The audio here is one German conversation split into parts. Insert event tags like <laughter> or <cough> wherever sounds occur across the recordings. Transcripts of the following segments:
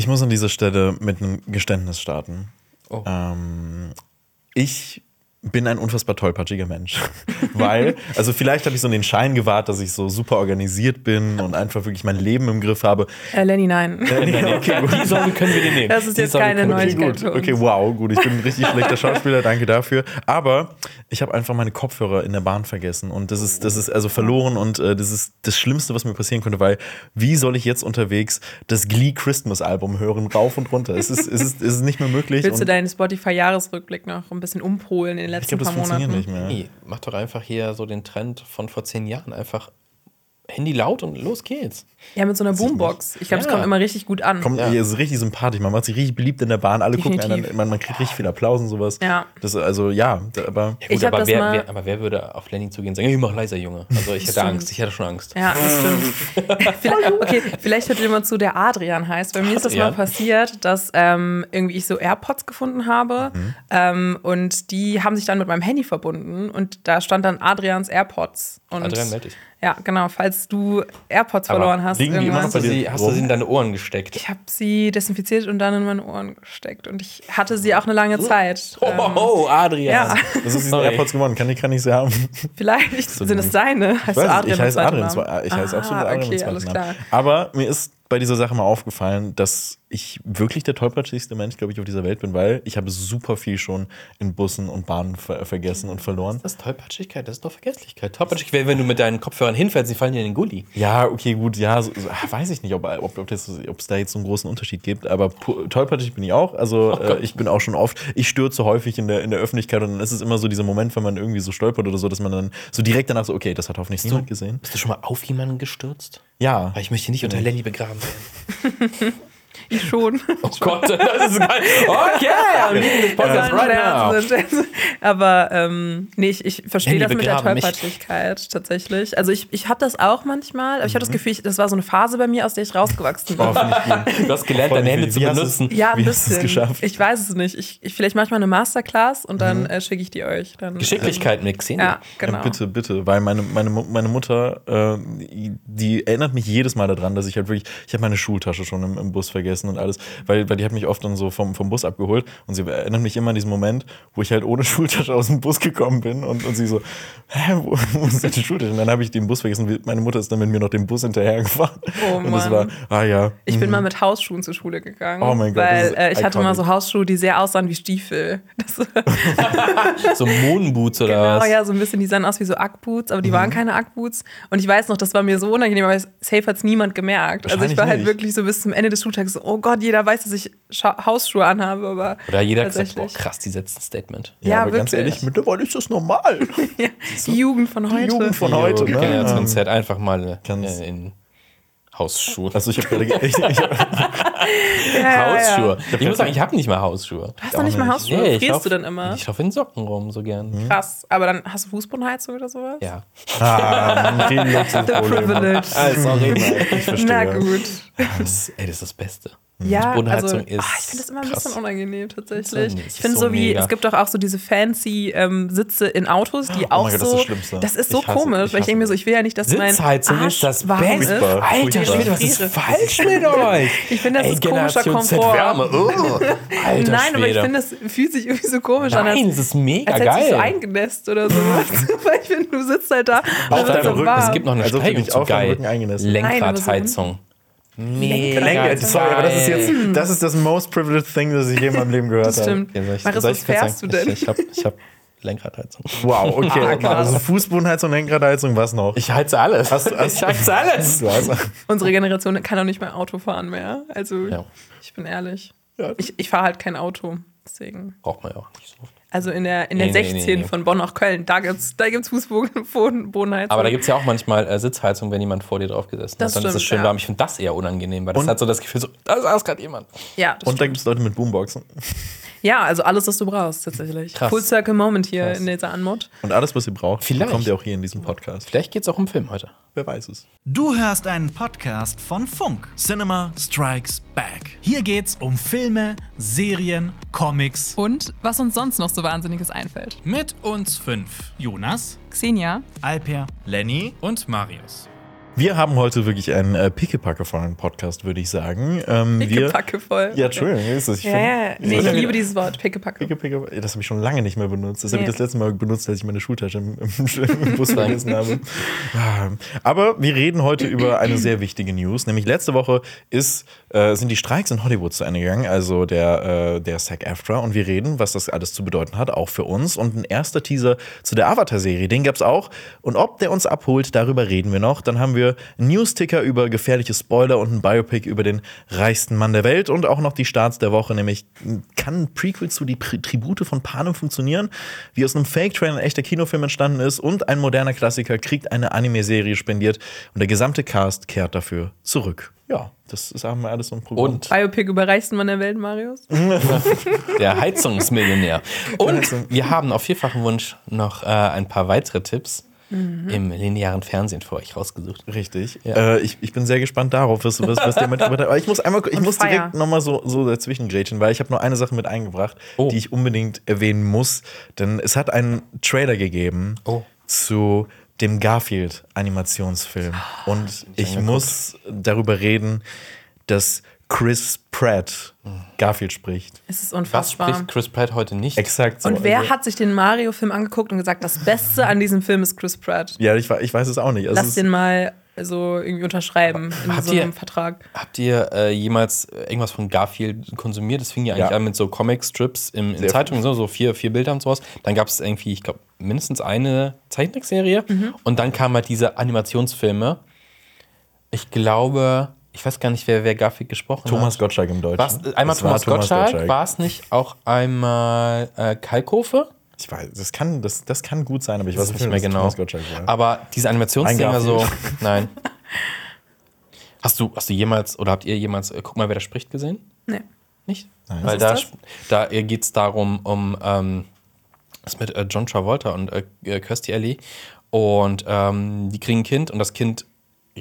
Ich muss an dieser Stelle mit einem Geständnis starten. Oh. Ähm, ich bin ein unfassbar tollpatschiger Mensch. <laughs> Weil, also vielleicht habe ich so den Schein gewahrt, dass ich so super organisiert bin und einfach wirklich mein Leben im Griff habe. Äh, Lenny, nein. Äh, nee, <laughs> okay, gut. Die Sorge können wir dir nehmen. Das ist Die jetzt Sorge keine dir Okay, Neuigkeit. gut. Okay, wow, gut. Ich bin ein <laughs> richtig schlechter Schauspieler, danke dafür. Aber ich habe einfach meine Kopfhörer in der Bahn vergessen und das ist, das ist also verloren und äh, das ist das Schlimmste, was mir passieren könnte, weil wie soll ich jetzt unterwegs das Glee Christmas Album hören, rauf und runter? Es ist, es ist, es ist nicht mehr möglich. Willst du deinen Spotify-Jahresrückblick noch ein bisschen umpolen in den ich letzten glaube, das paar funktioniert Monaten? nicht mehr. Nee, mach doch einfach hier so den Trend von vor zehn Jahren. Einfach Handy laut und los geht's. Ja, mit so einer Boombox. Ich glaube, es Ja. kommt immer richtig gut an. Kommt, Ja. ihr ist richtig sympathisch, man macht sich richtig beliebt in der Bahn, alle gucken Definitiv. einen, man, man kriegt richtig viel Applaus und sowas. Ja. Das, also ja, da- aber Ja, Ich hab aber, das wer, mal- wer, aber wer würde auf Lenny zugehen und sagen, hey, mach leiser, Junge? Also ich hätte. Angst, ich hätte schon Angst. Ja, das stimmt. <laughs> vielleicht, okay, vielleicht hört jemand zu, der Adrian heißt. Bei mir ist das mal passiert, dass ähm, irgendwie ich so AirPods gefunden habe Mhm. ähm, und die haben sich dann mit meinem Handy verbunden und da stand dann Adrians AirPods. Und Adrian, meld dich. Ja, genau. Falls du AirPods Aber verloren hast, liegen die immer Hast du, bei dir sie, hast du sie in deine Ohren gesteckt? Ich habe sie desinfiziert und dann in meine Ohren gesteckt und ich hatte sie auch eine lange Zeit. Oh, Ähm, oh, Adrian. ja, <laughs> das ist diesen. AirPods gewonnen, kann ich, kann ich sie haben. vielleicht sind es deine. Heißt Ich du weiß, Adrian ich heiße Adrian, zwar- ich heiße Ah, absolut Adrian Okay, alles klar. Aber mir ist bei dieser Sache mal aufgefallen, dass ich wirklich der tollpatschigste Mensch, glaube ich, auf dieser Welt bin, weil ich habe super viel schon in Bussen und Bahnen ver vergessen und verloren. Das ist Tollpatschigkeit, das ist doch Vergesslichkeit. Tollpatschigkeit wäre, wenn du mit deinen Kopfhörern hinfällst, die fallen dir in den Gully. Ja, okay, gut, ja, so, so, ah, weiß ich nicht, ob ob ob das- ob es da jetzt so einen großen Unterschied gibt, aber tollpatschig bin ich auch. Also Oh äh, ich bin auch schon oft, ich stürze häufig in der, in der Öffentlichkeit und dann ist es immer so dieser Moment, wenn man irgendwie so stolpert oder so, dass man dann so direkt danach so, okay, das hat hoffentlich niemand gesehen. Bist du schon mal auf jemanden gestürzt? Ja. Weil ich möchte nicht unter Lenny begraben werden. <laughs> Ich schon. Oh Gott, das ist geil. Okay, I'm leaving this podcast right now. Aber ähm, nee, ich, ich verstehe das mit der mich. Tollpatschigkeit tatsächlich. Also ich, ich habe das auch manchmal, aber ich habe das Gefühl, ich, das war so eine Phase bei mir, aus der ich rausgewachsen bin. Oh. Du hast gelernt, deine Hände zu benutzen. Ja, ein bisschen. es geschafft? Ich weiß es nicht. Ich, ich, vielleicht mache ich mal eine Masterclass und dann äh, schicke ich die euch. Dann, Geschicklichkeit mit Xenia. Ja, genau. Ja, bitte, bitte, weil meine, meine, meine Mutter, äh, die erinnert mich jedes Mal daran, dass ich halt wirklich, ich habe meine Schultasche schon im, im Bus vergessen und alles, weil, weil die hat mich oft dann so vom, vom Bus abgeholt und sie erinnert mich immer an diesen Moment, wo ich halt ohne <laughs> Schultasche aus dem Bus gekommen bin und, und sie so, hä, wo, wo ist deine Schultasche? Und dann habe ich den Bus vergessen, meine Mutter ist dann mit mir noch den Bus hinterhergefahren. Oh <laughs> und das Mann. war, ah ja. Ich bin mal mit Hausschuhen zur Schule gegangen. Oh mein Gott, Weil äh, ich hatte mal so Hausschuhe, die sehr aussahen wie Stiefel. Das, <laughs> So Moonboots oder genau, was? ja, so ein bisschen, die sahen aus wie so Ackboots, aber die Mhm. waren keine Ackboots. Und ich weiß noch, das war mir so unangenehm, aber safe hat es niemand gemerkt. Also ich war halt nicht. wirklich so bis zum Ende des Schultags so, oh Gott, jeder weiß, dass ich Scha Hausschuhe anhabe, aber Oder jeder gesagt, boah, krass, die setzt ein Statement. Ja, Ja, aber ganz wirklich. ehrlich, mittlerweile ist das normal. <laughs> ja, die Jugend von heute. Jugend von heute, Die ne? Generation Z einfach mal Ganz- äh, in Hausschuhe. Also ich habe gerade, ge- <laughs> ich, ich, Ja, ja, Hausschuhe. Ja. Ich muss sagen, ich habe nicht mal Hausschuhe. Hast du nicht mal. Hausschuhe? ich Frierst lauf- du denn immer? Ich laufe in Socken rum, so gern. Krass. Aber dann hast du Fußbodenheizung oder sowas? Ja. ah, <laughs> Luxusproblem. Privilege. Ah, sorry. Ich <laughs> verstehe. Na gut. Das, ey, das ist das Beste. Ja, also, Bodenheizung ist ah, ich finde das immer ein krass. bisschen unangenehm tatsächlich. So, ich finde so so wie, es gibt doch auch so diese fancy ähm, Sitze in Autos, die Oh auch mein Gott, das ist so, das Schlimmste. das ist so hasse- komisch, ich weil ich denke mir so, ich will ja nicht, dass mein Sitzheizung Arsch ist das Beste. ist. Alter. Schwede, was ist falsch mit euch? Ich finde, das Ey, ist komischer Z Komfort. Wärme. Oh. <laughs> Alter Nein, aber ich finde, es fühlt sich irgendwie so komisch an, Nein, als, es ist mega als hättest du so geil. eingenässt oder so. <laughs> weil ich finde, du sitzt halt da und Auf deinem so Rücken. Es gibt noch eine Also Steigung dich zu geil. Lenkradheizung. Mega Lenker, geil. sorry, aber das ist jetzt, das ist das most privileged thing, das ich je in meinem Leben gehört Das habe. stimmt. Ja, soll ich- Maris, was fährst du denn? Ich, ich habe ich hab Lenkradheizung. Wow, okay. Ah, krass. also Fußbodenheizung, Lenkradheizung, was noch? Ich heize alles. Hast du- hast- ich heize alles. <laughs> Unsere Generation kann auch nicht mehr Auto fahren mehr. Also, Ja. ich bin ehrlich. Ja. Ich, ich fahre halt kein Auto. Deswegen. Braucht man ja auch nicht so. Also in der, in der Nee, nee, 16 nee, nee. von Bonn nach Köln, da gibt's, da gibt's Fußbodenheizung. Aber da gibt es ja auch manchmal äh, Sitzheizung, wenn jemand vor dir drauf gesessen Das hat. Dann ist es stimmt, schön ja. warm. Ich finde das eher unangenehm, weil das Und- hat so das Gefühl, so, da saß gerade jemand. ja, das Und da gibt es Leute mit Boomboxen. ja, also alles, was du brauchst, tatsächlich. Krass. Full Circle Moment hier Krass. in dieser Anmut. Und alles, was ihr braucht, Vielleicht. bekommt ihr auch hier in diesem Podcast. Vielleicht geht es auch um Film heute. Wer weiß es. Du hörst einen Podcast von Funk. Cinema Strikes Back. Hier geht's um Filme, Serien, Comics. Und was uns sonst noch so Wahnsinniges einfällt. Mit uns fünf. Jonas, Xenia, Alper, Lenny und Marius. Wir haben heute wirklich einen äh, pickepackevollen Podcast, würde ich sagen. Ähm, wir- Pickepacke voll. Ja, Entschuldigung, ist es. Ich Ja, ja. Nee, ich liebe dieses Wort, Pickepacke. Picke, picke, das habe ich schon lange nicht mehr benutzt. Das habe ich Nee. das letzte Mal benutzt, als ich meine Schultasche im, im, im <laughs> Bus vergessen habe. Ah. Aber wir reden heute über eine sehr wichtige News. Nämlich letzte Woche ist, äh, sind die Streiks in Hollywood zu Ende gegangen, also der, äh, der SAG-AFTRA. Und wir reden, was das alles zu bedeuten hat, auch für uns. Und ein erster Teaser zu der Avatar-Serie, den gab es auch. Und ob der uns abholt, darüber reden wir noch. Dann haben wir News-Ticker über gefährliche Spoiler und ein Biopic über den reichsten Mann der Welt. Und auch noch die Starts der Woche, nämlich kann ein Prequel zu die Pri Tribute von Panem funktionieren? Wie aus einem Fake-Trailer ein echter Kinofilm entstanden ist und ein moderner Klassiker kriegt eine Anime-Serie spendiert und der gesamte Cast kehrt dafür zurück. Ja, das ist haben wir alles so ein Programm. Und Biopic über reichsten Mann der Welt, Marius? <laughs> der Heizungsmillionär. Und wir haben auf vierfachen Wunsch noch äh, ein paar weitere Tipps im linearen Fernsehen für euch rausgesucht. Richtig. Ja. Äh, ich, ich bin sehr gespannt darauf, was, was, was der mit. <laughs> Aber ich muss einmal, ich muss fire. direkt nochmal so, so dazwischen grätschen, weil ich habe nur eine Sache mit eingebracht, Oh. die ich unbedingt erwähnen muss. Denn es hat einen Trailer gegeben Oh. zu dem Garfield-Animationsfilm. Und ich muss darüber reden, dass Chris Pratt Garfield spricht. Es ist Was unfassbar. spricht Chris Pratt heute nicht? Exakt so. Und wer Also- hat sich den Mario-Film angeguckt und gesagt, das Beste an diesem Film ist Chris Pratt? Ja, ich, ich weiß es auch nicht. Also Lass es- den mal so irgendwie unterschreiben in Habt so einem ihr- Vertrag. Habt ihr äh, jemals äh, irgendwas von Garfield konsumiert? Das fing ja eigentlich Ja. an mit so Comic-Strips in Zeitungen, so, so vier, vier Bilder und sowas. Dann gab es irgendwie, ich glaube, mindestens eine Zeichentrickserie. Mhm. Und dann kamen halt diese Animationsfilme. Ich glaube, ich weiß gar nicht, wer, wer Garfield gesprochen Thomas hat. Gottschalk im Deutschen. War's, äh, einmal Es war Thomas, Gottschalk, war es nicht auch einmal äh, Kalkofe? Ich weiß, das kann, das, das kann gut sein, aber ich Ich weiß nicht mehr genau. Thomas Gottschalk war. Aber diese Animationsdinger Ein so, <laughs> nein. <laughs> Hast du, hast du jemals, oder habt ihr jemals, äh, guck mal, wer da spricht, gesehen? Nee. Nicht? Nein. Weil Was da, ist da geht es darum, um ähm, das mit äh, John Travolta und äh, äh, Kirstie Alley. Und ähm, die kriegen ein Kind und das Kind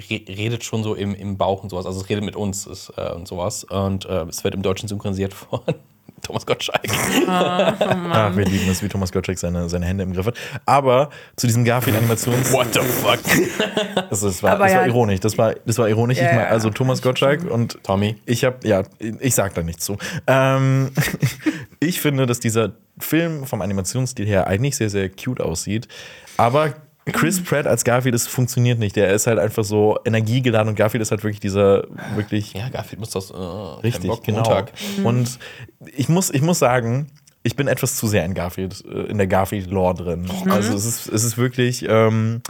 re redet schon so im, im Bauch und sowas. Also es redet mit uns ist, äh, und sowas. Und äh, es wird im Deutschen synchronisiert von <laughs> Thomas Gottschalk. Ach, wir lieben es, wie Thomas Gottschalk seine, seine Hände im Griff hat. Aber zu diesem Garfield-Animations... What the fuck? <laughs> Das, das, war, das war ja. ironisch. Das war, das war ironisch. Mein, ja, also Thomas Gottschalk und Tommy. ich habe, ja, ich sag da nichts zu. Ähm, <laughs> ich finde, dass dieser Film vom Animationsstil her eigentlich sehr, sehr cute aussieht. Aber Chris Pratt als Garfield, das funktioniert nicht. Der ist halt einfach so energiegeladen und Garfield ist halt wirklich dieser, wirklich Ja, Garfield muss das. Äh, Richtig, Bock, genau. Montag. Und ich muss, ich muss sagen, ich bin etwas zu sehr in Garfield, äh, in der Garfield-Lore drin. Also es ist, es ist wirklich. Ähm,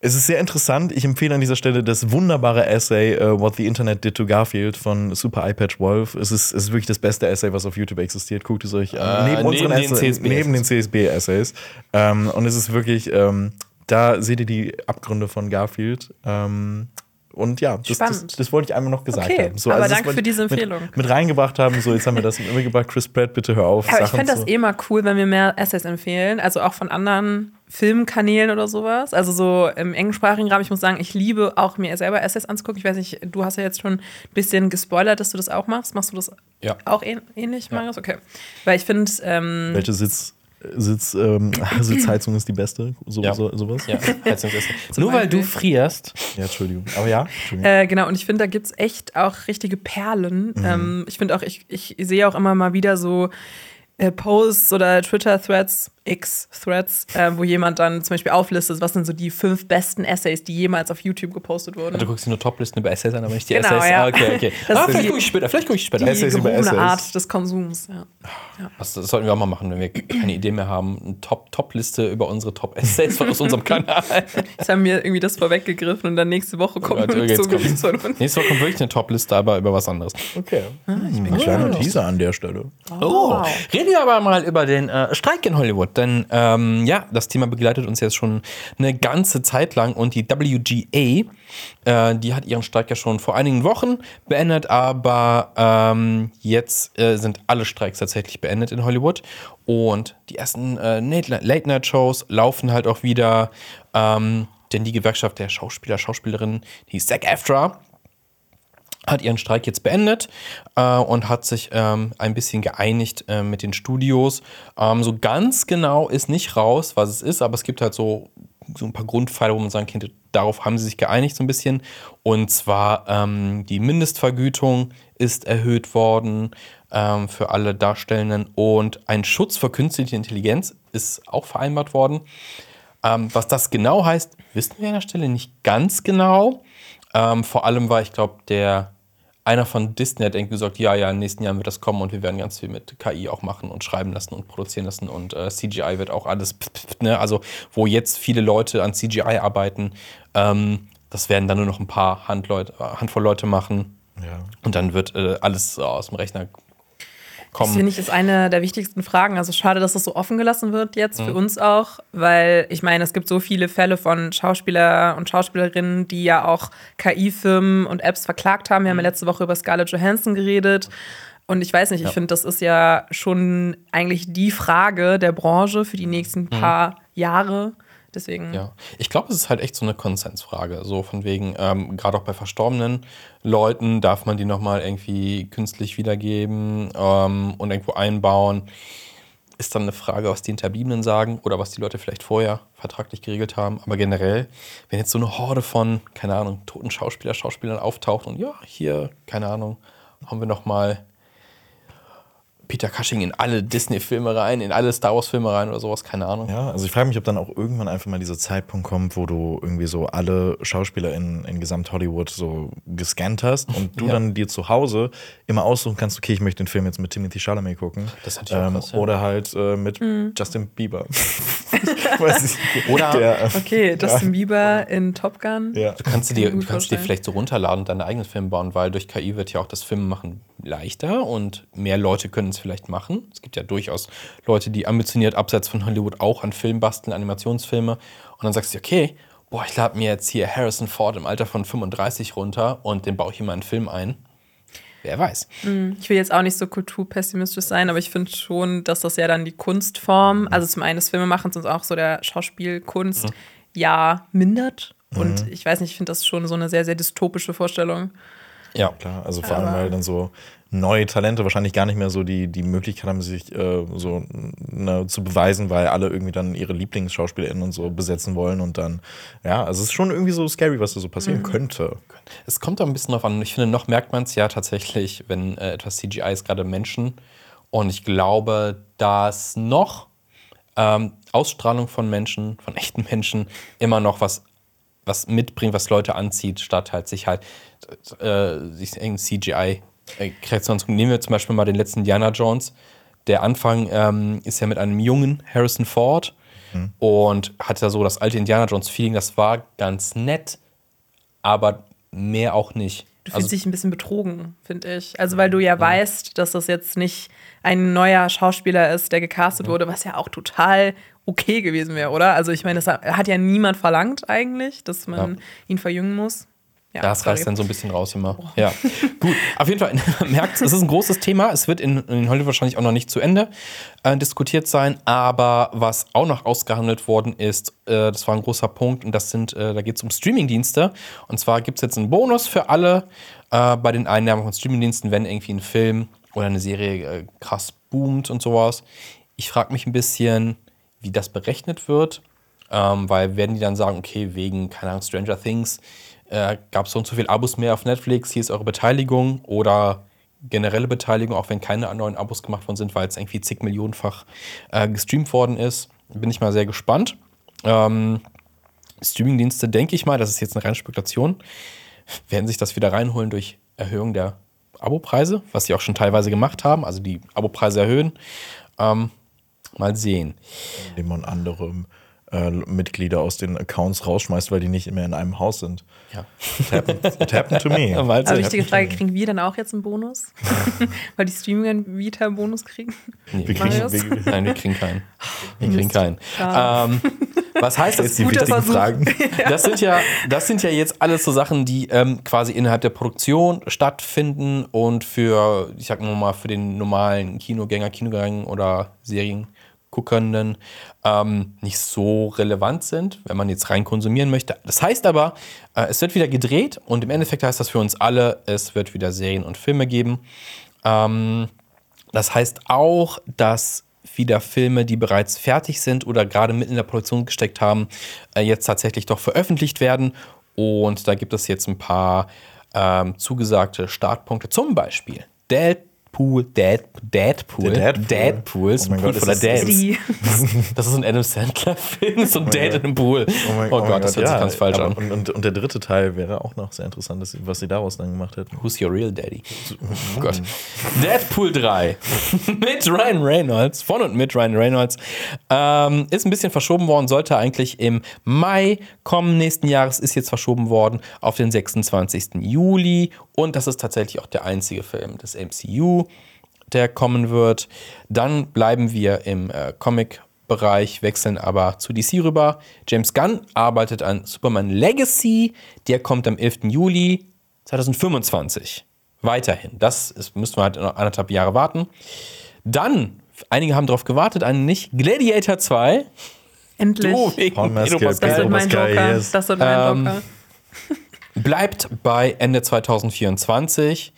es ist sehr interessant. Ich empfehle an dieser Stelle das wunderbare Essay äh, What the Internet Did to Garfield von Super iPatch Wolf. Es ist, es ist wirklich das beste Essay, was auf YouTube existiert. Guckt es euch an. Äh, neben den Essay- CSB neben den CSB-Essays. Ähm, und es ist wirklich, ähm, da seht ihr die Abgründe von Garfield. Ähm, und ja, das, das, Spannend. das wollte ich einmal noch gesagt Okay, haben. aber das danke für ich diese mit- Empfehlung. Mit, reingebracht haben. So, jetzt haben wir das mitgebracht. Chris Pratt, bitte hör auf. Aber ich Sachen fände das zu- eh mal cool, wenn wir mehr Essays empfehlen, also auch von anderen Filmkanälen oder sowas. Also so im englischsprachigen Raum. Ich muss sagen, ich liebe auch mir selber Essays anzugucken. Ich weiß nicht, du hast ja jetzt schon ein bisschen gespoilert, dass du das auch machst. Machst du das Ja. auch ähn ähnlich, Marius? Okay. Weil ich finde, ähm, Welche Sitz, Sitz, ähm, <laughs> Sitzheizung ist die beste? So, Ja. so, sowas? Ja, Heizungsessen. <laughs> Nur weil du frierst. Ja, Entschuldigung. Aber ja, Entschuldigung. Äh, genau, und ich finde, da gibt es echt auch richtige Perlen. Ähm, ich finde auch, ich, ich sehe auch immer mal wieder so äh, Posts oder Twitter-Threads, X-Threads, äh, wo jemand dann zum Beispiel auflistet, was sind so die fünf besten Essays, die jemals auf YouTube gepostet wurden. Du guckst dir nur Toplisten über Essays an, aber nicht die Genau, Essays. ja. Ah, okay, okay. <laughs> Das ah, vielleicht die- gucke ich später. Vielleicht gucke ich später. die Essays über Essays. Art des Konsums, ja. Das, das sollten wir auch mal machen, wenn wir keine Idee mehr haben. Eine Top- Top-Liste über unsere Top-Essays aus unserem <laughs> Kanal. Jetzt haben wir irgendwie das vorweggegriffen und dann nächste Woche kommt so kommt- nichts von uns. Nächste Woche kommt wirklich eine Top-Liste, aber über was anderes. Okay. Ah, Ein kleiner Teaser an der Stelle. Oh, reden wir aber mal über den äh, Streik in Hollywood. Denn ähm, ja, das Thema begleitet uns jetzt schon eine ganze Zeit lang und die WGA, äh, die hat ihren Streik ja schon vor einigen Wochen beendet, aber ähm, jetzt äh, sind alle Streiks tatsächlich beendet in Hollywood und die ersten äh, Late-Night-Shows laufen halt auch wieder, ähm, denn die Gewerkschaft der Schauspieler, Schauspielerinnen, die SAG-AFTRA, hat ihren Streik jetzt beendet äh, und hat sich ähm, ein bisschen geeinigt äh, mit den Studios. Ähm, so ganz genau ist nicht raus, was es ist, aber es gibt halt so so ein paar Grundpfeile, wo man sagen könnte, darauf haben sie sich geeinigt so ein bisschen. Und zwar ähm, die Mindestvergütung ist erhöht worden ähm, für alle Darstellenden und ein Schutz vor künstlicher Intelligenz ist auch vereinbart worden. Ähm, was das genau heißt, wissen wir an der Stelle nicht ganz genau. Ähm, vor allem war, ich glaube, der einer von Disney hat irgendwie gesagt, ja, ja, in den nächsten Jahren wird das kommen und wir werden ganz viel mit KI auch machen und schreiben lassen und produzieren lassen und äh, CGI wird auch alles, ne? also wo jetzt viele Leute an CGI arbeiten, ähm, das werden dann nur noch ein paar Handleute, Handvoll Leute machen Ja. und dann wird äh, alles aus dem Rechner Das kommen. finde ich ist eine der wichtigsten Fragen. Also schade, dass das so offen gelassen wird jetzt Mhm. für uns auch, weil ich meine, es gibt so viele Fälle von Schauspieler und Schauspielerinnen, die ja auch KI-Firmen und Apps verklagt haben. Wir Mhm. haben ja letzte Woche über Scarlett Johansson geredet. Und ich weiß nicht, ich finde, das ist ja schon eigentlich die Frage der Branche für die nächsten paar Jahre. Deswegen. Ja, ich glaube, es ist halt echt so eine Konsensfrage. So von wegen, ähm, gerade auch bei verstorbenen Leuten, darf man die nochmal irgendwie künstlich wiedergeben ähm, und irgendwo einbauen. Ist dann eine Frage, was die Hinterbliebenen sagen oder was die Leute vielleicht vorher vertraglich geregelt haben. Aber generell, wenn jetzt so eine Horde von, keine Ahnung, toten Schauspieler, Schauspielern auftaucht und ja, hier, keine Ahnung, haben wir nochmal Peter Cushing in alle Disney-Filme rein, in alle Star Wars-Filme rein oder sowas, keine Ahnung. Ja, also ich frage mich, ob dann auch irgendwann einfach mal dieser Zeitpunkt kommt, wo du irgendwie so alle Schauspieler in, in Gesamt Hollywood so gescannt hast und du Ja. dann dir zu Hause immer aussuchen kannst, okay, ich möchte den Film jetzt mit Timothy Chalamet gucken. Das ist natürlich auch ähm, krass, ja. Oder halt äh, mit Justin Bieber. <laughs> <laughs> Weiß ich. Oder- Der, äh, Okay, Justin Bieber in Top Gun. ja. Du kannst, ich dir, du kannst dir vielleicht so runterladen und deinen eigenen Film bauen, weil durch KI wird ja auch das Filmemachen leichter und mehr Leute können es vielleicht machen. Es gibt ja durchaus Leute, die ambitioniert abseits von Hollywood auch an Film basteln, Animationsfilme. Und dann sagst du, okay, boah, ich lade mir jetzt hier Harrison Ford im Alter von 35 runter und den baue ich immer einen Film ein. Wer weiß. Ich will jetzt auch nicht so kulturpessimistisch sein, aber ich finde schon, dass das ja dann die Kunstform, also zum einen das Filmemachen und auch so der Schauspielkunst, ja mindert. Und ich weiß nicht, ich finde das schon so eine sehr, sehr dystopische Vorstellung. Ja. Klar, also vor allem, weil dann so neue Talente wahrscheinlich gar nicht mehr so die, die Möglichkeit haben, sich äh, so ne, zu beweisen, weil alle irgendwie dann ihre LieblingsschauspielerInnen und so besetzen wollen und dann, ja, also es ist schon irgendwie so scary, was da so passieren könnte. Es kommt auch ein bisschen drauf an. Ich finde, noch merkt man es ja tatsächlich, wenn äh, etwas CGI ist, gerade Menschen. Und ich glaube, dass noch ähm, Ausstrahlung von Menschen, von <laughs> echten Menschen, immer noch was, was mitbringt, was Leute anzieht, statt halt sich halt äh, sich CGI äh, Kreation zu Nehmen wir zum Beispiel mal den letzten Indiana Jones. Der Anfang ähm, ist ja mit einem jungen Harrison Ford und hat ja so das alte Indiana Jones Feeling. Das war ganz nett, aber mehr auch nicht. Du Also, fühlst dich ein bisschen betrogen, finde ich. Also, weil du ja weißt, dass das jetzt nicht ein neuer Schauspieler ist, der gecastet wurde, was ja auch total okay gewesen wäre, oder? Also, ich meine, das hat ja niemand verlangt eigentlich, dass man ihn verjüngen muss. Ja, das sorry. reißt dann so ein bisschen raus immer. Ja, gut. Auf jeden Fall, <laughs> merkt, es ist ein großes Thema. Es wird in, in Hollywood wahrscheinlich auch noch nicht zu Ende äh, diskutiert sein. Aber was auch noch ausgehandelt worden ist, äh, das war ein großer Punkt. Und das sind, äh, da geht es um Streamingdienste. Und zwar gibt es jetzt einen Bonus für alle äh, bei den Einnahmen von Streamingdiensten, wenn irgendwie ein Film oder eine Serie äh, krass boomt und sowas. Ich frage mich ein bisschen, wie das berechnet wird. Ähm, weil werden die dann sagen, okay, wegen, keine Ahnung, Stranger Things äh, gab es so und so viel Abos mehr auf Netflix, hier ist eure Beteiligung oder generelle Beteiligung, auch wenn keine neuen Abos gemacht worden sind, weil es irgendwie zig Millionenfach äh, gestreamt worden ist. Bin ich mal sehr gespannt. Ähm, Streamingdienste, denke ich mal, das ist jetzt eine reine Spekulation, werden sich das wieder reinholen durch Erhöhung der Abopreise, was sie auch schon teilweise gemacht haben, also die Abopreise erhöhen. Ähm, mal sehen. Indem man andere äh, Mitglieder aus den Accounts rausschmeißt, weil die nicht mehr in einem Haus sind. Ja. It happened, it happened to me. <laughs> Aber sehen. wichtige Frage, kriegen wir dann auch jetzt einen Bonus? <laughs> <laughs> weil die Streaming-Anbieter einen Bonus kriegen? Nee, Wir kriegen, wir, Nein, wir kriegen keinen. Wir kriegen keinen. Ähm, was heißt das? jetzt die wichtigen. Fragen. Das sind ja, das sind ja jetzt alles so Sachen, die ähm, quasi innerhalb der Produktion stattfinden und für, ich sag nur mal, für den normalen Kinogänger, Kinogänger oder Serienguckenden ähm, nicht so relevant sind, wenn man jetzt rein konsumieren möchte. Das heißt aber, äh, es wird wieder gedreht und im Endeffekt heißt das für uns alle, es wird wieder Serien und Filme geben. Ähm, das heißt auch, dass wieder Filme, die bereits fertig sind oder gerade mitten in der Produktion gesteckt haben, äh, jetzt tatsächlich doch veröffentlicht werden. Und da gibt es jetzt ein paar ähm, zugesagte Startpunkte. Zum Beispiel Deadpool, Dead, Deadpool, Deadpool. Deadpool, ist Oh ein Pool Gott, voller Dads. Das ist ein Adam Sandler-Film, so ein Date Gott. in einem Pool. Oh, mein- Gott, mein das hört sich ja, ganz falsch an. Und, und, und der dritte Teil wäre auch noch sehr interessant, was sie daraus dann gemacht hätten. Who's your real daddy? <laughs> Oh Gott. Deadpool 3 <laughs> mit Ryan Reynolds, von und mit Ryan Reynolds, ähm, ist ein bisschen verschoben worden, sollte eigentlich im Mai kommen nächsten Jahres, ist jetzt verschoben worden auf den 26. Juli und das ist tatsächlich auch der einzige Film des MCU, der kommen wird. Dann bleiben wir im äh, Comic-Bereich, wechseln aber zu DC rüber. James Gunn arbeitet an Superman Legacy, der kommt am 11. Juli 2025. Weiterhin. Das ist, müssen wir halt noch anderthalb Jahre warten. Dann, einige haben darauf gewartet, einen nicht. Gladiator 2. endlich. Du, wegen Pedro das Pascal. wird mein Joker. yes. Das wird mein Ähm, Joker. bleibt bei Ende 2024.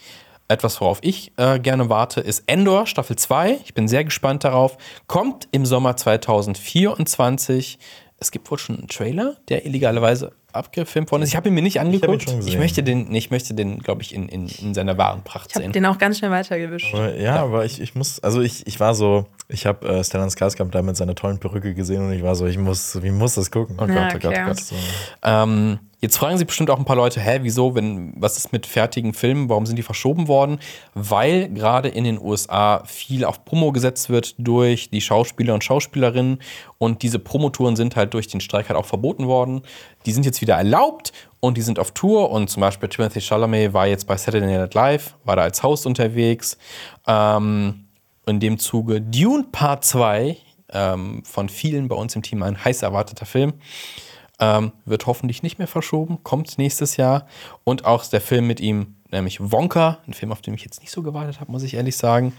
Etwas, worauf ich äh, gerne warte, ist Endor Staffel 2. Ich bin sehr gespannt darauf. Kommt im Sommer 2024. Es gibt wohl schon einen Trailer, der illegalerweise abgefilmt worden ist. Ich habe ihn mir nicht angeguckt. Ich, gesehen. möchte den, ich möchte den, glaube ich, in, in, in seiner wahren Pracht Ich habe sehen. den auch ganz schnell weitergewischt. Aber, ja, aber ich, ich muss, also ich, ich war so, ich habe äh, Stellan Skarsgård da mit seiner tollen Perücke gesehen und ich war so, ich muss, wie muss das gucken? Oh Gott, Ja, oh Gott, okay. oh Gott. So. Ähm, jetzt fragen sich bestimmt auch ein paar Leute, hä, wieso, wenn, was ist mit fertigen Filmen, warum sind die verschoben worden? Weil gerade in den USA viel auf Promo gesetzt wird durch die Schauspieler und Schauspielerinnen und diese Promotouren sind halt durch den Streik halt auch verboten worden. Die sind jetzt wieder erlaubt und die sind auf Tour und zum Beispiel Timothy Chalamet war jetzt bei Saturday Night Live, war da als Host unterwegs. Ähm, in dem Zuge Dune Part 2, ähm, von vielen bei uns im Team ein heiß erwarteter Film. Ähm, wird hoffentlich nicht mehr verschoben, kommt nächstes Jahr. Und auch der Film mit ihm, nämlich Wonka, ein Film, auf den ich jetzt nicht so gewartet habe, muss ich ehrlich sagen.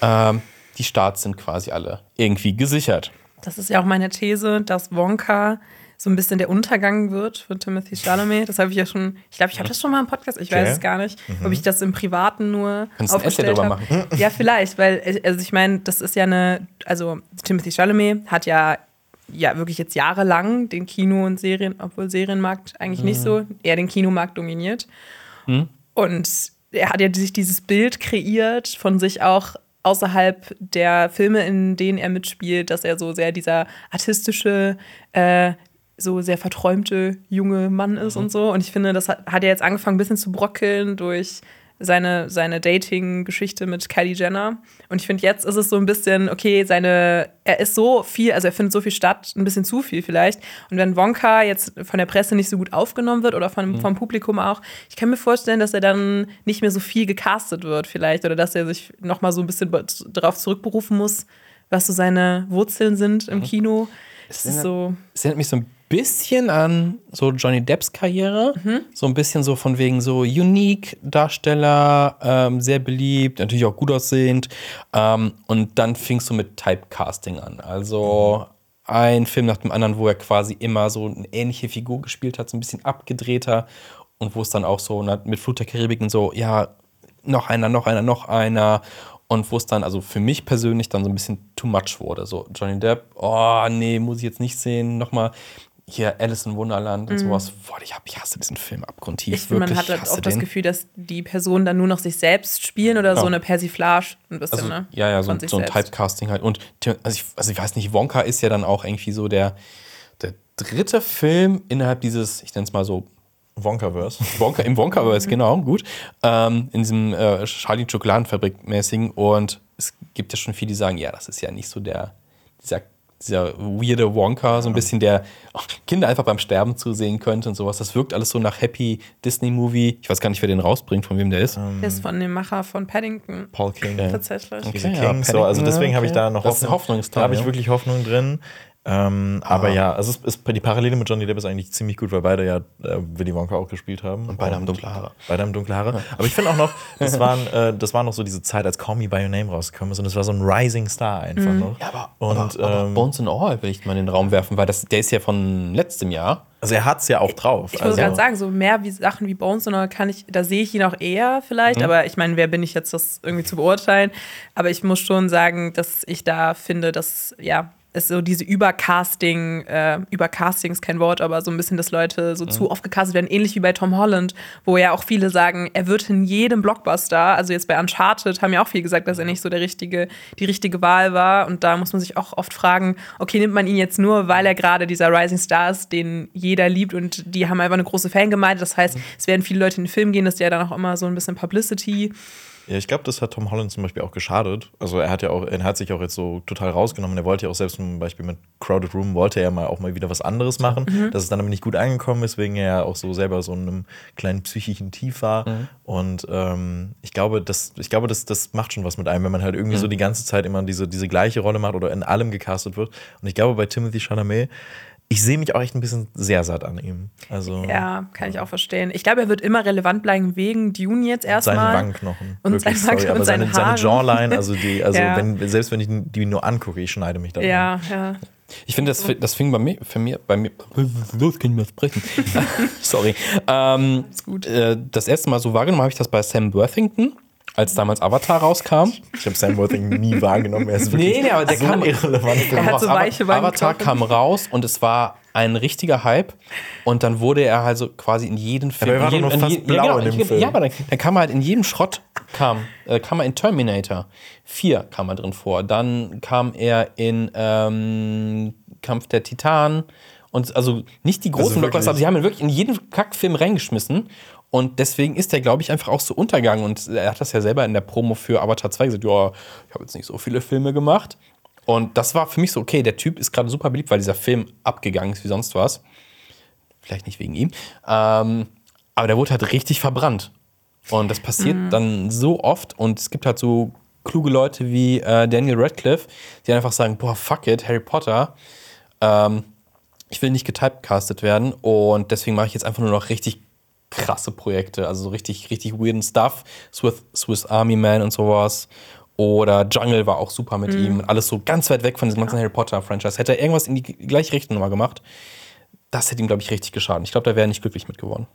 Ähm, die Starts sind quasi alle irgendwie gesichert. Das ist ja auch meine These, dass Wonka so ein bisschen der Untergang wird von Timothy Chalamet. Das habe ich ja schon, ich glaube, ich habe das schon mal im Podcast, ich weiß Okay. es gar nicht, ob ich das im Privaten nur Kannst ein Essay aufgestellt drüber habe. Ja, vielleicht, weil, äh, also ich meine, das ist ja eine, also Timothy Chalamet hat ja ja wirklich jetzt jahrelang den Kino- und Serien, obwohl Serienmarkt eigentlich nicht so, eher den Kinomarkt dominiert. Und er hat ja sich dieses Bild kreiert von sich auch außerhalb der Filme, in denen er mitspielt, dass er so sehr dieser artistische, äh, so sehr verträumte junge Mann ist und so. Und ich finde, das hat, hat er jetzt angefangen, ein bisschen zu brockeln durch seine, seine Dating-Geschichte mit Kylie Jenner. Und ich finde, jetzt ist es so ein bisschen, okay, seine, er ist so viel, also er findet so viel statt, ein bisschen zu viel vielleicht. Und wenn Wonka jetzt von der Presse nicht so gut aufgenommen wird oder von, vom Publikum auch, ich kann mir vorstellen, dass er dann nicht mehr so viel gecastet wird vielleicht oder dass er sich noch mal so ein bisschen darauf zurückberufen muss, was so seine Wurzeln sind im Kino. Es ist so, Es erinnert mich so ein bisschen an so Johnny Depps Karriere. So ein bisschen so von wegen so unique Darsteller, ähm, sehr beliebt, natürlich auch gut aussehend. Ähm, und dann fingst du mit Typecasting an. Also ein Film nach dem anderen, wo er quasi immer so eine ähnliche Figur gespielt hat, so ein bisschen abgedrehter. Und wo es dann auch so mit Flut der Karibik und so, ja, noch einer, noch einer, noch einer. Und wo es dann, also für mich persönlich, dann so ein bisschen too much wurde. So, Johnny Depp, oh nee, muss ich jetzt nicht sehen. Nochmal hier Alice in Wunderland und sowas. Boah, ich, hab, ich hasse diesen Film abgrundtief. Mhm. ich finde, man hat halt hasse oft das den. Gefühl, dass die Personen dann nur noch sich selbst spielen oder so Ja. eine Persiflage ein bisschen, Also, ne? ja, ja, so, so ein. Typecasting halt. Und also ich, also ich weiß nicht, Wonka ist ja dann auch irgendwie so der, der dritte Film innerhalb dieses, ich nenne es mal so, Wonkaverse. <laughs> Wonka, im Mhm. Wonkaverse, genau, gut. Ähm, in diesem äh, Charlie Schokoladenfabrik mäßigen. Und es gibt ja schon viele, die sagen, ja, das ist ja nicht so der, dieser, dieser weirde Wonka, so ein bisschen der Kinder einfach beim Sterben zusehen könnte und sowas. Das wirkt alles so nach Happy Disney-Movie. Ich weiß gar nicht, wer den rausbringt, von wem der ist. Der ist von dem Macher von Paddington. Paul King. Tatsächlich. Diese Okay, ja, Kings, so, also deswegen habe ich okay. da noch Hoffnung ist Da habe ich wirklich Hoffnung drin. Ähm, aber ja, also es ist, die Parallele mit Johnny Depp ist eigentlich ziemlich gut, weil beide ja äh, Willy Wonka auch gespielt haben. Und beide haben dunkle Haare. Beide haben dunkle Haare. Aber ich finde auch noch, das, waren, äh, das war noch so diese Zeit, als Call Me By Your Name rausgekommen ist und es war so ein Rising Star einfach noch. Ja, aber, und aber, aber ähm, Bones and All will ich mal in den Raum werfen, weil das, der ist ja von letztem Jahr. Also er hat es ja auch drauf. Ich also, muss gerade sagen, so mehr wie Sachen wie Bones, und kann ich, da sehe ich ihn auch eher vielleicht, aber ich meine, wer bin ich jetzt, das irgendwie zu beurteilen? Aber ich muss schon sagen, dass ich da finde, dass, ja, es so diese Übercasting, äh, Übercasting ist kein Wort, aber so ein bisschen, dass Leute so zu oft gecastet werden, ähnlich wie bei Tom Holland, wo ja auch viele sagen, er wird in jedem Blockbuster, also jetzt bei Uncharted haben ja auch viele gesagt, dass er nicht so der richtige, die richtige Wahl war. Und da muss man sich auch oft fragen, okay, nimmt man ihn jetzt nur, weil er gerade dieser Rising Star ist, den jeder liebt und die haben einfach eine große Fangemeinde. Das heißt, es werden viele Leute in den Film gehen, das ist ja dann auch immer so ein bisschen Publicity. Ja, ich glaube, das hat Tom Holland zum Beispiel auch geschadet. Also er hat ja auch, er hat sich auch jetzt so total rausgenommen. Er wollte ja auch selbst zum Beispiel mit Crowded Room wollte er mal auch mal wieder was anderes machen, Mhm. dass es dann aber nicht gut angekommen ist, wegen er ja auch so selber so in einem kleinen psychischen Tief war. Mhm. Und ähm, ich glaube, das, ich glaube, das, das macht schon was mit einem, wenn man halt irgendwie Mhm. so die ganze Zeit immer diese, diese gleiche Rolle macht oder in allem gecastet wird. Und ich glaube, bei Timothy Chalamet, ich sehe mich auch echt ein bisschen sehr satt an ihm. Also Ja, kann ich auch verstehen. Ich glaube, er wird immer relevant bleiben wegen Dune jetzt seine erstmal. Wangenknochen. Und Wirklich, seine Wangen- sorry, aber und seine seine, seine. Jawline, also die, also Ja. wenn, selbst wenn ich die nur angucke, ich schneide mich da. Ja, ja. Ich finde, das, das fing bei mir, für mir, bei mir, los, kann ich mal sprechen. <laughs> Sorry. Ähm, gut. Äh, das erste Mal so wahrgenommen habe ich das bei Sam Worthington, als damals Avatar rauskam. Ich habe Sam Worthington nie <laughs> wahrgenommen. Er ist wirklich Nee, nee, aber der so kam- irrelevant. Er hat so weiche Avatar Wangenknochen. kam raus und es war ein richtiger Hype. Und dann wurde er also quasi in jeden Film. er war jedem, noch fast je- blau ja, genau, in dem Film. Ja, aber dann, dann kam er halt in jedem Schrott, kam, äh, kam er in Terminator 4 kam er drin vor. Dann kam er in ähm, Kampf der Titanen. Und also nicht die großen Also Blockbuster, aber sie haben ihn wirklich in jeden Kackfilm reingeschmissen. Und deswegen ist er, glaube ich, einfach auch so untergegangen. Und er hat das ja selber in der Promo für Avatar 2 gesagt: Ja, ich habe jetzt nicht so viele Filme gemacht. Und das war für mich so, okay, der Typ ist gerade super beliebt, weil dieser Film abgegangen ist wie sonst was. Vielleicht nicht wegen ihm. Ähm, aber der wurde halt richtig verbrannt. Und das passiert dann so oft. Und es gibt halt so kluge Leute wie äh, Daniel Radcliffe, die einfach sagen: Boah, fuck it, Harry Potter. Ähm, ich will nicht getypecastet werden. Und deswegen mache ich jetzt einfach nur noch richtig krasse Projekte. Also so richtig, richtig weirden Stuff. Swiss, Swiss Army Man und sowas. Oder Jungle war auch super mit ihm. Alles so ganz weit weg von diesem ganzen Harry Potter-Franchise. Hätte er irgendwas in die gleiche Richtung nochmal gemacht, das hätte ihm, glaube ich, richtig geschadet. Ich glaube, da wäre er nicht glücklich mit geworden.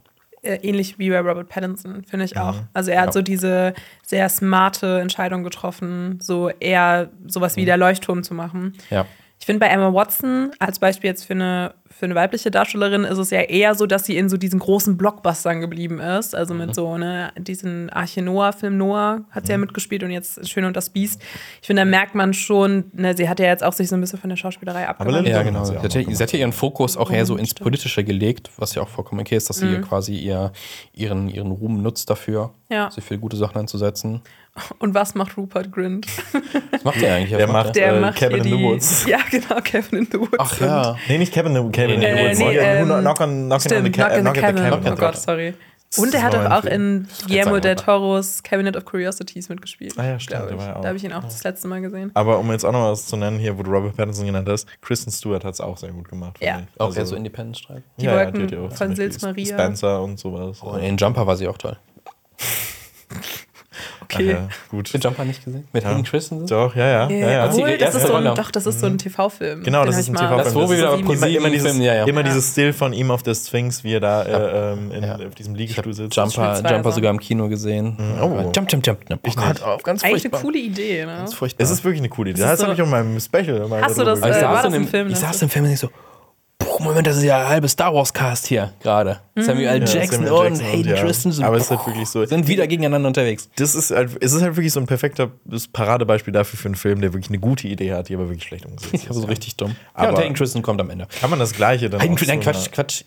Äh, ähnlich wie bei Robert Pattinson, finde ich auch. Mhm. Also er hat Ja. so diese sehr smarte Entscheidung getroffen, so eher sowas Mhm. wie der Leuchtturm zu machen. Ja. Ich finde bei Emma Watson, als Beispiel jetzt für eine, für eine weibliche Darstellerin, ist es ja eher so, dass sie in so diesen großen Blockbustern geblieben ist. Also Mhm. mit so ne, diesen Arche Noah-Film Noah hat Mhm. sie ja mitgespielt und jetzt Schön und das Biest. Ich finde, da merkt man schon, ne, sie hat ja jetzt auch sich so ein bisschen von der Schauspielerei abgewandt. Ja, genau. Sie hat, ja, sie hat ja ihren Fokus auch eher so ins Politische gelegt, was ja auch vollkommen okay ist, dass sie quasi ihr, ihren, ihren Ruhm nutzt dafür, Ja. sich für gute Sachen einzusetzen. Und was macht Rupert Grint? Was macht der eigentlich? Der Was macht- Der Äh, macht Cabin in the die, Woods. Ja, genau, Kevin in the Woods. Ach ja. Nee, nicht Kevin, the- Kevin Nee, in the Woods. nee, Ja, ähm, knock on, knocking on the, Stimmt, Knock in the knock Cabin. Cabin. Oh Gott, sorry. Und er hat doch ein auch in Guillermo del. Toros Cabinet of Curiosities mitgespielt. Ah ja, stimmt, ja auch. Da habe ich ihn auch das letzte Mal gesehen. Aber um jetzt auch noch was zu nennen, hier, wo du Robert Pattinson genannt hast, Kristen Stewart hat es auch sehr gut gemacht. Ja. ich. Auch Also- so Independent-Streifen. Die ja, ja, Wolken die ja auch von Sils Maria. Spencer und sowas. Oh, in Jumper war sie auch toll. <laughs> Okay. Ach ja, gut. Den Jumper nicht gesehen? Mit Hayden Christensen? Doch, ja, ja. ja, ja. Obwohl, das ist so ein, doch, das ist so ein TV-Film. Genau, Den das ist ich ein mal- TV-Film. Das, wo wir ist wieder immer, immer, dieses, ProSieben-Film, ja, ja. immer Ja. dieses Still von ihm auf der Sphinx, wie er da äh, ähm, in, Ja. auf diesem Liegestuhl sitzt. Jumper. Jumper sogar im Kino gesehen. Oh. Jump, jump, jump. Oh Gott, auf, ganz Eigentlich furchtbar. eine coole Idee, ne? Ganz furchtbar. Es ist wirklich eine coole Idee. Das Das ist habe ich auch in meinem Special mal Hast du das, ich äh, saß Film, ich saß ist- im Film und ich so, boah, Moment, das ist ja ein halbes Star Wars Cast hier gerade. Samuel L. Ja, Jackson Samuel und Jackson Hayden ja. Christensen. Aber es ist halt wirklich so. sind wieder gegeneinander unterwegs. Das ist halt, es ist halt wirklich so ein perfekter Paradebeispiel dafür für einen Film, der wirklich eine gute Idee hat, die aber wirklich schlecht umgesetzt <laughs> ist. Also richtig dumm. ja, Aber- und Hayden Christensen kommt am Ende. Kann man das Gleiche dann Hayden, auch nein, so Quatsch, Quatsch.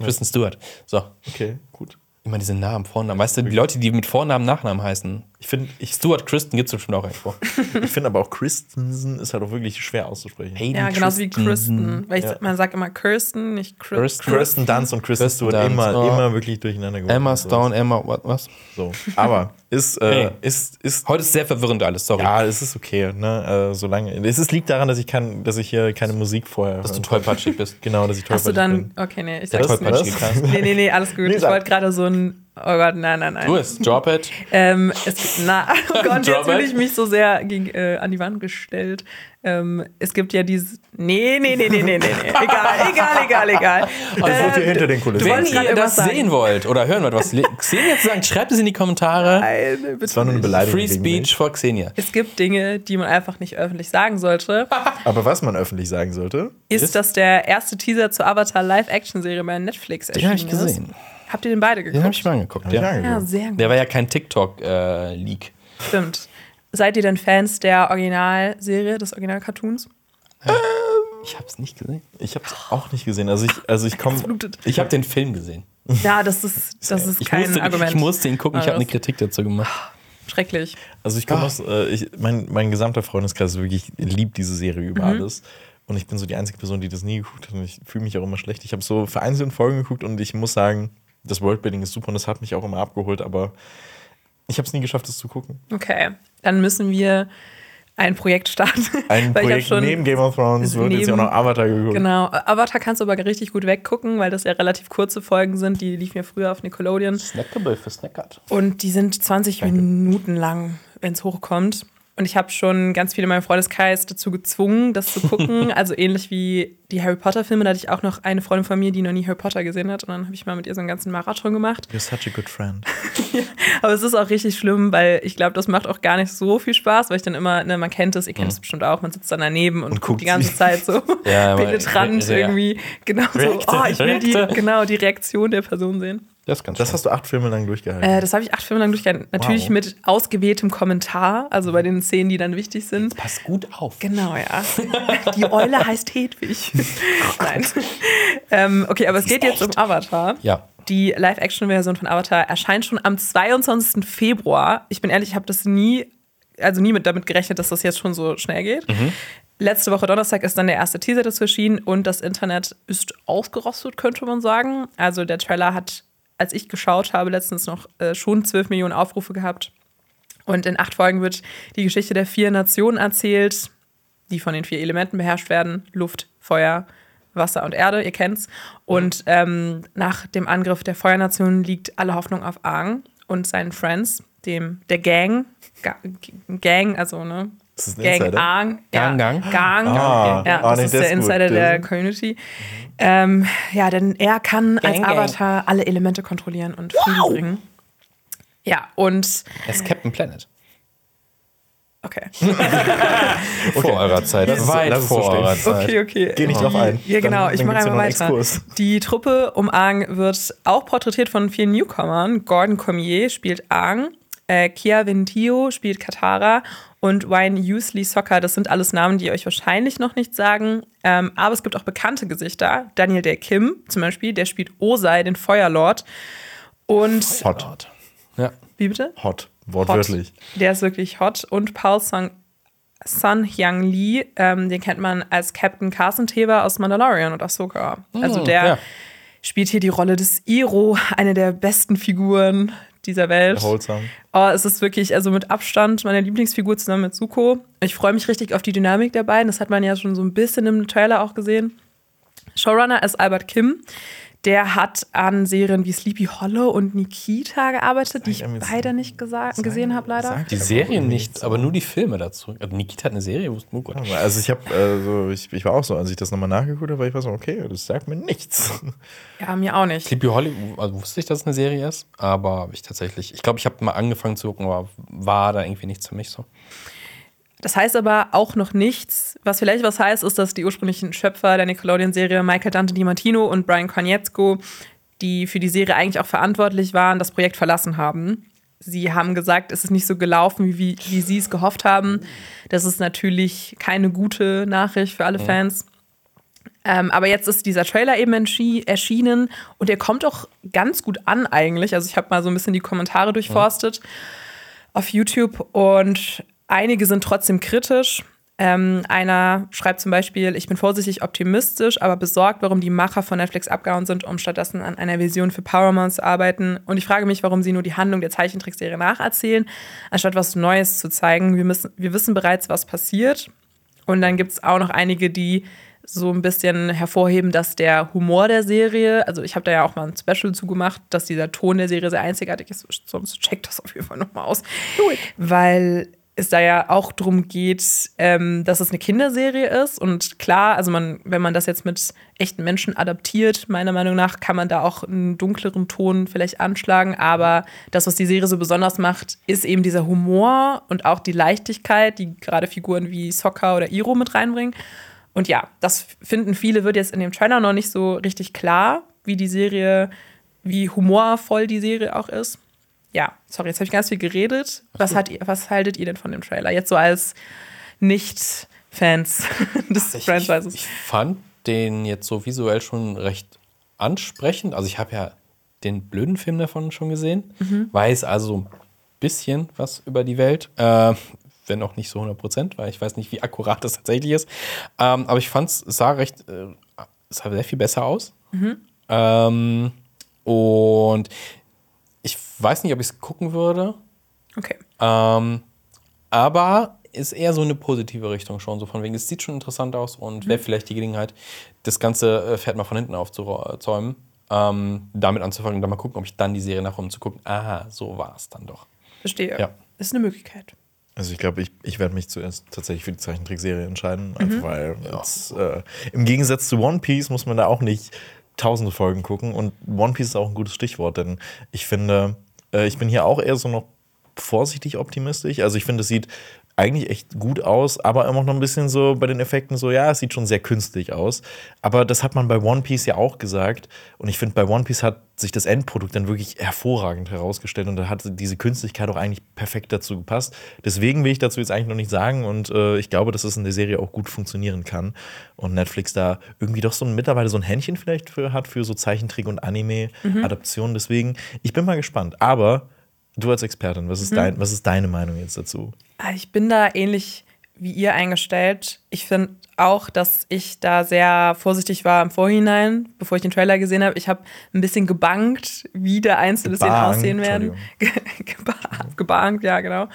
Kristen Stewart. So, Okay, gut. Immer diese Namen, Vornamen. Weißt du, die Leute, die mit Vornamen, Nachnamen heißen. Ich finde ich, Stuart Kristen gibt es bestimmt auch irgendwo. <laughs> ich find aber auch Christensen ist halt auch wirklich schwer auszusprechen. Hayden Ja, genauso wie. Kristen. Weil ich, Ja. man sagt immer Kirsten, nicht Chris. Kirsten. Kirsten Dunst und Kristen Kirsten Stewart Dunst, immer, oh. immer wirklich durcheinander geworfen. Emma. Stone, Emma, what, was? So. Aber ist, äh, Hey. ist, ist Heute ist sehr verwirrend alles, sorry. Ja, es ist okay, ne? Äh, solange. Es ist, liegt daran, dass ich kann, dass ich hier keine Musik vorher. Dass du tollpatschig bist. <laughs> Genau, dass ich Hast du tollpatschig dann, bin. okay, nee, ich sag's nicht. Nee, nee, nee, alles gut. Nee, ich wollte gerade so ein Oh Gott, nein, nein, nein. Du es, drop it. Ähm, es na, <laughs> oh <laughs> Gott, jetzt fühle ich mich so sehr gegen, äh, an die Wand gestellt. Ähm, es gibt ja dieses. Nee, nee, nee, nee, nee, nee, nee. <laughs> Egal, egal, egal, egal. Das wird hier Ähm, hinter den Kulissen. Wenn ihr das sagen. sehen wollt oder hören wollt, was <laughs> Xenia zu sagen, schreibt es in die Kommentare. Nein, bitte Das war nur eine. Beleidigung. Free Speech for Xenia. Es gibt Dinge, die man einfach nicht öffentlich sagen sollte. <laughs> Aber was man öffentlich sagen sollte, Ist, dass der erste Teaser zur Avatar Live-Action-Serie bei Netflix Den habe ich erschienen gesehen. ist? Habt ihr den beide geguckt? Den habe ich mal angeguckt. hab ich Ja. angeguckt. ja, sehr gut. Der war ja kein TikTok-Leak. Stimmt. Seid ihr denn Fans der Originalserie, des Original-Cartoons? ich habe es nicht gesehen. ich habe es auch nicht gesehen. Also ich, also ich <laughs> komme. Blutet. Ich habe den Film gesehen. Ja, das ist, <laughs> das ist Ich kein musste, Argument. ich musste ihn gucken. Ich habe eine Kritik dazu gemacht. Schrecklich. Also ich komme aus, äh, ich, mein, mein gesamter Freundeskreis wirklich liebt diese Serie über alles. Und ich bin so die einzige Person, die das nie geguckt hat. Und ich fühle mich auch immer schlecht. Ich habe so vereinzelte Folgen geguckt und ich muss sagen, das Worldbuilding ist super und das hat mich auch immer abgeholt, aber ich habe es nie geschafft, das zu gucken. Okay, dann müssen wir ein Projekt starten. Ein <laughs> Weil ich hab Projekt neben Game of Thrones wird jetzt ja auch noch Avatar geguckt. Genau, Avatar kannst du aber richtig gut weggucken, weil das ja relativ kurze Folgen sind. Die liefen ja früher auf Nickelodeon. Snackable für Snackert. Und die sind 20 Minuten lang, wenn es hochkommt. Und ich habe schon ganz viele in meinem Freundeskreis dazu gezwungen, das zu gucken. <laughs> also ähnlich wie die Harry Potter-Filme. Da hatte ich auch noch eine Freundin von mir, die noch nie Harry Potter gesehen hat. Und dann habe ich mal mit ihr so einen ganzen Marathon gemacht. You're such a good friend. <laughs> Aber es ist auch richtig schlimm, weil ich glaube, das macht auch gar nicht so viel Spaß, weil ich dann immer, ne, man kennt es, ihr kennt es bestimmt auch, man sitzt dann daneben und, Und guckt die ganze. Zeit so <laughs> Ja, penetrant ja. irgendwie. Genau so, oh, ich will die, genau, die Reaktion der Person sehen. Das ist ganz Das hast du acht Filme lang durchgehalten. Äh, das habe ich acht Filme lang durchgehalten. Natürlich Wow. mit ausgewähltem Kommentar, also bei den Szenen, die dann wichtig sind. Pass gut auf. Genau, ja. Die Eule heißt Hedwig. <laughs> <laughs> Nein. ähm, okay, aber es geht jetzt um Avatar. Ja. Die Live-Action-Version von Avatar erscheint schon am 22. Februar. Ich bin ehrlich, ich habe das nie, also nie mit, damit gerechnet, dass das jetzt schon so schnell geht. Letzte Woche Donnerstag ist dann der erste Teaser dazu erschienen und das Internet ist ausgerostet, könnte man sagen. Also der Trailer hat, als ich geschaut habe, letztens noch äh, schon 12 Millionen Aufrufe gehabt. Und in acht Folgen wird die Geschichte der vier Nationen erzählt, die von den vier Elementen beherrscht werden: Luft, Feuer, Wasser und Erde, ihr kennt's. Und ähm, nach dem Angriff der Feuernation liegt alle Hoffnung auf Aang und seinen Friends, dem der Gang, Ga Gang, also ne, Ist das ein Gang Insider? Gang, ja, Gang. Gang, Ah, ja, ah, das nee, ist der der ist gut. Insider der Der- Community. Ähm, ja, denn er kann als Gang, Gang. Avatar alle Elemente kontrollieren und Frieden bringen. Ja, und Er ist Captain Planet. okay. <laughs> Vor eurer Zeit. Es so- Weit so vor eurer Zeit. Okay, okay. Geh nicht drauf ein. Ja, genau, Dann- ich mache einfach weiter. Exkurs. Die Truppe um Aang wird auch porträtiert von vielen Newcomern. Gordon Cormier spielt Aang, äh, Kia Ventio spielt Katara und Wayne Usley Soccer. Das sind alles Namen, die euch wahrscheinlich noch nicht sagen. Ähm, aber es gibt auch bekannte Gesichter. Daniel Day Kim zum Beispiel, der spielt Osei, den Feuerlord. Und, Hot. Ja. wie bitte? Hot. Hot. Wortwörtlich. Der ist wirklich hot. Und Paul Sun, Sun Hyang Lee, ähm, den kennt man als Captain Carson Tever aus Mandalorian und Ahsoka. Also der ja. spielt hier die Rolle des Iro, eine der besten Figuren dieser Welt. Wholesome. Oh, es ist wirklich, also mit Abstand meine Lieblingsfigur zusammen mit Zuko. Ich freue mich richtig auf die Dynamik der beiden. Das hat man ja schon so ein bisschen im Trailer auch gesehen. Showrunner ist Albert Kim. Der hat an Serien wie Sleepy Hollow und Nikita gearbeitet, die ich beide nicht gesehen habe, leider. Sag Die Serien nichts. nicht, aber nur die Filme dazu. Also Nikita hat eine Serie, wusste oh Gott. Also ich habe, äh, so, ich, ich war auch so, als ich das nochmal nachgeguckt habe, war ich war so, okay, das sagt mir nichts. Ja, mir auch nicht. Sleepy Holly, also wusste ich, dass es eine Serie ist, aber ich tatsächlich, ich glaube, ich habe mal angefangen zu gucken, aber war da irgendwie nichts für mich so. Das heißt aber auch noch nichts. Was vielleicht was heißt, ist, dass die ursprünglichen Schöpfer der Nickelodeon-Serie Michael Dante DiMartino und Brian Konietzko, die für die Serie eigentlich auch verantwortlich waren, das Projekt verlassen haben. Sie haben gesagt, es ist nicht so gelaufen, wie, wie sie es gehofft haben. Das ist natürlich keine gute Nachricht für alle Fans. Ähm, aber jetzt ist dieser Trailer eben erschienen und der kommt auch ganz gut an eigentlich. Also ich habe mal so ein bisschen die Kommentare durchforstet auf YouTube und einige sind trotzdem kritisch. Ähm, einer schreibt zum Beispiel, ich bin vorsichtig optimistisch, aber besorgt, warum die Macher von Netflix abgehauen sind, um stattdessen an einer Vision für Paramount zu arbeiten. Und ich frage mich, warum sie nur die Handlung der Zeichentrickserie nacherzählen, anstatt was Neues zu zeigen. Wir, müssen, wir wissen bereits, was passiert. Und dann gibt es auch noch einige, die so ein bisschen hervorheben, dass der Humor der Serie, also ich habe da ja auch mal ein Special zugemacht, dass dieser Ton der Serie sehr einzigartig ist. Sonst checkt das auf jeden Fall nochmal aus. Weil es da ja auch darum geht, ähm, dass es eine Kinderserie ist. Und klar, also man, wenn man das jetzt mit echten Menschen adaptiert, meiner Meinung nach, kann man da auch einen dunkleren Ton vielleicht anschlagen. Aber das, was die Serie so besonders macht, ist eben dieser Humor und auch die Leichtigkeit, die gerade Figuren wie Sokka oder Iro mit reinbringen. Und ja, das finden viele, wird jetzt in dem Trailer noch nicht so richtig klar, wie die Serie, wie humorvoll die Serie auch ist ja, sorry, jetzt habe ich ganz viel geredet. Was, hat, was haltet ihr denn von dem Trailer? Jetzt so als Nicht-Fans <laughs> des ich, Franchises. Ich, ich fand den jetzt so visuell schon recht ansprechend. Also ich habe ja den blöden Film davon schon gesehen, mhm. weiß also ein bisschen was über die Welt, äh, wenn auch nicht so 100 Prozent, weil ich weiß nicht, wie akkurat das tatsächlich ist. Ähm, aber ich fand es sah recht, äh, sah sehr viel besser aus. Mhm. Ähm, und weiß nicht, ob ich es gucken würde. Okay. Ähm, aber ist eher so eine positive Richtung schon. So von wegen, es sieht schon interessant aus und mhm. wäre vielleicht die Gelegenheit, das ganze äh, Pferd mal von hinten aufzuzäumen. Ähm, damit anzufangen und dann mal gucken, ob ich dann die Serie nachher um zu gucken. Aha, so war es dann doch. Verstehe. Ja. Ist eine Möglichkeit. Also ich glaube, ich, ich werde mich zuerst tatsächlich für die Zeichentrickserie entscheiden, mhm. einfach weil ja. jetzt, äh, im Gegensatz zu One Piece muss man da auch nicht tausende Folgen gucken. Und One Piece ist auch ein gutes Stichwort, denn ich finde, äh, ich bin hier auch eher so noch vorsichtig optimistisch. Also ich finde, es sieht eigentlich echt gut aus, aber immer noch ein bisschen so bei den Effekten so, ja, es sieht schon sehr künstlich aus. Aber das hat man bei One Piece ja auch gesagt. Und ich finde, bei One Piece hat sich das Endprodukt dann wirklich hervorragend herausgestellt und da hat diese Künstlichkeit auch eigentlich perfekt dazu gepasst. Deswegen will ich dazu jetzt eigentlich noch nicht sagen und äh, ich glaube, dass es in der Serie auch gut funktionieren kann und Netflix da irgendwie doch so mittlerweile so ein Händchen vielleicht für hat für so Zeichentrick und Anime-Adaptionen. Mhm. Deswegen, ich bin mal gespannt. Aber du als Expertin, was ist, mhm. dein, was ist deine Meinung jetzt dazu? Ah, ich bin da ähnlich wie ihr eingestellt. Ich finde auch, dass ich da sehr vorsichtig war im Vorhinein, bevor ich den Trailer gesehen habe. Ich habe ein bisschen gebankt, wie der einzelne Szenen aussehen werden. <laughs> gebankt, gebankt, ja, genau.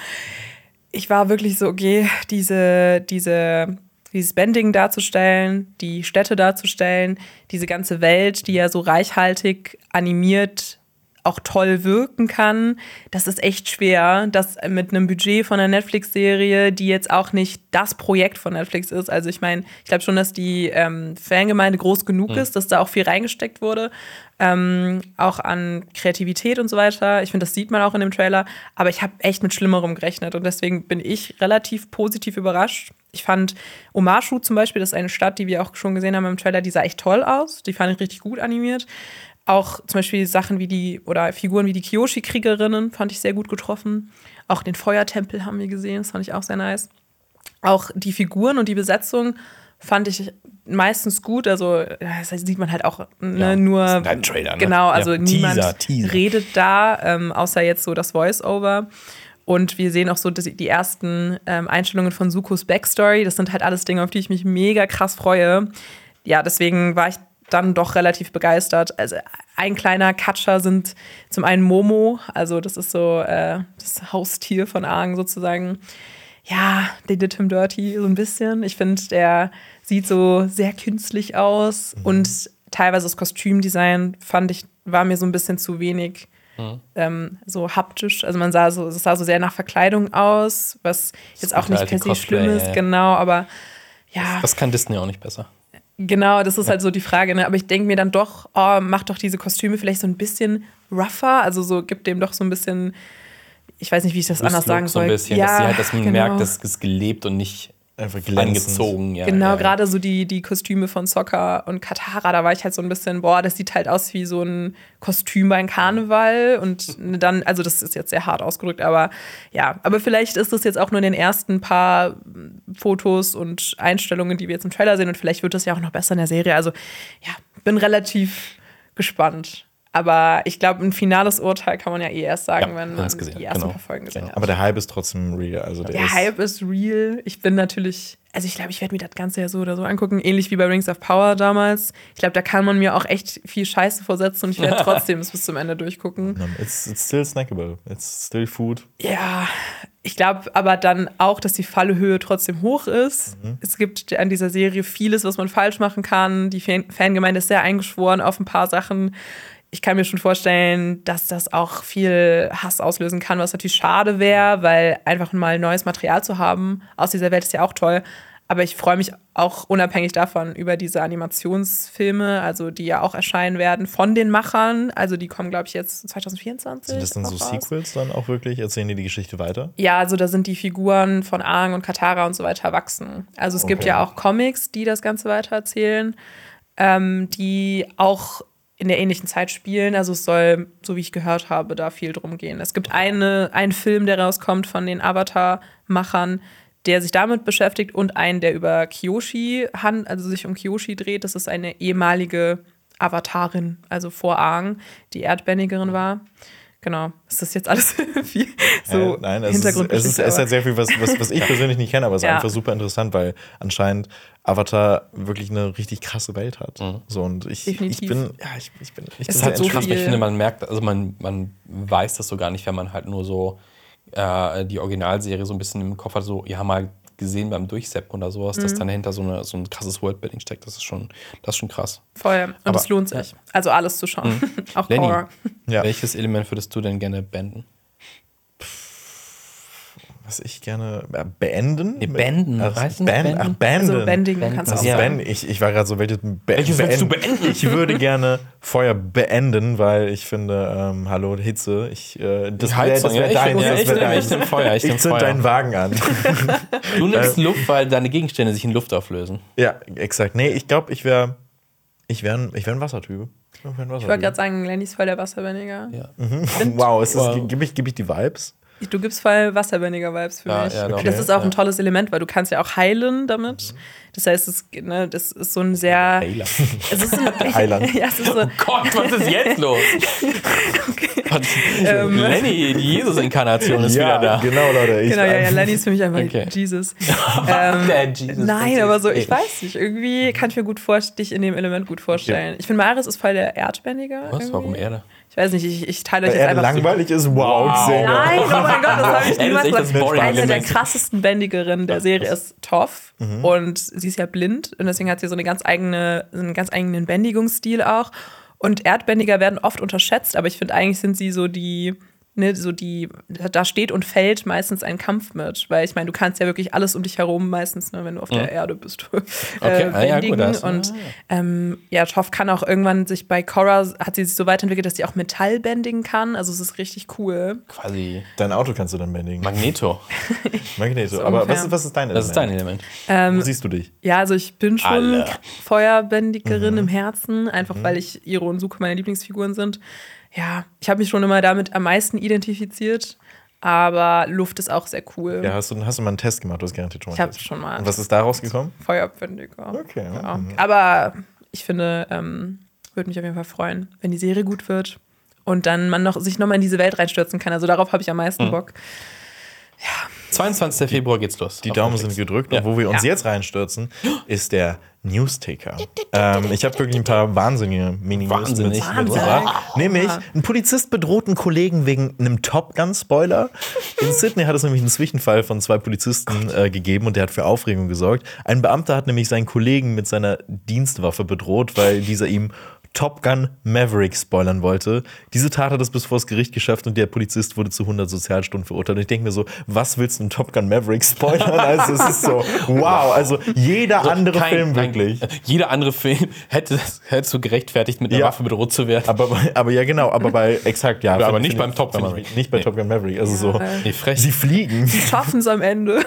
Ich war wirklich so, okay, diese, diese, dieses Bending darzustellen, die Städte darzustellen, diese ganze Welt, die ja so reichhaltig animiert auch toll wirken kann. Das ist echt schwer, das mit einem Budget von einer Netflix-Serie, die jetzt auch nicht das Projekt von Netflix ist. Also ich meine, ich glaube schon, dass die ähm, Fangemeinde groß genug mhm. ist, dass da auch viel reingesteckt wurde. Ähm, auch an Kreativität und so weiter. Ich finde, das sieht man auch in dem Trailer. Aber ich habe echt mit Schlimmerem gerechnet und deswegen bin ich relativ positiv überrascht. Ich fand Omashu zum Beispiel, das ist eine Stadt, die wir auch schon gesehen haben im Trailer, die sah echt toll aus. Die fand ich richtig gut animiert. Auch zum Beispiel Sachen wie die, oder Figuren wie die Kyoshi-Kriegerinnen fand ich sehr gut getroffen. Auch den Feuertempel haben wir gesehen, das fand ich auch sehr nice. Auch die Figuren und die Besetzung fand ich meistens gut. Also, das sieht man halt auch ne, ja, nur. Ist ein Trailer, ne? Genau, also ja, niemand Teaser, Teaser. redet da, ähm, außer jetzt so das Voice-Over. Und wir sehen auch so die ersten ähm, Einstellungen von Sukos Backstory. Das sind halt alles Dinge, auf die ich mich mega krass freue. Ja, deswegen war ich dann doch relativ begeistert. Also ein kleiner Catcher sind zum einen Momo, also das ist so äh, das Haustier von Aang sozusagen. Ja, they did him dirty so ein bisschen. Ich finde, der sieht so sehr künstlich aus mhm. und teilweise das Kostümdesign fand ich, war mir so ein bisschen zu wenig. Mhm. Ähm, so haptisch. Also man sah so, es sah so sehr nach Verkleidung aus, was jetzt auch nicht per se schlimm ist, ja. genau, aber ja. Das, das kann Disney auch nicht besser. Genau, das ist halt so die Frage. Ne? Aber ich denke mir dann doch, oh, mach doch diese Kostüme vielleicht so ein bisschen rougher. Also so gibt dem doch so ein bisschen, ich weiß nicht, wie ich das anders sagen soll. So ein bisschen, ja, dass, sie halt, dass man genau. merkt, dass es gelebt und nicht einfach angezogen. Ja, genau, ja. gerade so die, die Kostüme von Soccer und Katara, da war ich halt so ein bisschen, boah, das sieht halt aus wie so ein Kostüm beim Karneval und dann, also das ist jetzt sehr hart ausgedrückt, aber ja, aber vielleicht ist das jetzt auch nur in den ersten paar Fotos und Einstellungen, die wir jetzt im Trailer sehen und vielleicht wird das ja auch noch besser in der Serie. Also ja, bin relativ gespannt. Aber ich glaube, ein finales Urteil kann man ja eh erst sagen, ja, wenn man gesehen. die ersten genau. paar Folgen gesehen genau. hat. Aber der Hype ist trotzdem real. Also der, der ist Hype ist real. Ich bin natürlich also ich glaube, ich werde mir das Ganze ja so oder so angucken, ähnlich wie bei Rings of Power damals. Ich glaube, da kann man mir auch echt viel Scheiße vorsetzen und ich werde <laughs> trotzdem es bis zum Ende durchgucken. It's, it's still snackable. It's still food. Ja, ich glaube aber dann auch, dass die Fallhöhe trotzdem hoch ist. Es gibt an dieser Serie vieles, was man falsch machen kann. Die Fan Fangemeinde ist sehr eingeschworen auf ein paar Sachen. Ich kann mir schon vorstellen, dass das auch viel Hass auslösen kann, was natürlich schade wäre, weil einfach mal neues Material zu haben aus dieser Welt ist ja auch toll. Aber ich freue mich auch unabhängig davon über diese Animationsfilme, also die ja auch erscheinen werden von den Machern. Also die kommen, glaube ich, jetzt 2024. Sind das dann so. Sequels dann auch wirklich? Erzählen die die Geschichte weiter? Ja, also da sind die Figuren von Aang und Katara und so weiter erwachsen. Also es gibt Okay. ja auch Comics, die das Ganze weitererzählen, ähm, die auch in der ähnlichen Zeit spielen. Also es soll, so wie ich gehört habe, da viel drum gehen. Es gibt eine, einen Film, der rauskommt von den Avatar-Machern, der sich damit beschäftigt und einen, der über Kyoshi, han- also sich um Kyoshi dreht. Das ist eine ehemalige Avatarin, also vor Aang, die Erdbändigerin war. Genau. Ist das jetzt alles <laughs> viel so äh, nein, es ist, es, ist, es ist halt sehr viel, was, was, was ich <laughs> persönlich nicht kenne, aber es ist Ja. einfach super interessant, weil anscheinend Avatar wirklich eine richtig krasse Welt hat. So, und ich, ich Definitiv. bin, ja, ich, ich bin, ich Es bin hat sehr so krass, entspannt. weil ich finde, man merkt, also man, man weiß das so gar nicht, wenn man halt nur so äh, die Originalserie so ein bisschen im Kopf hat, so, ja, mal gesehen beim Durchseppen oder sowas, Mhm. dass dann dahinter so, eine, so ein krasses Worldbuilding steckt. Das ist schon, das ist schon krass. Voll. Und Aber- es lohnt sich. Also alles zu schauen. <laughs> Auch Lenny, Horror. Ja. welches Element würdest du denn gerne beenden? Was ich gerne äh, beenden? Nee, beenden. Ach, Heißt das band, beenden? ach, beenden. Also Bending Benden. kannst du auch Also Ja. sagen. beenden. Ich, ich war gerade so, welches be Welches willst du beenden? Ich würde gerne Feuer beenden, weil ich finde, ähm, hallo, Hitze, ich, äh, das Die wär- Heizung, das wär ja, ich dein, ja, ich wär dein. ich nehm Feuer, ich nehm zünd deinen Wagen an. <laughs> Du nimmst Äh. Luft, weil deine Gegenstände sich in Luft auflösen. ja, exakt. Nee, ich glaube, ich wäre ich wär, ein- ich wär ein Wassertyp. Ich, wär ein Ich wollte Wassertyp. gerade sagen, Lenny ist voll der Wasserbändiger. Ja. Wow, ist das, Wow. Gib, ich, gib ich die Vibes? Du gibst voll Wasserbändiger-Vibes für Ja, mich. ja, doch. Das Okay, ist auch ein tolles Element, weil du kannst ja auch heilen damit. Das heißt, es, ne, das ist so ein sehr. Heiler. <laughs> Es ist ein, <laughs> Heiland. ja, es ist so, Gott, was ist jetzt los? Gott, Ähm. Lenny, die Jesus-Inkarnation ist wieder da. genau, Leute. Ich genau, ja, ja, Lenny ist für mich einfach Okay. Jesus. <laughs> ähm, Der Jesus Nein, aber so, ich weiß nicht. Irgendwie kann ich mir gut vor, dich in dem Element gut vorstellen. Ich finde, Maris ist voll der Erdbändiger. Was? irgendwie. Warum Erde? Ich weiß nicht, ich, ich teile euch Weil jetzt er einfach. langweilig ist, wow, Xenia. Nein, oh mein Gott, das habe ich niemals gesagt. Eine der krassesten Bändigerinnen der Serie ist Toff und sie ist ja blind und deswegen hat sie so eine ganz eigene, einen ganz eigenen Bändigungsstil auch. Und Erdbändiger werden oft unterschätzt, aber ich finde eigentlich sind sie so die, ne, so die, da steht und fällt meistens ein Kampf mit, weil ich meine, du kannst ja wirklich alles um dich herum meistens, ne, wenn du auf der Erde bist, <laughs> äh, Okay, ah ja, gut, und ähm, ja, Toff kann auch irgendwann sich bei Korra hat sie sich so weiterentwickelt, dass sie auch Metall bändigen kann. Also es ist richtig cool. Quasi Dein Auto kannst du dann bändigen. Magneto. <laughs> Magneto. So Aber was ist, was ist dein Das ist dein Element? Element. Wo siehst du dich? Ja, also ich bin schon Alle. Feuerbändigerin im Herzen, einfach weil ich Iro und Suko meine Lieblingsfiguren sind. Ja, ich habe mich schon immer damit am meisten identifiziert, aber Luft ist auch sehr cool. Ja, hast du, hast du mal einen Test gemacht? Du hast garantiert schon mal Ich habe schon mal Und was ist da rausgekommen? Feuerbändiger. Okay. Ja. mhm. Aber ich finde, ähm, würde mich auf jeden Fall freuen, wenn die Serie gut wird und dann man noch, sich nochmal in diese Welt reinstürzen kann. Also darauf habe ich am meisten Bock. 22. Februar geht's los. Die Daumen Netflix. sind gedrückt Ja. und wo wir uns Ja. jetzt reinstürzen, ist der Newsticker. Ähm, ich habe wirklich ein paar wahnsinnige mini Wahnsinnig. mit, mitgebracht. Nämlich, ein Polizist bedroht einen Kollegen wegen einem Top Gun-Spoiler. In Sydney hat es nämlich einen Zwischenfall von zwei Polizisten äh, gegeben und der hat für Aufregung gesorgt. Ein Beamter hat nämlich seinen Kollegen mit seiner Dienstwaffe bedroht, weil dieser ihm Top Gun Maverick spoilern wollte. Diese Tat hat es bis vors Gericht geschafft und der Polizist wurde zu 100 Sozialstunden verurteilt. Und ich denke mir so, was willst du in Top Gun Maverick spoilern? <laughs> Also es ist so, wow, also jeder andere Kein- Film wirklich. äh, Jeder andere Film <laughs> hätte hättest du gerechtfertigt, mit einer Ja. Waffe bedroht zu werden. Aber, aber ja, genau, aber bei, <laughs> exakt, ja. Ja, aber nicht beim Top Gun Maverick. Nicht bei Nee. Top Gun Maverick, also so. Nee, frech. Sie fliegen. Schaffen es am Ende.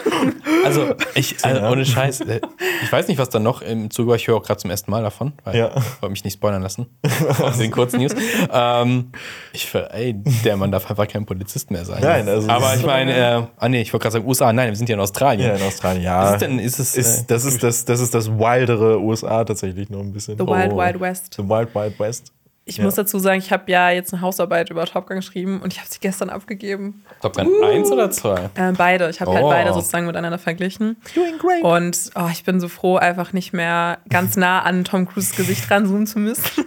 Also, ich, also ohne Scheiß, äh, ich weiß nicht, was da noch im Zuge war. Ich höre auch gerade zum ersten Mal davon, weil Ja. ich wollte mich nicht spoilern lassen. <laughs> Aus den kurzen News. ähm, ich, ey, der Mann darf einfach kein Polizist mehr sein. Nein, also Aber ich meine, äh, ah nee, ich wollte gerade sagen USA. Nein, wir sind ja in Australien. Ja, in Australien, ja. Was ist denn, ist es, Ist, äh, das, ist das, das ist das wildere USA tatsächlich nur ein bisschen. The Wild Oh. Wild West. The Wild Wild West. Ich Ja. muss dazu sagen, ich habe ja jetzt eine Hausarbeit über Top Gun geschrieben und ich habe sie gestern abgegeben. Top Gun 1 oder 2? Äh, beide. Ich habe Oh. halt beide sozusagen miteinander verglichen. Doing great. Und oh, ich bin so froh, einfach nicht mehr ganz nah an Tom Cruises Gesicht ranzoomen zu müssen.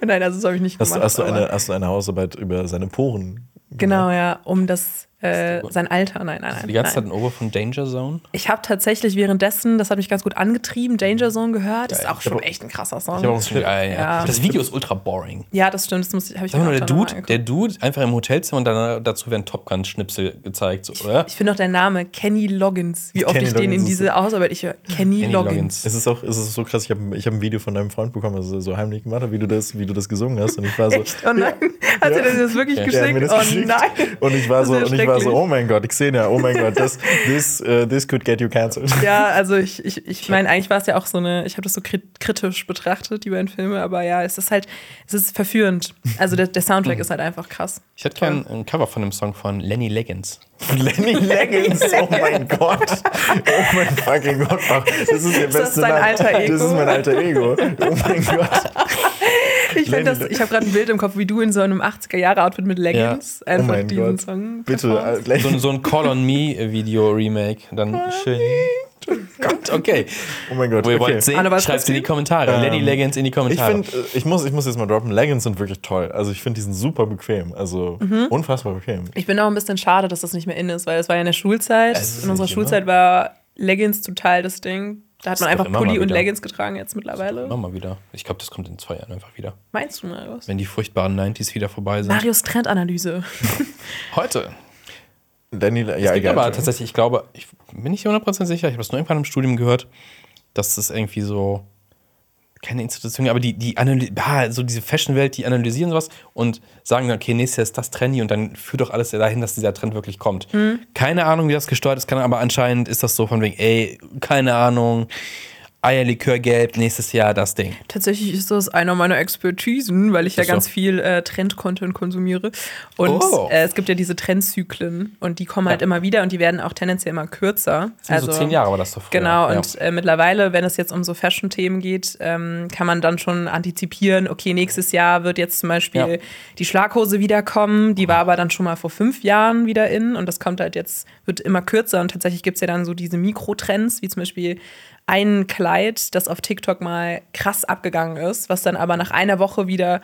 <laughs> nein, also das habe ich nicht Hast, gemacht. hast, du eine, hast du eine Hausarbeit über seine Poren? Genau, ja, um das, äh, sein Alter. Nein, nein, nein. Die ganze Zeit nein. ein Ober von Danger Zone? Ich habe tatsächlich währenddessen, das hat mich ganz gut angetrieben, Danger Zone gehört. Das ist auch schon echt ein krasser Song. Ich auch Clip. Geil, ja. Ja. Das Video ist ultra boring. ja, das stimmt. Das muss ich, ich Sag mir der Dude, der. Dude einfach im Hotelzimmer und dann dazu werden Top Gun-Schnipsel gezeigt, so, oder? Ich finde auch der Name Kenny Loggins. Wie oft Kenny ich den in Loggins diese Hausarbeit ich höre. Kenny, Kenny Loggins. Loggins. Es ist auch es ist so krass, ich habe ich hab ein Video von deinem Freund bekommen, also so heimlich gemacht hat, wie du das, wie du das gesungen hast. Und ich war so, Echt? Oh nein. Hat Ja. er dir das wirklich Ja. Geschickt? oh geschickt. nein. Und ich war so, ja ich war so, oh mein Gott, Xenia, oh mein Gott, das, this, uh, this could get you cancelled. Ja, also ich, ich, ich meine, eigentlich war es ja auch so eine, ich habe das so krit- kritisch betrachtet, die beiden Filme, aber ja, es ist halt, es ist verführend. Also der, der Soundtrack <laughs> ist halt einfach krass. Ich hätte gern ein Cover von dem Song von Lenny Leggins. Lenny Leggins, oh mein Gott. Oh mein fucking Gott. Das ist der das beste dein Name. alter Ego? Das ist mein alter Ego. Oh mein Gott. <laughs> Ich, find das, ich habe gerade ein Bild im Kopf, wie du in so einem 80er-Jahre-Outfit mit Leggings Oh einfach mein diesen Gott. Song Bitte, äh, So, ein- so ein Call on Me Video Remake. Dann schön. Gott, okay. oh mein Gott. Wo ihr okay. wollt sehen, schreibt in die? Kommentare. Ähm, Lenny Leggins in die Ich Kommentare. finde, ich muss, ich muss jetzt mal droppen, Leggings sind wirklich toll. Also ich finde, die sind super bequem. Also Mhm. unfassbar bequem. Ich bin auch ein bisschen schade, dass das nicht mehr in ist, weil es war ja in der Schulzeit. In unserer. Schulzeit war Leggings total das Ding. Da hat man einfach immer Pulli und. Leggings getragen jetzt mittlerweile. Mach mal wieder. Ich glaube, das kommt in zwei Jahren einfach wieder. Meinst du, Marius? Wenn die furchtbaren 90s wieder vorbei sind. Marius Trendanalyse. <laughs> Heute. Lenny, ja, Es gibt egal. aber tatsächlich, ich glaube, ich bin nicht 100% sicher, ich habe das nur irgendwann im Studium gehört, dass das irgendwie so, keine Institution, aber die, die ah, so diese Fashion-Welt, die analysieren sowas und sagen dann, okay, nächstes Jahr ist das trendy und dann führt doch alles dahin, dass dieser Trend wirklich kommt. Keine Ahnung, wie das gesteuert ist, keine, aber anscheinend ist das so von wegen, ey, keine Ahnung, Eierlikörgelb, nächstes Jahr das Ding. Tatsächlich ist das einer meiner Expertisen, weil ich ja so. ganz viel äh, Trend-Content konsumiere. Und Oh. äh, es gibt ja diese Trendzyklen und die kommen halt Ja. immer wieder und die werden auch tendenziell immer kürzer. Also, so zehn Jahre war das doch früher. Genau, ja. und äh, mittlerweile, wenn es jetzt um so Fashion-Themen geht, ähm, kann man dann schon antizipieren, okay, nächstes Jahr wird jetzt zum Beispiel Ja. die Schlaghose wiederkommen, die war aber dann schon mal vor fünf Jahren wieder in und das kommt halt jetzt, wird immer kürzer und tatsächlich gibt es ja dann so diese Mikrotrends, wie zum Beispiel ein Kleid, das auf TikTok mal krass abgegangen ist, was dann aber nach einer Woche wieder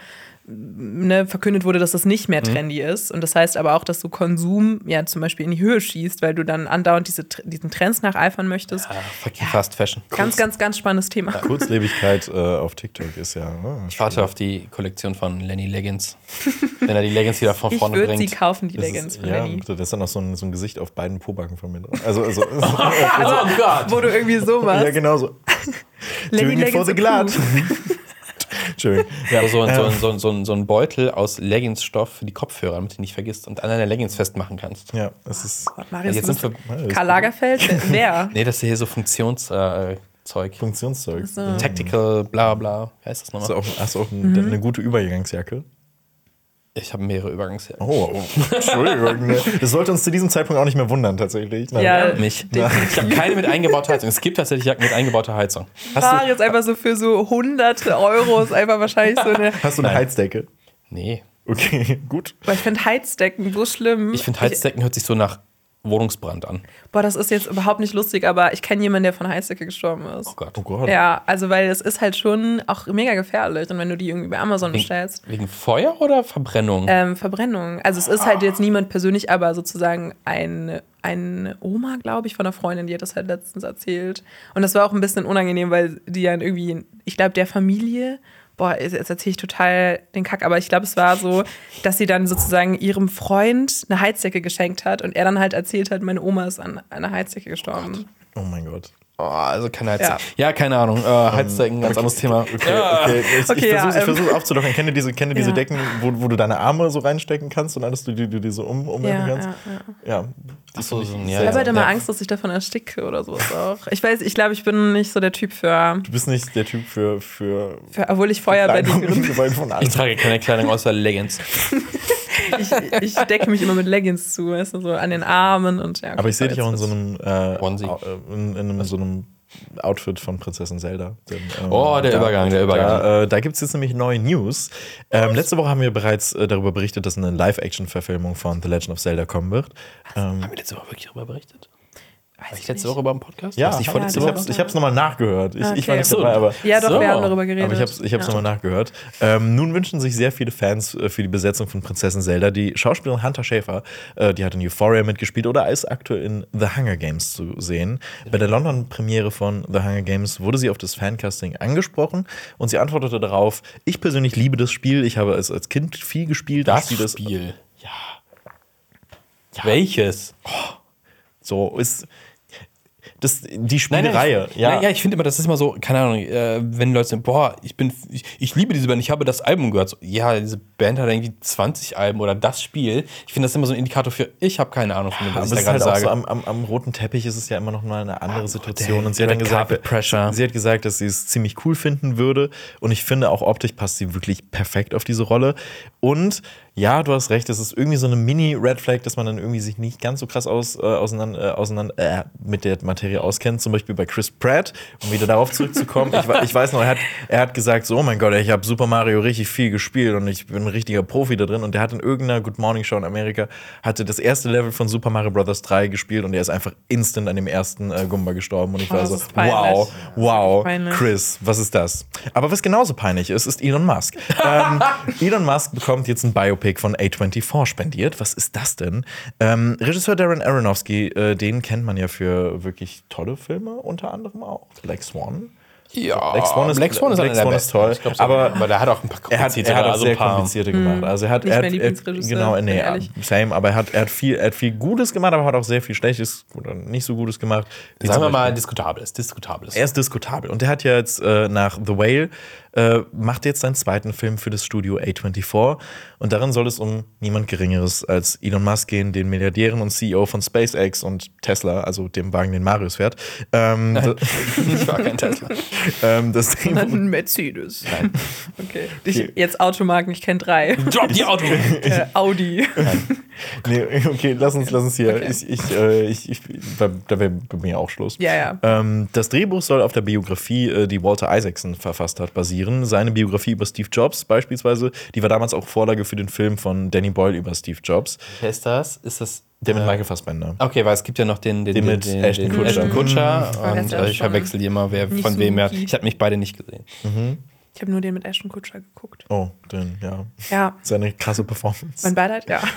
ne, verkündet wurde, dass das nicht Mhm. mehr trendy ist. Und das heißt aber auch, dass so Konsum ja zum Beispiel in die Höhe schießt, weil du dann andauernd diese, diesen Trends nacheifern möchtest. Ah, fucking Fast Fashion. Ganz, ganz, ganz spannendes Thema. Kurzlebigkeit äh, auf TikTok ist ja. ah, Ich warte auf die Kollektion von Lenny Leggins. <laughs> Wenn er die Leggins wieder von Ich vorne würde sie bringt. kaufen, die Das Leggings ist, von ja, Lenny. bitte, das ist dann noch so ein, so ein Gesicht auf beiden Pobacken von mir drauf. Also, also, <laughs> oh Gott! Wo du irgendwie so machst. ja, genau so. Lenny Doing it for Leggings the glad. Entschuldigung. Ja, Also so, ein- so, ein- so, ein- so, so ein Beutel aus Leggings-Stoff für die Kopfhörer, damit du nicht vergisst und an deiner Leggings festmachen kannst. ja, es ist Gott, Marius, Jetzt du sind wir- Karl Lagerfeld? <laughs> Wer? Nee, das ist hier so Funktionszeug. Äh, Zeug. Funktionszeug. So. Tactical, bla bla. Wie heißt das Hast du nochmal? auch, hast du auch Mhm. ein, eine gute Übergangsjacke? Ich habe mehrere Übergangsjacken. Oh, oh, Entschuldigung. ne. <laughs> Das sollte uns zu diesem Zeitpunkt auch nicht mehr wundern, tatsächlich. Nein. Ja, Mich. Ich habe keine mit eingebauter Heizung. Es gibt tatsächlich Jacken mit eingebauter Heizung. Hast du, Marius einfach so für so hunderte Euros einfach wahrscheinlich so eine. hast du eine Nein. Heizdecke? Nee. Okay, gut. Boah, ich finde Heizdecken so schlimm. Ich finde Heizdecken hört sich so nach Wohnungsbrand an. boah, das ist jetzt überhaupt nicht lustig, aber ich kenne jemanden, der von Heizdecke gestorben ist. Oh Gott. Oh Gott. Ja, also weil es ist halt schon auch mega gefährlich. Und wenn du die irgendwie bei Amazon bestellst, Wegen Feuer oder Verbrennung? ähm, Verbrennung. Also es ist halt jetzt niemand persönlich, aber sozusagen ein, eine Oma, glaube ich, von einer Freundin, die hat das halt letztens erzählt. Und das war auch ein bisschen unangenehm, weil die dann irgendwie, ich glaube, der Familie, boah, jetzt erzähle ich total den Kack, aber ich glaube, es war so, dass sie dann sozusagen ihrem Freund eine Heizdecke geschenkt hat und er dann halt erzählt hat, meine Oma ist an einer Heizdecke gestorben. Oh mein Gott. Oh, also keine Heizdecken. Ja. Ja, keine Ahnung. Äh, Heizdecken, ganz anderes Thema. Okay, okay. Ich, Okay, ich ja, versuche ähm. versuch aufzulockern. Kenne diese, kenne diese Ja. Decken, wo, wo du deine Arme so reinstecken kannst und alles, du die, du die so um, umwerfen Ja, kannst? ja, ja. Ja. So, so, Ich ja, habe ja, halt immer ja. Angst, dass ich davon ersticke oder sowas auch. Ich weiß, ich glaube, ich bin nicht so der Typ für, Du bist nicht der Typ für, für für obwohl ich Feuerbändigerin bin. <laughs> Gewalt von Ich trage keine Kleidung außer Leggings. <laughs> Ich, ich decke mich immer mit Leggings zu, weißt du, so an den Armen und ja. Aber ich sehe dich auch in so einem. äh, äh, in, in einem, so einem Outfit von Prinzessin Zelda. Denn, ähm, Oh, der Übergang, der Übergang. Da, äh, da gibt es jetzt nämlich neue News. Ähm, letzte Woche haben wir bereits äh, darüber berichtet, dass eine Live-Action-Verfilmung von The Legend of Zelda kommen wird. Ähm, Haben wir letzte Woche wirklich darüber berichtet? War Weiß ich ich letzte nicht. Woche beim Podcast? ja, ich, ja, Woche? hab's, ich hab's nochmal nachgehört. Ich, ich war Okay. nicht So. dabei, aber Ja, doch, So. wir haben darüber geredet. Aber ich habe es ich hab's ja. nochmal nachgehört. Ähm, nun wünschen sich sehr viele Fans äh, für die Besetzung von Prinzessin Zelda die Schauspielerin Hunter Schäfer, äh, die hat in Euphoria mitgespielt oder ist aktuell in The Hunger Games zu sehen. Bei der London-Premiere von The Hunger Games wurde sie auf das Fancasting angesprochen und sie antwortete darauf: Ich persönlich liebe das Spiel, ich habe es als Kind viel gespielt. Das ich spiele Spiel. Ja. Welches? So ist. Das, die Spielereihe, ich, ja. ja, ich finde immer, das ist immer so, keine Ahnung, äh, wenn Leute sagen, boah, ich bin, ich, ich liebe diese Band, ich habe das Album gehört. So, ja, diese Band hat irgendwie 20 Alben oder das Spiel. Ich finde das immer so ein Indikator für, ich habe keine Ahnung von dem, was ich da gerade halt sage. so am, am, am roten Teppich ist es ja immer noch mal eine andere Situation. der- und sie hat dann gesagt, Pressure. sie hat gesagt, dass sie es ziemlich cool finden würde. Und ich finde auch optisch passt sie wirklich perfekt auf diese Rolle. Und ja, du hast recht, es ist irgendwie so eine Mini-Red Flag, dass man dann irgendwie sich nicht ganz so krass aus, äh, auseinander, äh, auseinander äh, mit der Materie auskennt. Zum Beispiel bei Chris Pratt, um wieder darauf zurückzukommen. ich, ich weiß noch, er hat, er hat gesagt, so, oh mein Gott, ich habe Super Mario richtig viel gespielt und ich bin richtiger Profi da drin. Und der hat in irgendeiner Good Morning Show in Amerika, hatte das erste Level von Super Mario Bros. 3 gespielt und er ist einfach instant an dem ersten äh, Gumba gestorben. Und ich Oh, war so, wow, wow. Chris, was ist das? Aber was genauso peinlich ist, ist Elon Musk. <laughs> ähm, Elon Musk bekommt jetzt ein Biopic von A24 spendiert. Was ist das denn? Ähm, Regisseur Darren Aronofsky, äh, den kennt man ja für wirklich tolle Filme, unter anderem auch. Black Swan. Ja, Black Swan ist- Black Swan ist, Black der Swan ist toll, Ich glaub so. aber- aber der hat auch ein paar Er hat, er hat auch also sehr ein paar- komplizierte gemacht. Also er hat, Nicht er hat, mein Lieblingsregisseur, genau, nee, same, aber er hat, er hat viel, er hat viel Gutes gemacht, aber hat auch sehr viel Schlechtes oder nicht so Gutes gemacht. Sagen wir mal diskutables, diskutables. er ist diskutabel. Und er hat ja jetzt äh, nach The Whale, äh, macht jetzt seinen zweiten Film für das Studio A24. Und darin soll es um niemand Geringeres als Elon Musk gehen, den Milliardären und CEO von SpaceX und Tesla, also dem Wagen, den Marius fährt. Ähm, das, <laughs> ich war kein Tesla. <laughs> ähm, das Ding, <laughs> Ein Mercedes. Nein. Okay. Ich, jetzt Automarken, ich kenne drei. Drop die Auto. äh, Audi. nee, okay, lass uns, lass uns hier. Okay. Ich, ich, äh, ich, ich, da da wäre bei mir auch Schluss. Ja, ja. Ähm, das Drehbuch soll auf der Biografie, äh, die Walter Isaacson verfasst hat, basieren. Seine Biografie über Steve Jobs beispielsweise, die war damals auch Vorlage für den Film von Danny Boyle über Steve Jobs, Wer ist das? Ist das. der mit äh, Michael Fassbender. Okay, weil es gibt ja noch den, den, Den mit Ashton Kutcher. Ashton Kutscher Mhm. und äh, ich verwechsel die immer, wer nicht von so wem er. Ich habe mich beide nicht gesehen. Ich habe nur den mit Ashton Kutscher geguckt. Oh, den, ja. Ja. <laughs> Seine krasse Performance. Mein Beileid, ja. <laughs>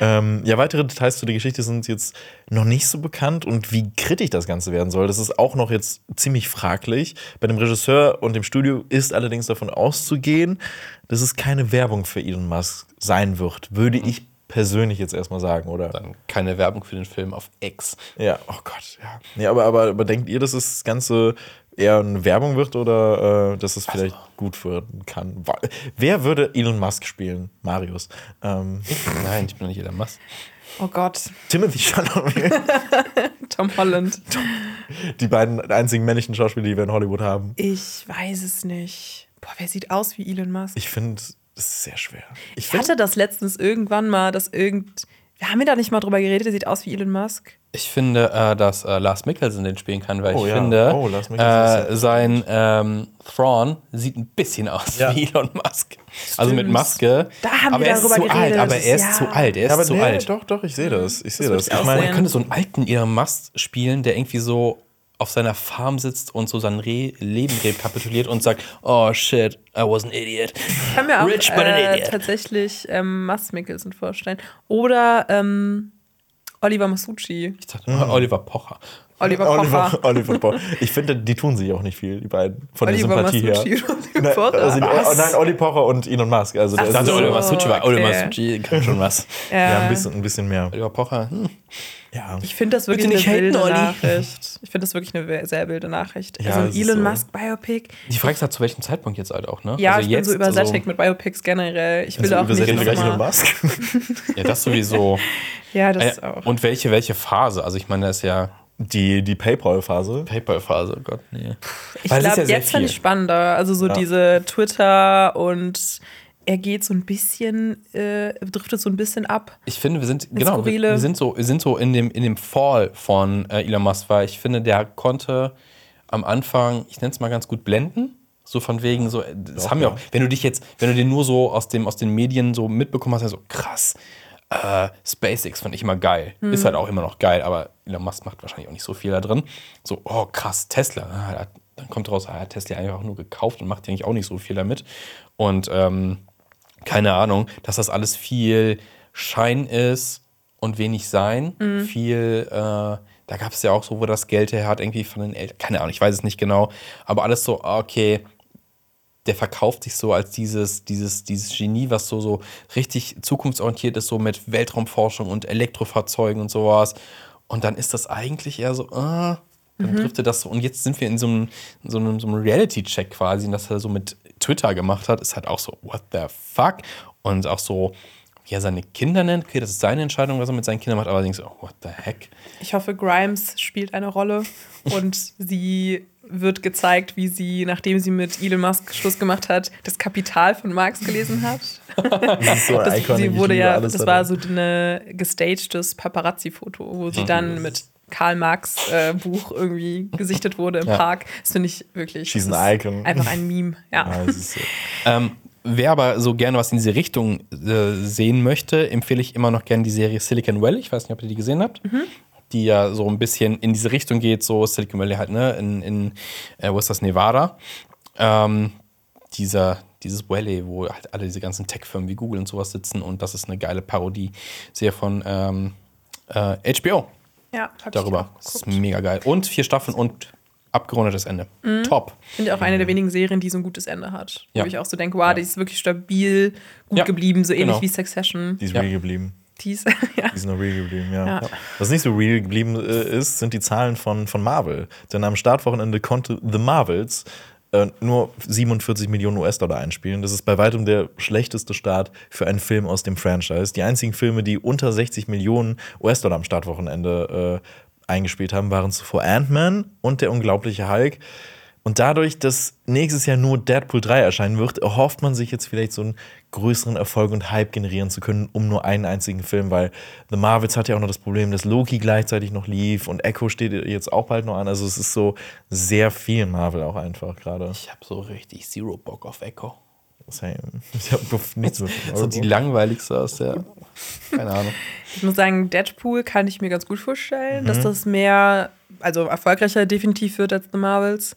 Ähm, ja, weitere Details zu der Geschichte sind jetzt noch nicht so bekannt und wie kritisch das Ganze werden soll, das ist auch noch jetzt ziemlich fraglich. Bei dem Regisseur und dem Studio ist allerdings davon auszugehen, dass es keine Werbung für Elon Musk sein wird, würde ich persönlich jetzt erstmal sagen, oder? Dann keine Werbung für den Film auf X. Ja, oh Gott, ja. Nee, aber, aber, aber denkt ihr, dass das Ganze eher eine Werbung wird oder äh, dass es vielleicht gut werden kann? Wer würde Elon Musk spielen? Marius. Ähm, <laughs> Nein, ich bin nicht Elon Musk. Oh Gott. Timothy Chalamet. <laughs> Tom Holland. die beiden einzigen männlichen Schauspieler, die wir in Hollywood haben. Ich weiß es nicht. Boah, wer sieht aus wie Elon Musk? Ich finde, das ist sehr schwer. Ich Ich hatte das letztens irgendwann mal, dass irgend. Wir haben wir da nicht mal drüber geredet, der sieht aus wie Elon Musk. Ich finde, äh, dass äh, Lars Mikkelsen den spielen kann, weil Oh ich ja. finde, Oh, äh, sein ähm, Thrawn sieht ein bisschen aus Ja. wie Elon Musk. Also mit Stimmt. Maske. Da haben aber wir er ist darüber zu geredet. alt. Aber er ist Ja. zu alt. Er ist aber zu nee, alt. doch, doch, ich sehe das. Ich sehe würd das. ich meine, Man sehen. könnte so einen alten Elon Musk spielen, der irgendwie so auf seiner Farm sitzt und so sein Re Leben rekapituliert und sagt, oh shit, I was an idiot. Ich kann mir auch Rich, but an äh, idiot. tatsächlich ähm, Mats Mikkelsen vorstellen. Oder ähm, Oliver Masucci. Ich dachte, Oliver Pocher. Oliver Pocher. Oliver, <laughs> Oliver Pocher. Ich finde, die tun sich auch nicht viel, die beiden. Von der Oliver Sympathie her. Und Oliver Nein, Pocher. also, Was? oh, nein, Oli Pocher und Elon Musk. Also, der Ich ist dachte, so, Oliver Masucci war Oliver. Masucci, kann schon was. <laughs> ja, ein bisschen, ein bisschen mehr. Oliver Pocher, hm. Ja. Ich finde das wirklich eine wilde Olli. Nachricht. Ich finde das wirklich eine sehr wilde Nachricht. Ja, also Elon so. Musk Biopic. Die Frage ist halt, zu welchem Zeitpunkt jetzt halt auch, ne? Ja, also ich bin so jetzt, übersättigt mit Biopics generell. Ich will Also auch nicht übersetzen wir gleich noch Elon mal- Musk. <laughs> Ja, das sowieso. Ja, das Äh, auch. und welche, welche Phase? Also ich meine, das ist ja Die, die Paypal-Phase. PayPal-Phase, oh Gott, nee. Ich glaube, ja jetzt fand viel. ich spannender. Also so Ja. diese Twitter und er geht so ein bisschen, äh, driftet so ein bisschen ab. Ich finde, wir sind, genau, wir, wir sind so, wir sind so in dem, in dem Fall von äh, Elon Musk, weil ich finde, der konnte am Anfang, ich nenne es mal ganz gut, blenden. So von wegen, so, äh, das Doch, haben wir ja. auch, wenn du dich jetzt, wenn du den nur so aus, dem, aus den Medien so mitbekommen hast, so krass, äh, SpaceX fand ich immer geil. Ist halt auch immer noch geil, aber Elon Musk macht wahrscheinlich auch nicht so viel da drin. So, oh krass, Tesla. Da- dann kommt raus, er hat Tesla einfach nur gekauft und macht eigentlich auch nicht so viel damit. Und ähm, keine Ahnung, dass das alles viel Schein ist und wenig Sein. Viel, äh, da gab es ja auch so, wo das Geld her hat, irgendwie von den Eltern. Keine Ahnung, ich weiß es nicht genau. Aber alles so, ah, okay, der verkauft sich so als dieses, dieses, dieses Genie, was so, so richtig zukunftsorientiert ist, so mit Weltraumforschung und Elektrofahrzeugen und sowas. Und dann ist das eigentlich eher so, ah, dann driftet das so. Und jetzt sind wir in so einem, in so einem, so einem Reality-Check quasi, und das er so mit Twitter gemacht hat, ist halt auch so, what the fuck? Und auch so, wie er seine Kinder nennt, okay, das ist seine Entscheidung, was er mit seinen Kindern macht, aber allerdings, oh, what the heck? Ich hoffe, Grimes spielt eine Rolle <laughs> und sie wird gezeigt, wie sie, nachdem sie mit Elon Musk Schluss gemacht hat, das Kapital von Marx gelesen hat. <laughs> Das ist so Das, iconic, sie wurde ja, das war so ein gestagedes Paparazzi-Foto, wo sie dann mit Karl Marx äh, Buch irgendwie gesichtet wurde im Ja. Park. Das finde ich wirklich. She's an icon. Einfach ein Meme, ja. Ja, ist so. Ähm, wer aber so gerne was in diese Richtung äh, sehen möchte, empfehle ich immer noch gerne die Serie Silicon Valley. Ich weiß nicht, ob ihr die gesehen habt. Die ja so ein bisschen in diese Richtung geht, so Silicon Valley halt, ne? In, in äh, wo ist das? Nevada. Ähm, dieser, dieses Valley, wo halt alle diese ganzen Tech-Firmen wie Google und sowas sitzen und das ist eine geile Parodie. Sehr von ähm, äh, HBO Ja, hab ich darüber. auch Das ist mega geil. Und vier Staffeln und abgerundetes Ende. Top. Ich finde auch eine der wenigen Serien, die so ein gutes Ende hat. Ja. Wo ich auch so denke, wow, die ist wirklich stabil, gut Ja, geblieben, so ähnlich genau. wie Succession. Die ist Ja. geblieben. Die ist, <laughs> ja. Die ist noch real geblieben, ja. Ja. Was nicht so real geblieben äh, ist, sind die Zahlen von, von Marvel. Denn am Startwochenende konnte The Marvels äh, nur 47 Millionen US-Dollar einspielen. Das ist bei weitem der schlechteste Start für einen Film aus dem Franchise. Die einzigen Filme, die unter 60 Millionen US-Dollar am Startwochenende äh, eingespielt haben, waren zuvor Ant-Man und der unglaubliche Hulk. Und dadurch, dass nächstes Jahr nur Deadpool 3 erscheinen wird, erhofft man sich jetzt vielleicht so einen größeren Erfolg und Hype generieren zu können, um nur einen einzigen Film, weil The Marvels hat ja auch noch das Problem, dass Loki gleichzeitig noch lief und Echo steht jetzt auch bald noch an. Also es ist so sehr viel Marvel auch einfach gerade. Ich habe so richtig Zero Bock auf Echo. Same. Ich habe nichts so <laughs> So die langweiligste aus der. Keine Ahnung. Ich muss sagen, Deadpool kann ich mir ganz gut vorstellen, Mhm. dass das mehr, also erfolgreicher definitiv wird als The Marvels.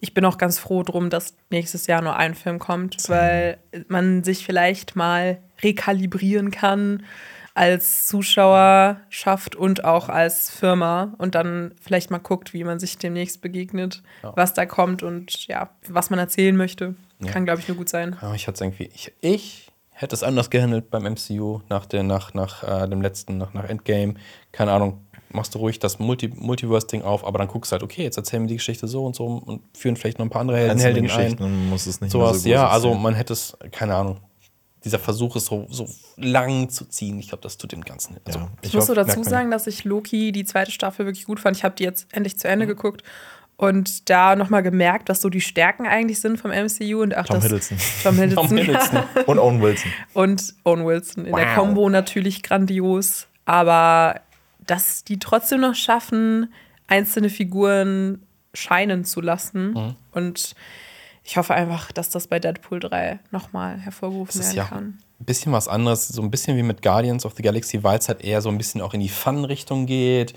Ich bin auch ganz froh drum, dass nächstes Jahr nur ein Film kommt, weil man sich vielleicht mal rekalibrieren kann als Zuschauerschaft und auch als Firma und dann vielleicht mal guckt, wie man sich demnächst begegnet, was da kommt und ja, was man erzählen möchte. Kann, glaube ich, nur gut sein. Ja, ich hatte irgendwie. Ich, ich hätte es anders gehandelt beim MCU nach, der, nach, nach äh, dem letzten, nach, nach Endgame. Keine Ahnung. Machst du ruhig das Multi Multiverse-Ding auf, aber dann guckst du halt, okay, jetzt erzählen wir die Geschichte so und so und führen vielleicht noch ein paar andere Helden, Geschichten ein. und muss es nicht mehr Sowas, so ja, also man hätte es, keine Ahnung. Dieser Versuch ist so, so lang zu ziehen. Ich glaube, das tut dem Ganzen. Also, Ja. Ich muss so dazu man sagen, dass ich Loki die zweite Staffel wirklich gut fand. Ich habe die jetzt endlich zu Ende geguckt und da nochmal gemerkt, was so die Stärken eigentlich sind vom MCU und auch Tom das Hiddleston. <laughs> Tom Hiddleston, Tom Hiddleston. und Owen Wilson. und Owen Wilson in der Wow. Combo natürlich grandios, aber dass die trotzdem noch schaffen, einzelne Figuren scheinen zu lassen Mhm. und ich hoffe einfach, dass das bei Deadpool 3 nochmal hervorgerufen werden ja kann. Ein bisschen was anderes, so ein bisschen wie mit Guardians of the Galaxy, weil es halt eher so ein bisschen auch in die Fun-Richtung geht.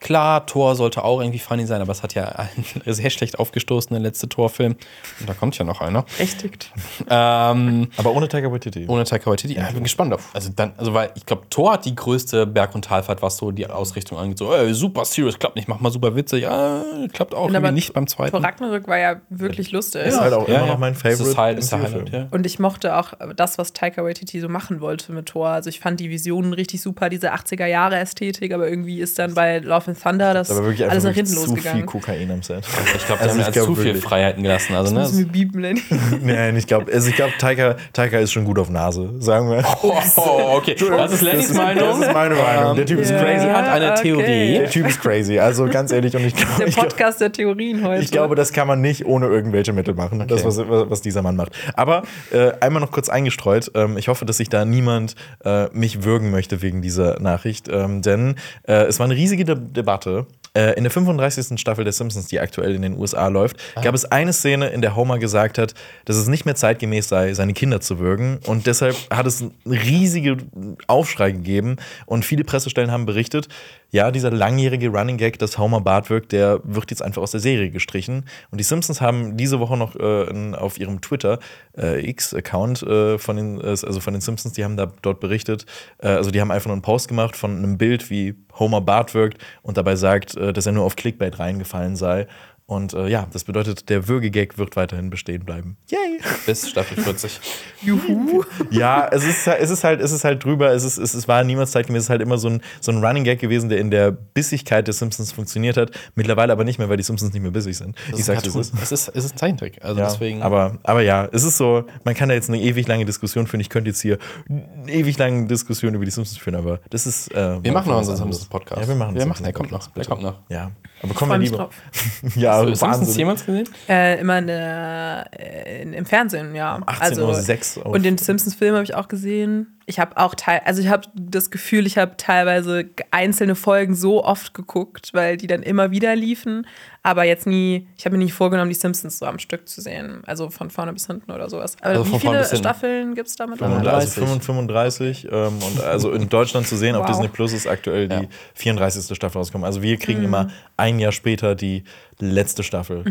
Klar, Thor sollte auch irgendwie funny sein, aber es hat ja einen <laughs> sehr schlecht aufgestoßen, der letzte Thor-Film. Und da kommt ja noch einer. Berechtigt. Ähm, Aber ohne Taika Waititi. ohne Taika Waititi. Ja, ich bin gespannt auf. Also dann, also weil ich glaube, Thor hat die größte Berg- und Talfahrt, was so die Ausrichtung angeht. So, ey, super serious, klappt nicht, mach mal super Witze. Ja, klappt auch aber nicht beim zweiten. Thor Ragnarök war ja wirklich lustig. Ist halt auch Ja, immer ja. noch mein Das ist Favorite. halt, ist. Highlight, ja. Und ich mochte auch das, was Taika Waititi Waititi so machen wollte mit Thor. Also ich fand die Visionen richtig super, diese 80er Jahre Ästhetik, aber irgendwie ist dann bei Love and Thunder das Aber wirklich alles nach wirklich hinten zu viel losgegangen. Kokain am Set. Ich glaube, die Also haben ich ja glaub zu viel. Freiheiten gelassen. Also, ne? Das müssen wir bieben, Lenny. <laughs> Nein, ich glaube, also ich glaube, Taika, Taika ist schon gut auf Nase, sagen wir. Oh, oh, okay. Das ist Lennys Meinung. Das ist meine Meinung. Der Typ ist Ja. crazy. Hat eine okay. Theorie. Der Typ ist crazy. Also ganz ehrlich, und ich glaube, Der ich, glaub, Podcast der Theorien heute. ich glaube, das kann man nicht ohne irgendwelche Mittel machen. Das, was, was dieser Mann macht. Aber äh, einmal noch kurz eingestreut. Ähm, ich hoffe, dass sich da niemand äh, mich würgen möchte wegen dieser Nachricht. Ähm, denn äh, es war eine riesige De Debatte. Äh, in der 35. Staffel der Simpsons, die aktuell in den USA läuft, gab es eine Szene, in der Homer gesagt hat, dass es nicht mehr zeitgemäß sei, seine Kinder zu würgen. Und deshalb hat es einen riesigen Aufschrei gegeben. Und viele Pressestellen haben berichtet, ja, dieser langjährige Running Gag, dass Homer Bart wirkt, der wird jetzt einfach aus der Serie gestrichen. Und die Simpsons haben diese Woche noch äh, auf ihrem Twitter äh, X-Account äh, von den, äh, also von den Simpsons, die haben da dort berichtet, äh, also die haben einfach nur einen Post gemacht von einem Bild, wie Homer Bart wirkt und dabei sagt, äh, dass er nur auf Clickbait reingefallen sei. Und äh, ja, das bedeutet, der Würgegag wird weiterhin bestehen bleiben. Yay! Bis Staffel 40. <laughs> Juhu. Ja, es ist, es ist halt, es ist halt drüber, es, ist, es, es war niemals zeitgemäß, es ist halt immer so ein, so ein Running Gag gewesen, der in der Bissigkeit der Simpsons funktioniert hat. Mittlerweile aber nicht mehr, weil die Simpsons nicht mehr bissig sind. ich sag's, es ist. Es ist, es ist ein Zeichentrick. Also Ja, deswegen. aber, aber ja, es ist so, man kann da jetzt eine ewig lange Diskussion führen. Ich könnte jetzt hier eine ewig lange Diskussion über die Simpsons führen, aber das ist. Äh, wir machen noch unseren anderes. Simpsons Podcast. Ja, wir machen Wir machen, der kommt noch. Simpsons Der kommt noch. Ja, aber kommen wir lieber. drauf. <laughs> ja, Hast du Simpsons Wahnsinn. jemals gesehen? Äh, immer in der, äh, in, im Fernsehen, ja. 18.06 Uhr auf- Und den Simpsons-Film habe ich auch gesehen. Ich habe auch teil, also ich habe das Gefühl, ich habe teilweise einzelne Folgen so oft geguckt, weil die dann immer wieder liefen. Aber jetzt nie, ich habe mir nicht vorgenommen, die Simpsons so am Stück zu sehen. Also von vorne bis hinten oder sowas. Aber Also wie viele. Staffeln gibt es da mittlerweile? also 35 ähm, und <laughs> also in Deutschland zu sehen auf Wow. Disney Plus ist aktuell die Ja. 34. Staffel rausgekommen. Also wir Mhm. kriegen immer ein Jahr später die letzte Staffel.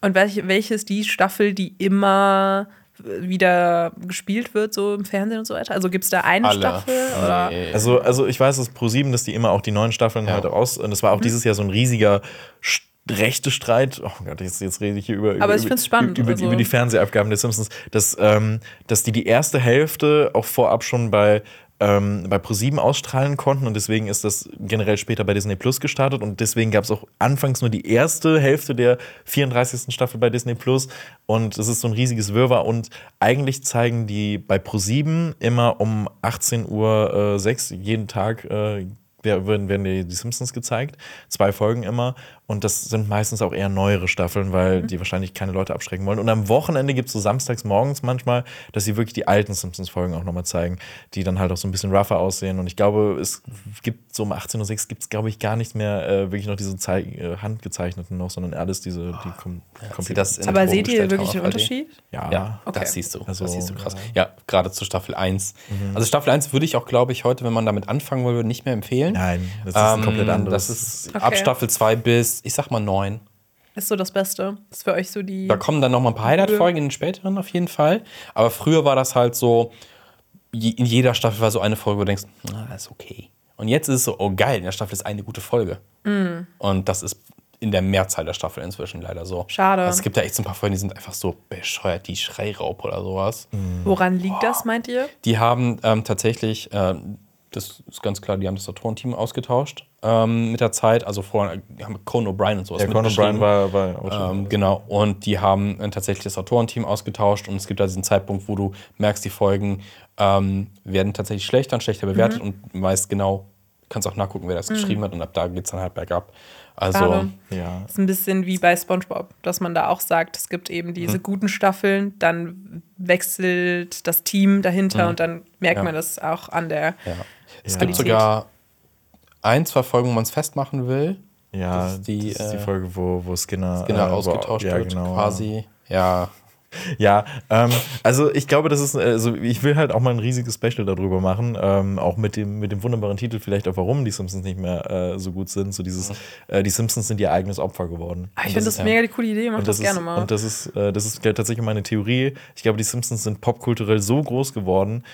Und welche, welche ist die Staffel, die immer wieder gespielt wird, so im Fernsehen und so weiter? Also gibt es da eine Alle. Staffel? Oder? Nee. Also, also ich weiß, dass Pro7, dass die immer auch die neuen Staffeln Ja. halt raus. Und es war auch dieses Jahr so ein riesiger St- rechte Streit. Oh Gott, jetzt, jetzt rede ich hier über, über, ich spannend, über, also- über die Fernsehabgaben der Simpsons, dass, ähm, dass die die erste Hälfte auch vorab schon bei ähm, bei ProSieben ausstrahlen konnten und deswegen ist das generell später bei Disney Plus gestartet und deswegen gab es auch anfangs nur die erste Hälfte der 34. Staffel bei Disney Plus und es ist so ein riesiges Wirrwarr und eigentlich zeigen die bei ProSieben immer um 18 Uhr äh, 6 jeden Tag äh, wer- werden, die Simpsons gezeigt. Zwei Folgen immer. Und das sind meistens auch eher neuere Staffeln, Mhm. weil die wahrscheinlich keine Leute abschrecken wollen. Und am Wochenende gibt es so samstags morgens manchmal, dass sie wirklich die alten Simpsons-Folgen auch nochmal zeigen, die dann halt auch so ein bisschen rougher aussehen. Und ich glaube, es gibt so um 18.06 Uhr gibt es, glaube ich, gar nicht mehr äh, wirklich noch diese Zei äh, handgezeichneten noch, sondern alles diese, die kom sie das in- Aber seht ihr wirklich den. Unterschied? Ja. Ja, Okay. das siehst du. Also, das siehst du krass. ja. Ja, gerade zu Staffel 1. Also Staffel 1 würde ich auch, glaube ich, heute, wenn man damit anfangen würde, nicht mehr empfehlen. Nein, das ist ein Ähm, komplett anderes. Das ist Okay. ab Staffel 2 bis, ich sag mal, 9. Ist so das Beste. Ist für euch so die. Da kommen dann noch mal ein paar Highlight-Folgen in den späteren auf jeden Fall. Aber früher war das halt so, in jeder Staffel war so eine Folge, wo du denkst, ah, ist okay. Und jetzt ist es so, oh geil, in der Staffel ist eine gute Folge. Mm. Und das ist in der Mehrzahl der Staffel inzwischen leider so. Schade. Also es gibt ja echt so ein paar Folgen, die sind einfach so bescheuert, die Schreiraub oder sowas. Woran liegt das, meint ihr? Die haben ähm, tatsächlich, ähm, das ist ganz klar, die haben das Autorenteam ausgetauscht ähm, mit der Zeit. Also vorher haben Conan O'Brien und sowas ja, Conan. O'Brien war, war. Ähm, genau, und die haben äh, tatsächlich das Autorenteam ausgetauscht und es gibt da diesen Zeitpunkt, wo du merkst, die Folgen ähm, werden tatsächlich schlechter und schlechter bewertet und weißt genau, kannst auch nachgucken, wer das geschrieben hat und ab da geht es dann halt bergab. Also, Schade. ja. ist ein bisschen wie bei SpongeBob, dass man da auch sagt, es gibt eben diese Mhm. guten Staffeln, dann wechselt das Team dahinter und dann merkt Mhm. Ja. man das auch an der. ja. Es Ja. gibt sogar ein, zwei Folgen, wo man es festmachen will. Ja, Das ist die, das ist die äh, Folge, wo, wo Skinner, Genau, äh, wo- ausgetauscht ja, wird, genau, quasi. Ja, <laughs> Ja, ähm, also ich glaube, das ist, also ich will halt auch mal ein riesiges Special darüber machen, ähm, auch mit dem, mit dem wunderbaren Titel vielleicht auch, warum die Simpsons nicht mehr äh, so gut sind. So dieses, äh, die Simpsons sind ihr eigenes Opfer geworden. Ah, ich finde das ja. mega die coole Idee, mach und das, das, gerne ist, mal. und das ist, äh, das ist tatsächlich meine Theorie. Ich glaube, die Simpsons sind popkulturell so groß geworden,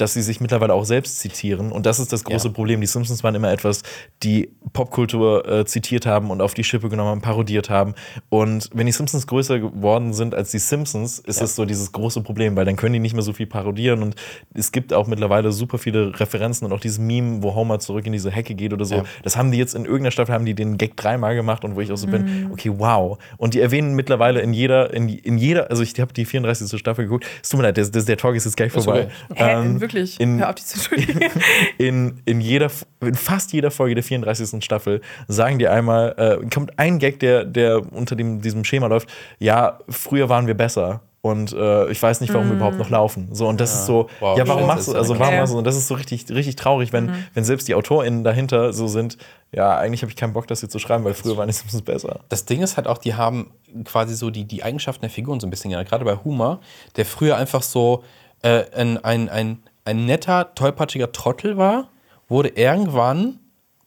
dass sie sich mittlerweile auch selbst zitieren. Und das ist das große Ja. Problem. Die Simpsons waren immer etwas, die Popkultur äh, zitiert haben und auf die Schippe genommen haben, parodiert haben. Und wenn die Simpsons größer geworden sind als die Simpsons, ist es so dieses große Problem, weil dann können die nicht mehr so viel parodieren. Und es gibt auch mittlerweile super viele Referenzen und auch dieses Meme, wo Homer zurück in diese Hecke geht oder so. Ja. Das haben die jetzt in irgendeiner Staffel, haben die den Gag dreimal gemacht und wo ich auch so bin, okay, wow. Und die erwähnen mittlerweile in jeder, in, in jeder, also ich habe die 34. Staffel geguckt. Es tut mir leid, der, der, der Talk ist jetzt gleich vorbei. okay. Ähm, wirklich? in- Hör auf, dich zu entschuldigen. <laughs> in, in, jeder, in fast jeder Folge der 34. Staffel sagen die einmal, äh, kommt ein Gag, der, der unter dem, diesem Schema läuft, ja, früher waren wir besser. Und äh, ich weiß nicht, warum wir überhaupt noch laufen. So, und das ist so, Wow, ja, warum machst du, also okay. warum machst du, und das ist so richtig, richtig traurig, wenn, wenn selbst die AutorInnen dahinter so sind, ja, eigentlich habe ich keinen Bock, das hier zu schreiben, weil früher waren die Simpsons besser. Das Ding ist halt auch, die haben quasi so die, die Eigenschaften der Figuren so ein bisschen geändert. Gerade bei Humor, der früher einfach so äh, ein, ein, ein, ein netter, tollpatschiger Trottel war, wurde irgendwann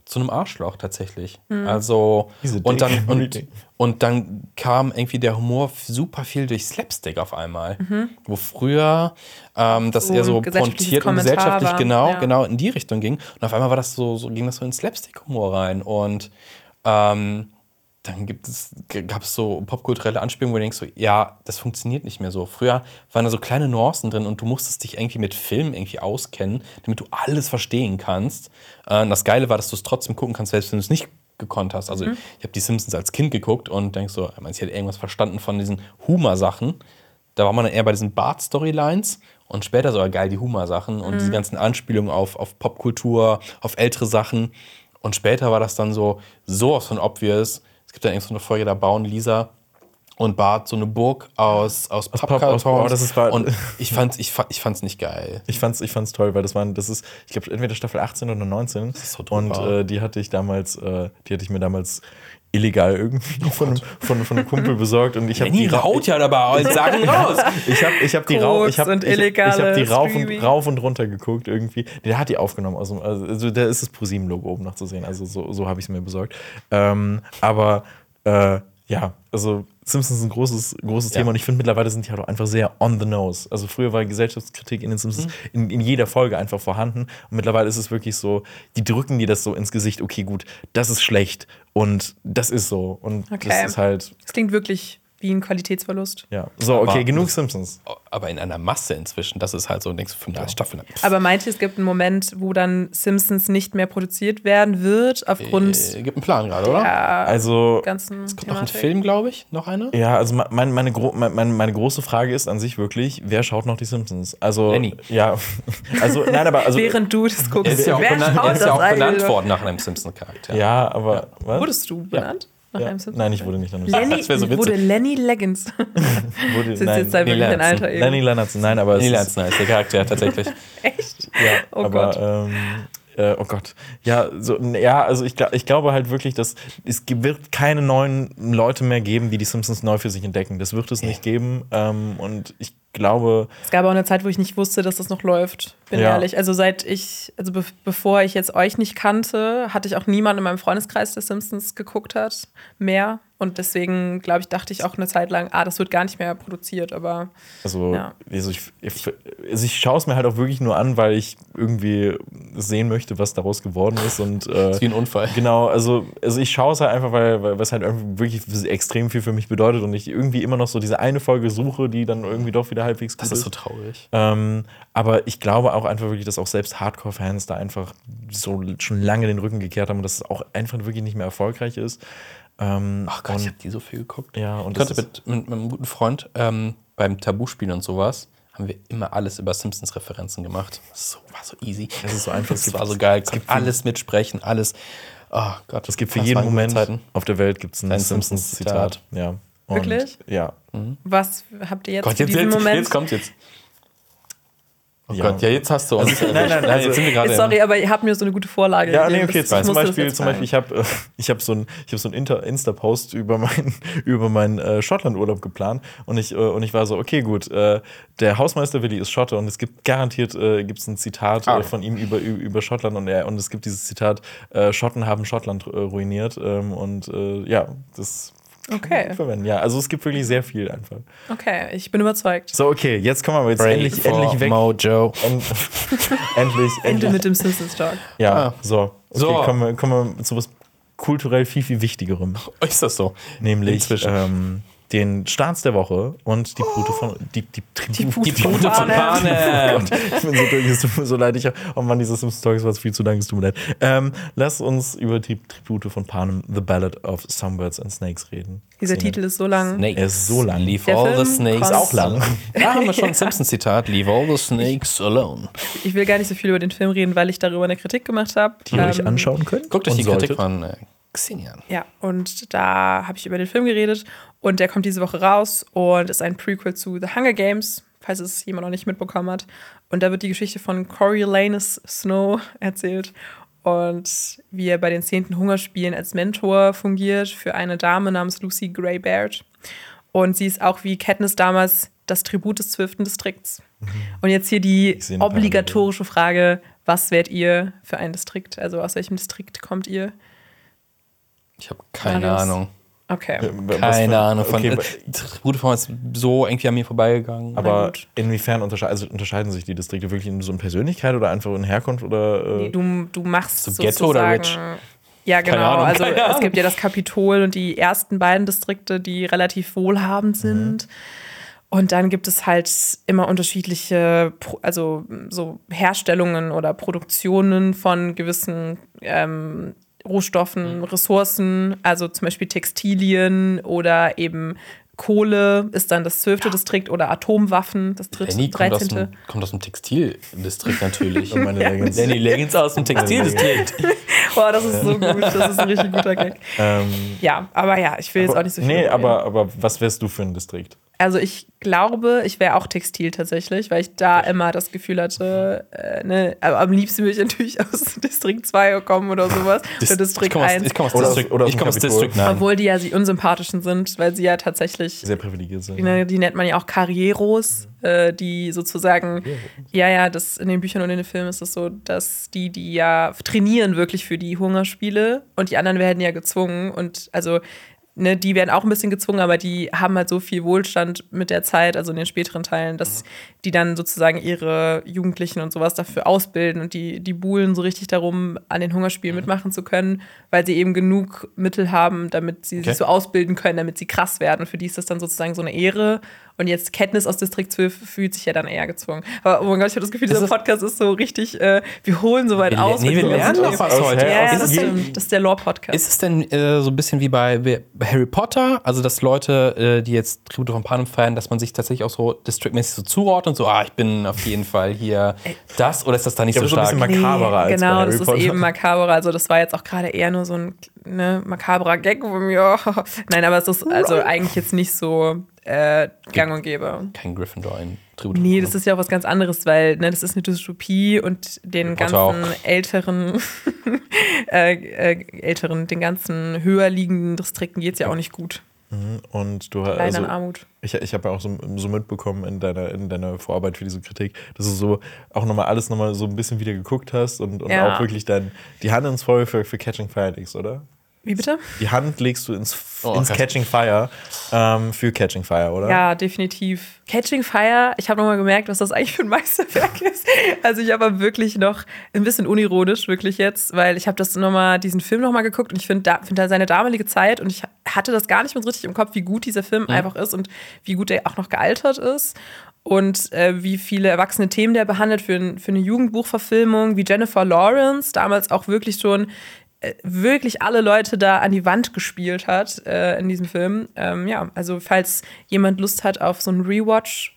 zu einem Arschloch tatsächlich. Also Diese und dann, und, und dann kam irgendwie der Humor super viel durch Slapstick auf einmal. Wo früher ähm, das So eher so pointiert und gesellschaftlich war, genau, ja. genau in die Richtung ging. Und auf einmal war das so, so ging das so in Slapstick-Humor rein. Und ähm, dann gibt es, gab es so popkulturelle Anspielungen, wo du denkst, so, ja, das funktioniert nicht mehr so. Früher waren da so kleine Nuancen drin und du musstest dich irgendwie mit Filmen irgendwie auskennen, damit du alles verstehen kannst. Äh, und das Geile war, dass du es trotzdem gucken kannst, selbst wenn du es nicht gekonnt hast. Also ich habe die Simpsons als Kind geguckt und denkst so, man, ich hätte irgendwas verstanden von diesen Humor-Sachen. Da war man dann eher bei diesen Bart-Storylines und später sogar geil die Humor-Sachen und diese ganzen Anspielungen auf, auf Popkultur, auf ältere Sachen. Und später war das dann so sowas von obvious. Es gibt dann irgend so eine Folge, da bauen Lisa und Bart so eine Burg aus, aus Papp- Pappkartons. aus- oh, das und ich fand's, ich, fand, ich fand's nicht geil. Ich fand's, ich fand's toll, weil das waren, das ist, ich glaube, entweder Staffel 18 oder 19. ist so und drüber. äh, die hatte ich damals, äh, die hatte ich mir damals illegal irgendwie von, einem, von, von einem Kumpel besorgt und ich habe die haut ja dabei, sagen <laughs> raus. ich habe ich hab die, rau ich hab, Koks und ich, ich hab die rauf, und, rauf und runter geguckt irgendwie. Der hat die aufgenommen, aus dem, also da ist das ProSieben-Logo oben noch zu sehen, also so, so habe ich es mir besorgt. Ähm, aber äh, ja, also Simpsons ist ein großes, großes Ja. Thema und ich finde mittlerweile sind die halt auch einfach sehr on the nose. Also früher war Gesellschaftskritik in den Simpsons Mhm. in, in jeder Folge einfach vorhanden und mittlerweile ist es wirklich so, die drücken dir das so ins Gesicht, okay, gut, das ist schlecht und das ist so und Okay. das ist halt, Das klingt wirklich wie ein Qualitätsverlust. ja. So, okay, Aber- genug Simpsons. Aber in einer Masse inzwischen, das ist halt so, denkst du, 35 Staffeln. Aber meint ihr, es gibt einen Moment, wo dann Simpsons nicht mehr produziert werden wird, aufgrund Äh, gibt einen Plan gerade, oder? der Also, ganzen Kommt noch ein Thematik? Film, glaube ich, noch einer? Ja, also me- mein, meine, gro mein, meine, meine große Frage ist an sich wirklich, wer schaut noch die Simpsons? Also, Lenny. Ja, <laughs> also, nein, aber, also, Während du das guckst. Er ist ja auch, Wer benannt, schaut er ist ja auch benannt worden nach einem Simpson-Charakter. ja, aber, was? Wurdest du benannt? Nach Ja. einem Simpsons? Nein, ich wurde nicht nach Lenny, Das wär so witzig. wurde Lenny Leggins. <laughs> Wurde, Das ist nein, jetzt da wirklich ein Lennon. alter Ego. Lenny Leonardson, nein, aber es Nee, ist, der Charakter tatsächlich. <laughs> Echt? ja, Oh aber, Gott. Ähm, äh, oh Gott. Ja, so, ja, also ich, ich glaube halt wirklich, dass es wird keine neuen Leute mehr geben, die die Simpsons neu für sich entdecken. Das wird es nicht geben. Ähm, und ich glaube, Es gab auch eine Zeit, wo ich nicht wusste, dass das noch läuft. Bin Ja. ehrlich. Also seit ich, also be bevor ich jetzt euch nicht kannte, hatte ich auch niemanden in meinem Freundeskreis, der Simpsons geguckt hat, mehr. Und deswegen, glaube ich, dachte ich auch eine Zeit lang, ah, das wird gar nicht mehr produziert, aber Also, Ja. also ich, ich, also ich schaue es mir halt auch wirklich nur an, weil ich irgendwie sehen möchte, was daraus geworden ist. Und, äh, <laughs> ist wie ein Unfall. Genau, also, also ich schaue es halt einfach, weil, weil was halt irgendwie wirklich extrem viel für mich bedeutet und ich irgendwie immer noch so diese eine Folge suche, die dann irgendwie doch wieder halbwegs gut Das ist so traurig. ähm, aber ich glaube auch einfach wirklich, dass auch selbst Hardcore-Fans da einfach so schon lange den Rücken gekehrt haben und dass es auch einfach wirklich nicht mehr erfolgreich ist. Ähm, Ach Gott, und, ich habe die so viel geguckt. ja, und Ich das konnte mit, mit meinem guten Freund ähm, beim Tabuspielen und sowas haben wir immer alles über Simpsons-Referenzen gemacht. So, war so easy. Es ist so einfach, <laughs> gibt- war so geil. es gibt alles mitsprechen, alles. Oh Gott. es gibt für das jeden Moment Zeiten. auf der Welt gibt es ein Ein Simpsons-Zitat. Ja. Und, Wirklich? Ja. was habt ihr jetzt Gott, jetzt, diesem jetzt, Moment? jetzt kommt jetzt. Oh Ja. Gott, ja, jetzt hast du uns. Also, nein, nein, also- jetzt sind wir gerade. Sorry, aber ihr habt mir so eine gute Vorlage Ja, nee, okay, Das- zum, Beispiel, zum Beispiel, ich habe äh, ich hab so einen hab so Insta-Post über meinen <laughs> über meinen äh, Schottland-Urlaub geplant und ich, äh, und ich war so, okay, gut, äh, der Hausmeister Willi ist Schotte und es gibt garantiert äh, gibt's ein Zitat Ah. äh, von ihm über, über, Schottland und, er, und es gibt dieses Zitat, äh, Schotten haben Schottland äh, ruiniert ähm, und äh, ja, das Okay, verwenden. Ja, also es gibt wirklich sehr viel einfach. okay, ich bin überzeugt. So, okay, jetzt kommen wir aber jetzt Pray endlich, endlich weg. Mojo. End, <laughs> endlich, Ende endlich. mit dem Simpsons Talk. Ja, Ah. so. Okay, So. Kommen, wir, kommen wir zu was kulturell viel, viel Wichtigerem. Ist das so? Nämlich Inzwischen. ähm, den Starts der Woche und die Brute von. Die, die, Tribute Die Pute von Panem. <laughs> Ich bin so durch, es tut mir so leid. Ich, oh Mann, dieses Simpsons Talks war viel zu lang, es tut mir leid. Ähm, lass uns über die Tribute von Panem, The Ballad of Songbirds and Snakes reden. Dieser. Titel ist so lang. Snakes. Er ist so lang. Leave Der all the Film snakes. kommt- Auch lang. Da haben wir schon ein Simpsons-Zitat. Leave all the snakes alone. Ich will gar nicht so viel über den Film reden, weil ich darüber eine Kritik gemacht habe. Die ihr euch anschauen könnt. Guckt euch die Kritik solltet. Von äh, Xenia an. Ja, und da habe ich über den Film geredet und der kommt diese Woche raus und ist ein Prequel zu The Hunger Games, falls es jemand noch nicht mitbekommen hat. Und da wird die Geschichte von Coriolanus Snow erzählt und wie er bei den 10. Hungerspielen als Mentor fungiert für eine Dame namens Lucy Greybeard. Und sie ist auch wie Katniss damals das Tribut des 12. Distrikts. Und jetzt hier die obligatorische Frage, was wärt ihr für ein Distrikt? Also aus welchem Distrikt kommt ihr? Ich habe keine Marius. Ahnung. Okay. Was Keine für- Ahnung. Von, okay, äh, Tribute von ist so irgendwie an mir vorbeigegangen. aber gut. inwiefern untersche also unterscheiden sich die Distrikte wirklich in so in Persönlichkeit oder einfach in Herkunft oder äh, Nee, du, du machst So Ghetto oder rich? Ja, genau. Ahnung, also keine es gibt ja das Kapitol und die ersten beiden Distrikte, die relativ wohlhabend sind. Und dann gibt es halt immer unterschiedliche, also so Herstellungen oder Produktionen von gewissen ähm, Rohstoffen, Ressourcen, also zum Beispiel Textilien oder eben Kohle ist dann das zwölfte Distrikt oder Atomwaffen, das dritte, Lenny kommt aus, dreizehnte. dem, kommt aus dem Textildistrikt natürlich. <laughs> meine Leggings. Lenny Leggings aus dem Textildistrikt. <laughs> Boah, das ist so gut, das ist ein richtig guter Gag. ähm, Ja, aber ja, ich will jetzt auch nicht so viel. Nee, aber, aber was wärst du für ein Distrikt? Also ich glaube, ich wäre auch Textil tatsächlich, weil ich da immer das Gefühl hatte, äh, ne, aber am liebsten würde ich natürlich <laughs> aus Distrikt 2 kommen oder sowas. Dis- Für ich Distrikt komme aus, 1. ich komm aus Oder aus- District, oder aus. District 9. Obwohl die ja die unsympathischen sind, weil sie ja tatsächlich, Sehr privilegiert sind. ne, die nennt man ja auch Carrieros, äh, die sozusagen, ja, ja, das in den Büchern und in den Filmen ist es so, dass die, die ja trainieren wirklich für die Hungerspiele und die anderen werden ja gezwungen und also ne, die werden auch ein bisschen gezwungen, aber die haben halt so viel Wohlstand mit der Zeit, also in den späteren Teilen, dass die dann sozusagen ihre Jugendlichen und sowas dafür ausbilden und die, die buhlen so richtig darum, an den Hungerspielen mitmachen zu können, weil sie eben genug Mittel haben, damit sie Okay. sich so ausbilden können, damit sie krass werden. Für die ist das dann sozusagen so eine Ehre. Und jetzt Katniss aus Distrikt 12 fühlt sich ja dann eher gezwungen. Aber oh mein Gott, ich habe das Gefühl, dieser Ist es- Podcast ist so richtig, äh, wir holen so weit Wir aus. nee, wir lernen doch was heute. Ja, Ist das es denn-. Das ist der Lore-Podcast. Ist es denn äh, so ein bisschen wie bei, bei Harry Potter, also dass Leute, äh, die jetzt Tribute von Panem feiern, dass man sich tatsächlich auch so districtmäßig so zuordnet, so, ah, ich bin auf jeden Fall hier das, oder ist das da nicht Ich so glaube, so ein stark? bisschen makaberer als genau, bei Harry das ist eben makaberer. Also das war jetzt auch gerade eher nur so ein ne, makaberer Gag von mir. <laughs> Nein, aber es ist also eigentlich jetzt nicht so äh, gang und gäbe. Kein Gryffindor in Tribute Nee, das ist ja auch was ganz anderes, weil ne, das ist eine Dystopie und den ganzen auch. älteren, <laughs> äh, äh, älteren, den ganzen höher liegenden Distrikten geht es ja auch nicht gut. Und du Leider also, Armut. ich, ich habe ja auch so, so mitbekommen in deiner, in deiner Vorarbeit für diese Kritik, dass du so auch nochmal alles nochmal so ein bisschen wieder geguckt hast und, und Ja. auch wirklich dann die Hand ins Feuer für, für Catching Fire oder? Wie bitte? Die Hand legst du ins, Oh, ins. Catching Fire ähm, für Catching Fire, oder? Ja, definitiv. Catching Fire, ich habe nochmal gemerkt, was das eigentlich für ein <laughs> Meisterwerk ist. Also ich habe wirklich noch ein bisschen unironisch, wirklich jetzt, weil ich habe das nochmal, diesen Film nochmal geguckt und ich finde da, find da seine damalige Zeit und ich hatte das gar nicht mehr so richtig im Kopf, wie gut dieser Film einfach ist und wie gut er auch noch gealtert ist. Und äh, wie viele erwachsene Themen der behandelt für, ein, für eine Jugendbuchverfilmung, wie Jennifer Lawrence, damals auch wirklich schon wirklich alle Leute da an die Wand gespielt hat äh, in diesem Film. Ähm, ja, also falls jemand Lust hat auf so einen Rewatch,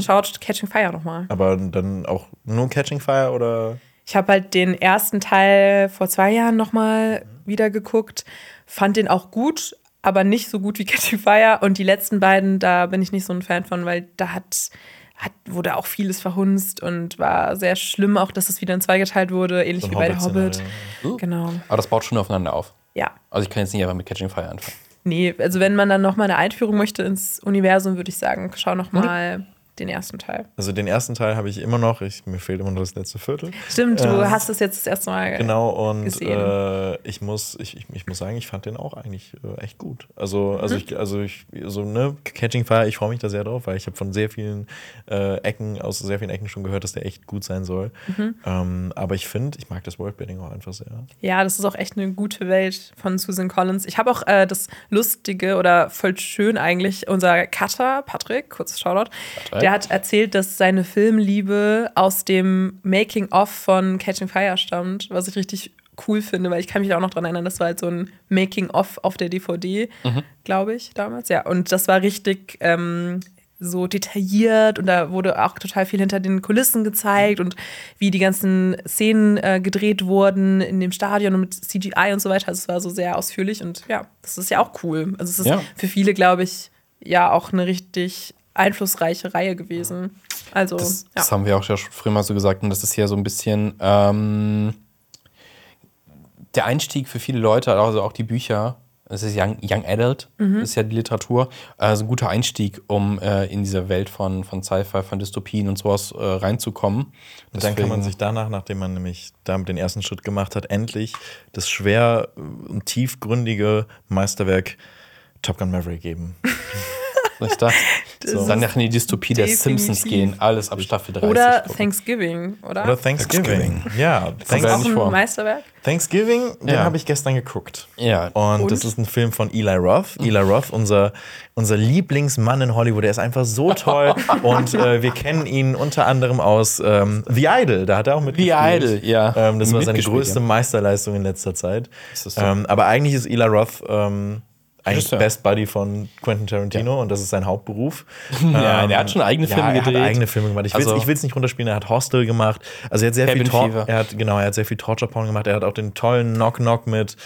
schaut Catching Fire nochmal. Aber dann auch nur Catching Fire oder? Ich habe halt den ersten Teil vor zwei Jahren nochmal wieder geguckt, fand den auch gut, aber nicht so gut wie Catching Fire. Und die letzten beiden, da bin ich nicht so ein Fan von, weil da hat, hat, wurde auch vieles verhunzt und war sehr schlimm, auch dass es wieder in zwei geteilt wurde, ähnlich So wie bei der. Hobbit. Genau. Aber das baut schon aufeinander auf. Ja. Also ich kann jetzt nicht einfach mit Catching Fire anfangen. Nee, also wenn man dann nochmal eine Einführung möchte ins Universum, würde ich sagen, schau nochmal den ersten Teil. Also den ersten Teil habe ich immer noch, ich, mir fehlt immer noch das letzte Viertel. Stimmt, du Ähm, hast es jetzt das erste Mal. Genau, und äh, ich, muss, ich, ich, ich muss sagen, ich fand den auch eigentlich äh, echt gut. Also, also, ich, also ich, so, ne, Catching Fire, ich freue mich da sehr drauf, weil ich habe von sehr vielen äh, Ecken, aus sehr vielen Ecken schon gehört, dass der echt gut sein soll. Ähm, aber ich finde, ich mag das Worldbuilding auch einfach sehr. Ja, das ist auch echt eine gute Welt von Susan Collins. Ich habe auch äh, das Lustige oder voll schön eigentlich, unser Cutter, Patrick, kurzes Shoutout, der hat erzählt, dass seine Filmliebe aus dem Making-of von Catching Fire stammt, was ich richtig cool finde, weil ich kann mich auch noch dran erinnern, das war halt so ein Making-of auf der DVD, glaube ich, damals. Ja, und das war richtig ähm, so detailliert und da wurde auch total viel hinter den Kulissen gezeigt und wie die ganzen Szenen äh, gedreht wurden in dem Stadion und mit CGI und so weiter. Also es war so sehr ausführlich und ja, das ist ja auch cool. Also es ist Ja. für viele, glaube ich, ja auch eine richtig einflussreiche Reihe gewesen. Also, Das, ja. das haben wir auch ja schon früher mal so gesagt. Und das ist ja so ein bisschen ähm, der Einstieg für viele Leute, also auch die Bücher. Das ist Young, Young Adult, Mhm. ist ja die Literatur. Also ein guter Einstieg, um äh, in diese Welt von, von Sci-Fi, von Dystopien und sowas äh, reinzukommen. Und dann kann man Deswegen- sich danach, nachdem man nämlich damit den ersten Schritt gemacht hat, endlich das schwer und tiefgründige Meisterwerk Top Gun Maverick geben. <laughs> Was <laughs> ist das? so. ist Dann nach in die Dystopie der definitiv- Simpsons gehen, alles ab Staffel 30. Oder gucken. Thanksgiving, oder? Oder Thanksgiving. Ja, Kommt auch nicht ein vor. Meisterwerk. Thanksgiving, den Ja. habe ich gestern geguckt. Ja. Und, Und? das ist ein Film von Eli Roth. Eli Roth, unser, unser Lieblingsmann in Hollywood, der ist einfach so toll. <laughs> und äh, wir kennen ihn unter anderem aus ähm, The Idol, da hat er auch mitgespielt. Idol, ja. Ähm, das war seine größte ja. Meisterleistung in letzter Zeit. Ist das so? Ähm, aber eigentlich ist Eli Roth ähm, eigentlich Regisseur. Best Buddy von Quentin Tarantino und das ist sein Hauptberuf. <laughs> Ja, Ähm, der hat schon eigene Filme ja, er gedreht. Hat eigene Filme gemacht. Ich will es Also- nicht runterspielen. Er hat Hostel gemacht. Also er hat sehr Cabin viel Tor Fever. er hat genau, er hat sehr viel Torture Porn gemacht. Er hat auch den tollen Knock Knock mit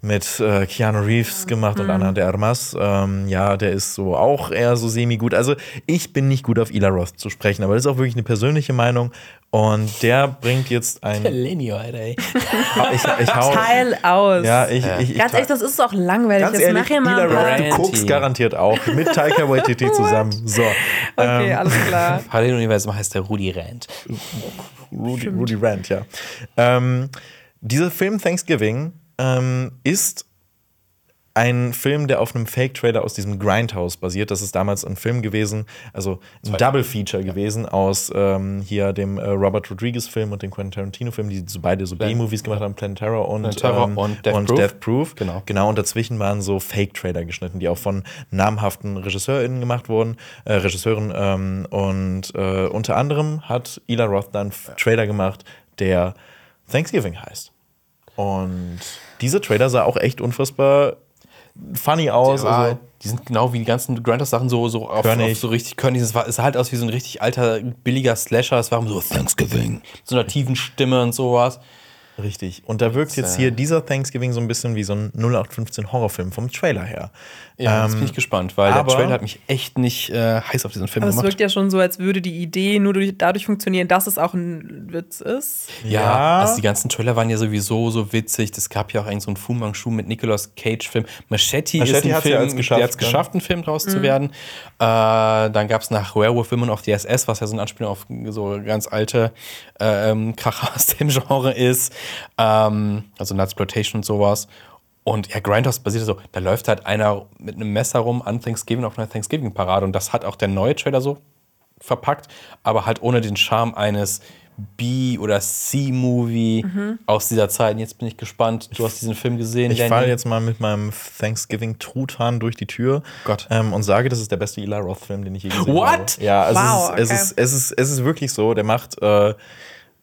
mit äh, Keanu Reeves gemacht und Anna de Armas. Ähm, ja, der ist so auch eher so semi gut. Also ich bin nicht gut auf Ila Roth zu sprechen, aber das ist auch wirklich eine persönliche Meinung. Und der bringt jetzt ein. Lenny, Alter, ey. Ich, ich hau, Teil aus. ja, ich, ich, ich, Ganz ehrlich, das ist auch langweilig. Ganz Jetzt ehrlich, mach hier mal. Du guckst garantiert auch mit Taika Waititi <laughs> zusammen. So, Okay, alles klar. <laughs> Paralleluniversum heißt der Rudi Rand. Rudy, Rudy Rand, ja. Ähm, dieser Film Thanksgiving ähm, ist ein Film, der auf einem Fake-Trailer aus diesem Grindhouse basiert. Das ist damals ein Film gewesen, also ein Double-Feature gewesen aus ähm, hier dem äh, Robert Rodriguez-Film und dem Quentin Tarantino-Film, die so beide so B-Movies gemacht haben, Planet Terror und, Planet Terror ähm, und Death Proof. Death Proof. Genau. Genau, und dazwischen waren so Fake-Trailer geschnitten, die auch von namhaften RegisseurInnen gemacht wurden, äh, Regisseuren. Ähm, und äh, unter anderem hat Ila Roth dann einen Trailer gemacht, der Thanksgiving heißt. Und dieser Trailer sah auch echt unfassbar funny aus. war, Also, die sind genau wie die ganzen Grindhouse-Sachen so, so auf, auf so richtig körnig. Es, war, es sah halt aus wie so ein richtig alter, billiger Slasher. Es war so Thanksgiving. Mit so einer tiefen Stimme und sowas. Richtig. Und da wirkt jetzt hier dieser Thanksgiving so ein bisschen wie so ein 0815 Horrorfilm vom Trailer her. Ja, jetzt Ähm, bin ich gespannt, weil der aber- Trailer hat mich echt nicht äh, heiß auf diesen Film Aber es gemacht. wirkt ja schon so, als würde die Idee nur durch, dadurch funktionieren, dass es auch ein Witz ist. Ja, Ja. also die ganzen Trailer waren ja sowieso so witzig. Es gab ja auch eigentlich so einen Fu Manchu mit Nicolas Cage-Film. Machete, Machete ist ein ja Film, als geschafft, der hat es ne? geschafft, ein Film draus zu werden. Äh, dann gab es nach Werewolf Women of the SS, was ja so ein Anspielung auf so ganz alte äh, ähm, Kracher aus dem Genre ist. Ähm, also Nutsploitation und sowas. Und ja, Grindhouse basiert so, da läuft halt einer mit einem Messer rum an Thanksgiving auf einer Thanksgiving-Parade. Und das hat auch der neue Trailer so verpackt, aber halt ohne den Charme eines B- oder C-Movie aus dieser Zeit. Und jetzt bin ich gespannt. Du hast diesen Film gesehen, Ich falle jetzt mal mit meinem Thanksgiving-Truthahn durch die Tür Gott. Ähm, und sage, das ist der beste Eli Roth-Film, den ich je gesehen What? habe. Ja, also Wow, es, ist, okay. es, ist, es, ist, es ist wirklich so. Der macht, äh,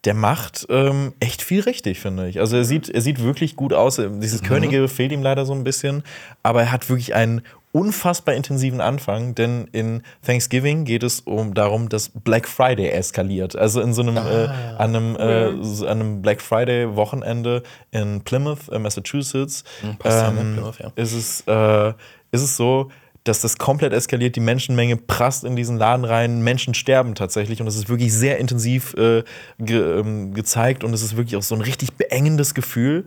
der macht ähm, echt viel richtig, finde ich. Also er sieht, er sieht wirklich gut aus. Dieses Mhm. Könige fehlt ihm leider so ein bisschen, aber er hat wirklich einen unfassbar intensiven Anfang, denn in Thanksgiving geht es um darum, dass Black Friday eskaliert. Also in so einem, äh, Ah. an einem, äh, so an einem Black Friday Wochenende in Plymouth, äh, Massachusetts, ne? ähm, Plymouth, ja. ist es, äh, ist es so, dass das komplett eskaliert, die Menschenmenge prasst in diesen Laden rein, Menschen sterben tatsächlich und es ist wirklich sehr intensiv äh, ge, ähm, gezeigt und es ist wirklich auch so ein richtig beengendes Gefühl.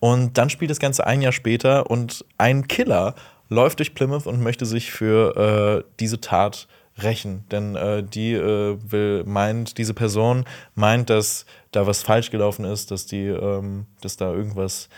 Und dann spielt das Ganze ein Jahr später und ein Killer läuft durch Plymouth und möchte sich für äh, diese Tat rächen. Denn äh, die äh, will, meint, diese Person meint, dass da was falsch gelaufen ist, dass die, ähm, dass da irgendwas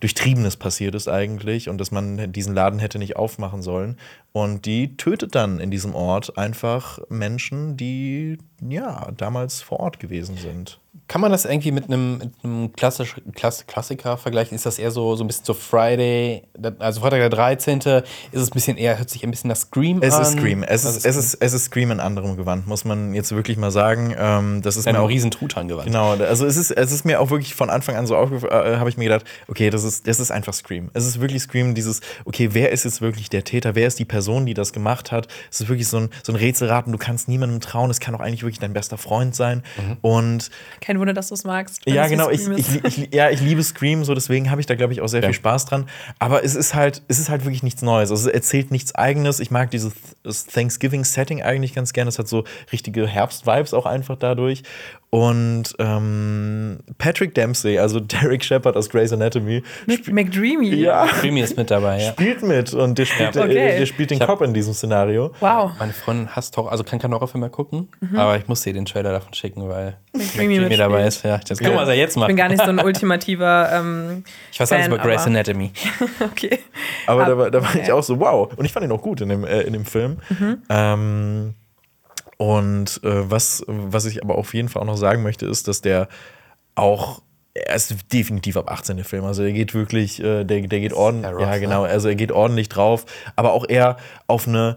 Durchtriebenes passiert ist eigentlich und dass man diesen Laden hätte nicht aufmachen sollen. Und die tötet dann in diesem Ort einfach Menschen, die ja damals vor Ort gewesen sind. Kann man das irgendwie mit einem, mit einem klassisch, Klass, Klassiker vergleichen? Ist das eher so, so ein bisschen so Friday, also Freitag der 13. Ist es ein bisschen eher, hört sich ein bisschen nach Scream Es an? ist Scream. Es Also ist, es, ist, es ist Scream in anderem Gewand, muss man jetzt wirklich mal sagen. Ähm, das ist ein mir auch riesen Truthahn gewandt. Genau, also es ist, es ist mir auch wirklich von Anfang an so aufgefallen, äh, habe ich mir gedacht, okay, das ist, das ist einfach Scream. Es ist wirklich Scream, dieses, okay, wer ist jetzt wirklich der Täter? Wer ist die Person, die das gemacht hat? Es ist wirklich so ein, so ein Rätselraten, du kannst niemandem trauen, es kann auch eigentlich wirklich dein bester Freund sein. Und Kein Wunder, dass du es magst. ja, genau. Ich, ich, ich, ja, ich liebe Scream, so deswegen habe ich da, glaube ich, auch sehr Ja. viel Spaß dran. Aber es ist halt, es ist halt wirklich nichts Neues. Also es erzählt nichts Eigenes. Ich mag dieses Thanksgiving-Setting eigentlich ganz gerne. Es hat so richtige Herbst-Vibes auch einfach dadurch. Und ähm, Patrick Dempsey, also <laughs> Derek Shepard aus Grey's Anatomy, Mit McDreamy. ja, Creamy ist mit dabei, ja. spielt mit und der spielt, Ja. äh, Okay. der spielt den Ich hab- Cop in diesem Szenario. Wow. Meine Freundin hasst Horror, also kann keinen Horrorfilm mehr gucken, aber ich musste ihr den Trailer davon schicken, weil McDreamy Creamy dabei ist. Ja, das guck mal, was er jetzt Ich macht. bin gar nicht so ein <laughs> ultimativer ähm, Ich weiß alles Fan, über Grey's aber- Anatomy. <laughs> Okay. Aber da war, da war okay. ich auch so, wow. Und ich fand ihn auch gut in dem, äh, in dem Film. Ähm, und äh, was, was ich aber auf jeden Fall auch noch sagen möchte, ist, dass der auch. Er ist definitiv ab 18 der Film. Also der geht wirklich, äh, der, der geht ordentlich. Ja, genau. Also er geht ordentlich drauf, aber auch eher auf eine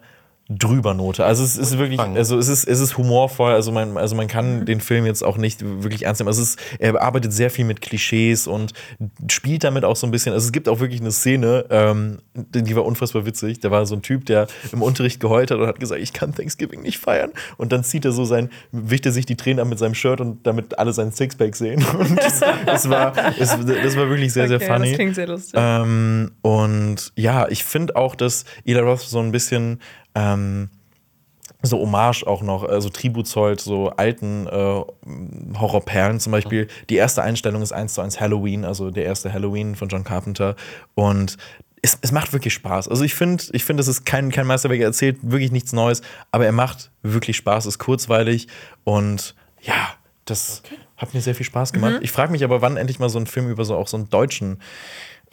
drüber Note. Also es ist wirklich, also es ist, es ist humorvoll, also man, also man kann den Film jetzt auch nicht wirklich ernst nehmen. Also es ist, er arbeitet sehr viel mit Klischees und spielt damit auch so ein bisschen. Also es gibt auch wirklich eine Szene, ähm, die war unfassbar witzig. Da war so ein Typ, der im Unterricht geheult hat und hat gesagt, ich kann Thanksgiving nicht feiern. Und dann zieht er so sein, wischt er sich die Tränen ab mit seinem Shirt und damit alle seinen Sixpack sehen. <laughs> Und das, das, war, das, das war wirklich sehr, sehr okay, funny. Das klingt sehr lustig. Ähm, und ja, ich finde auch, dass Eli Roth so ein bisschen ähm, so Hommage auch noch, also Tribut zollt, so alten äh, Horrorperlen zum Beispiel. Die erste Einstellung ist eins zu eins Halloween, also der erste Halloween von John Carpenter. Und es, es macht wirklich Spaß. Also ich finde, ich finde, es ist kein, kein Meisterwerk, er erzählt wirklich nichts Neues, aber er macht wirklich Spaß, ist kurzweilig und ja, das hat mir sehr viel Spaß gemacht. Ich frage mich aber, wann endlich mal so ein Film über so auch so einen deutschen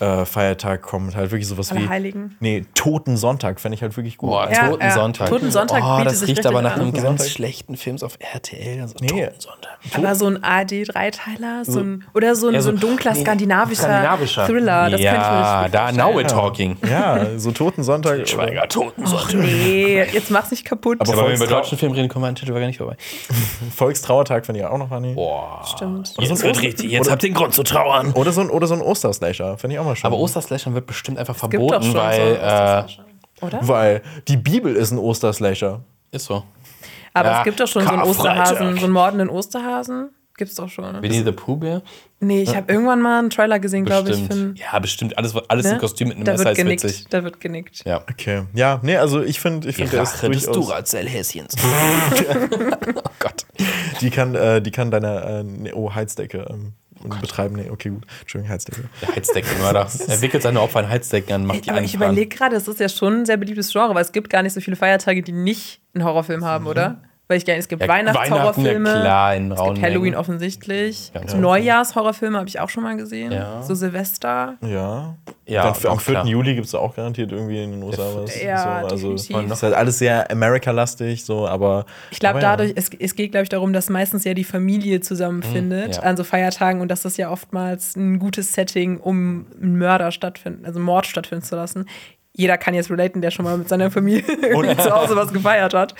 äh, Feiertag kommt. Halt wirklich sowas wie. Allerheiligen. Nee, Toten Sonntag fände ich halt wirklich gut. Boah, Ja, Toten. Sonntag. Toten Sonntag oh, bietet das sich riecht aber nach an. einem ganz Sonntag. schlechten Film auf RTL. Also Nee. Toten Sonntag. Aber so ein ARD-Dreiteiler, so ein, oder so ein, Ja, so ein so- dunkler nee, skandinavischer, skandinavischer. Thriller. Das ja, da, now we're talking. Ja, so Toten Sonntag. Schweiger, Toten Sonntag. Nee, jetzt mach's nicht kaputt. Aber Aber wenn wir über deutschen Film reden, kommen wir an Titel gar nicht vorbei. <laughs> Volkstrauertag finde ich auch noch funny. Boah. Stimmt. So ein Jetzt wird Oster- richtig, jetzt habt ihr den Grund zu trauern. Oder so ein, oder so ein Osterslasher, finde ich auch mal schön. Aber Osterslashern wird bestimmt einfach Gibt doch verboten, schon weil. so äh, Osterslasher. Oder? Weil die Bibel ist ein Osterslasher. ist so. Aber Ja, es gibt doch schon so einen. Osterhasen, so einen mordenden Osterhasen. Gibt's doch schon. Ne? Winnie the Pooh Bär? Nee, ich habe irgendwann mal einen Trailer gesehen, glaube ich. Bestimmt. Für, ja, bestimmt. Alles, alles ne? im Kostüm mit einem da Messer wird ist genickt. witzig. Da wird genickt. Ja. Okay. Ja, nee, also ich finde, ich finde, der ist Rache des durchaus. Duracell-Häschens. <laughs> <laughs> oh Gott. Die kann, äh, die kann deine äh, nee, oh, Heizdecke ähm, betreiben. Nee, okay, gut. Entschuldigung, Heizdecke. Der Heizdeckenmörder. <laughs> Er wickelt seine Opfer in Heizdecken an, macht die Aber ich überlege gerade, das ist ja schon ein sehr beliebtes Genre, weil es gibt gar nicht so viele Feiertage, die nicht einen Horrorfilm haben, oder? Weil ich gar nicht, es gibt Ja, Weihnachtshorrorfilme. Weihnachten, ja es gibt Halloween Mengen. offensichtlich. Ja. Neujahrshorrorfilme habe ich auch schon mal gesehen. Ja. So Silvester. Ja. Ja, Dann für, am doch, 4. klar. Juli gibt es auch garantiert irgendwie in den USA was. Ja, so, also definitiv. ist halt alles sehr America-lastig, so, aber. Ich glaube, dadurch, es, es geht, glaube ich, darum, dass meistens ja die Familie zusammenfindet Mhm, ja. an so Feiertagen und dass das ja oftmals ein gutes Setting, um einen Mörder stattfinden, also einen Mord stattfinden zu lassen. Jeder kann jetzt relaten, der schon mal mit seiner Familie <laughs> irgendwie zu Hause was gefeiert hat.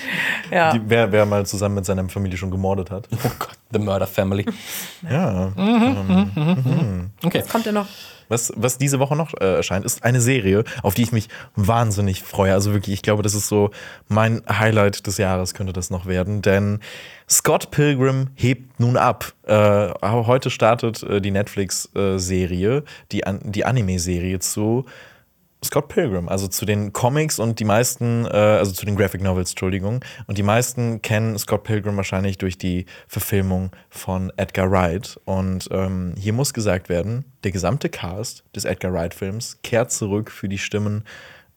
Ja. Die, wer, wer mal zusammen mit seiner Familie schon gemordet hat. Oh Gott, The Murder Family. Ja. Okay. Was kommt denn noch? Was, was diese Woche noch äh, erscheint, ist eine Serie, auf die ich mich wahnsinnig freue. Also wirklich, ich glaube, das ist so mein Highlight des Jahres, könnte das noch werden. Denn Scott Pilgrim hebt nun ab. Äh, heute startet äh, die Netflix-Serie, die, An die Anime-Serie zu Scott Pilgrim, also zu den Comics und die meisten, äh, also zu den Graphic Novels, Entschuldigung. Und die meisten kennen Scott Pilgrim wahrscheinlich durch die Verfilmung von Edgar Wright. Und ähm, hier muss gesagt werden, der gesamte Cast des Edgar Wright-Films kehrt zurück für die Stimmen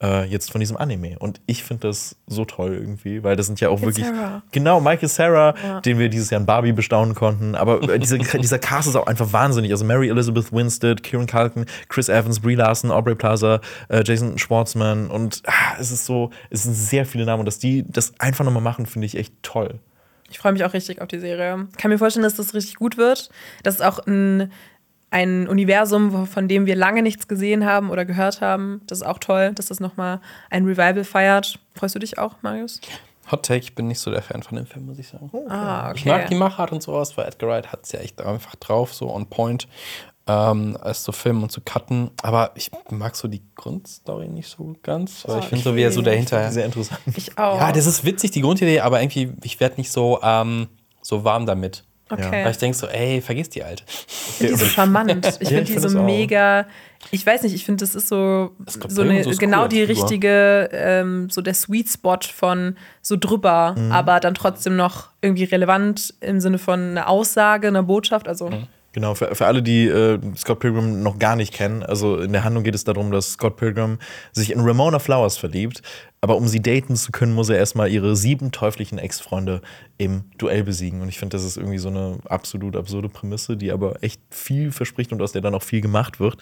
äh, jetzt von diesem Anime. Und ich finde das so toll irgendwie, weil das sind ja auch Michael wirklich. Cera. Genau, Michael Sarah, den wir dieses Jahr in Barbie bestaunen konnten. Aber äh, diese, <laughs> dieser Cast ist auch einfach wahnsinnig. Also Mary Elizabeth Winstead, Kieran Culkin, Chris Evans, Brie Larson, Aubrey Plaza, äh, Jason Schwartzman. Und ah, es ist so, es sind sehr viele Namen. Und dass die das einfach nochmal machen, finde ich echt toll. Ich freue mich auch richtig auf die Serie. Kann mir vorstellen, dass das richtig gut wird. Das ist auch ein, ein Universum, von dem wir lange nichts gesehen haben oder gehört haben. Das ist auch toll, dass das nochmal ein Revival feiert. Freust du dich auch, Marius? Hot Take, ich bin nicht so der Fan von dem Film, muss ich sagen. Ah, okay. Ich mag die Machart und sowas, weil Edgar Wright hat es ja echt einfach drauf, so on point, ähm, als zu filmen und zu cutten. Aber ich mag so die Grundstory nicht so ganz. Weil ich finde so, wie er so dahinter. Sehr interessant. Ich auch. Ja, das ist witzig, die Grundidee, aber irgendwie, ich werde nicht so, ähm, so warm damit. Okay. Weil ich denke so, ey, vergiss die Alte. Ich finde die so charmant. Ich <laughs> Ja, finde die find so mega. Ich weiß nicht, ich finde, das ist so, so eine, so ist genau cool die richtige, ähm, so der Sweet Spot von so drüber, Mhm. aber dann trotzdem noch irgendwie relevant im Sinne von einer Aussage, einer Botschaft. Also, Genau, für, für alle, die äh, Scott Pilgrim noch gar nicht kennen, also in der Handlung geht es darum, dass Scott Pilgrim sich in Ramona Flowers verliebt, aber um sie daten zu können, muss er erstmal ihre sieben teuflischen Ex-Freunde im Duell besiegen. Und ich finde, das ist irgendwie so eine absolut absurde Prämisse, die aber echt viel verspricht und aus der dann auch viel gemacht wird.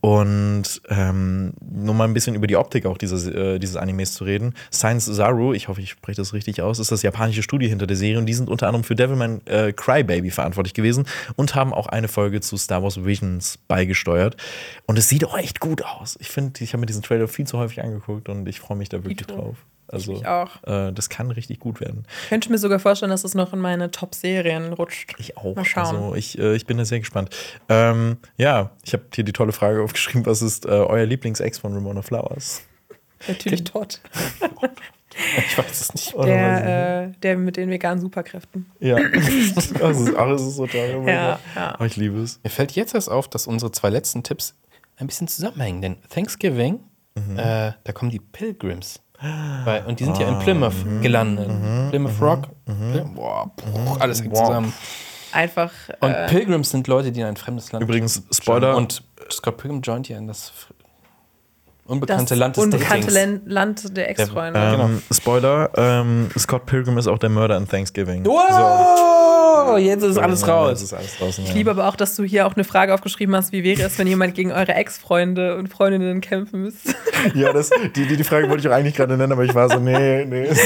Und ähm, nur mal ein bisschen über die Optik auch dieses, äh, dieses Animes zu reden. Science Zaru, ich hoffe, ich spreche das richtig aus, ist das japanische Studio hinter der Serie und die sind unter anderem für Devilman äh, Crybaby verantwortlich gewesen und haben auch eine Folge zu Star Wars Visions beigesteuert. Und es sieht auch echt gut aus. Ich finde, ich habe mir diesen Trailer viel zu häufig angeguckt und ich freue mich da wirklich drauf. Also, mich auch. Äh, das kann richtig gut werden. ich könnte mir sogar vorstellen, dass es noch in meine Top-Serien rutscht. Ich auch. Mal schauen. Also ich, äh, ich bin da sehr gespannt. Ähm, ja, ich habe hier die tolle Frage <laughs> aufgeschrieben: Was ist äh, euer Lieblings-Ex von Ramona Flowers? Natürlich Todd. <laughs> Ich weiß es nicht. Ich. Der, äh, der mit den veganen Superkräften. Ja. <laughs> das ist, ach, es ist so toll. Oh Ja, ja. Oh, ich liebe es. Mir fällt jetzt erst auf, dass unsere zwei letzten Tipps ein bisschen zusammenhängen. Denn Thanksgiving, äh, da kommen die Pilgrims. Weil, und die sind ja in Plymouth gelandet. Plymouth Rock. Plym- Boah, puh, alles hängt Wow. zusammen. Einfach. Und äh, Pilgrims sind Leute, die in ein fremdes Land Übrigens, Spoiler. Und Scott Pilgrim joint ja in das unbekannte das Land des unbekannte Datings. Lan- Land der Ex-Freunde. Ähm, Genau. Spoiler: ähm, Scott Pilgrim ist auch der Mörder in Thanksgiving. Wow, jetzt ist alles Ja, raus. Ist alles draußen. Ich liebe aber auch, dass du hier auch eine Frage aufgeschrieben hast, wie wäre es, wenn jemand gegen eure Ex-Freunde und Freundinnen kämpfen müsste. Ja, das, die, die, die Frage wollte ich auch eigentlich gerade nennen, aber ich war so, nee, nee. <laughs>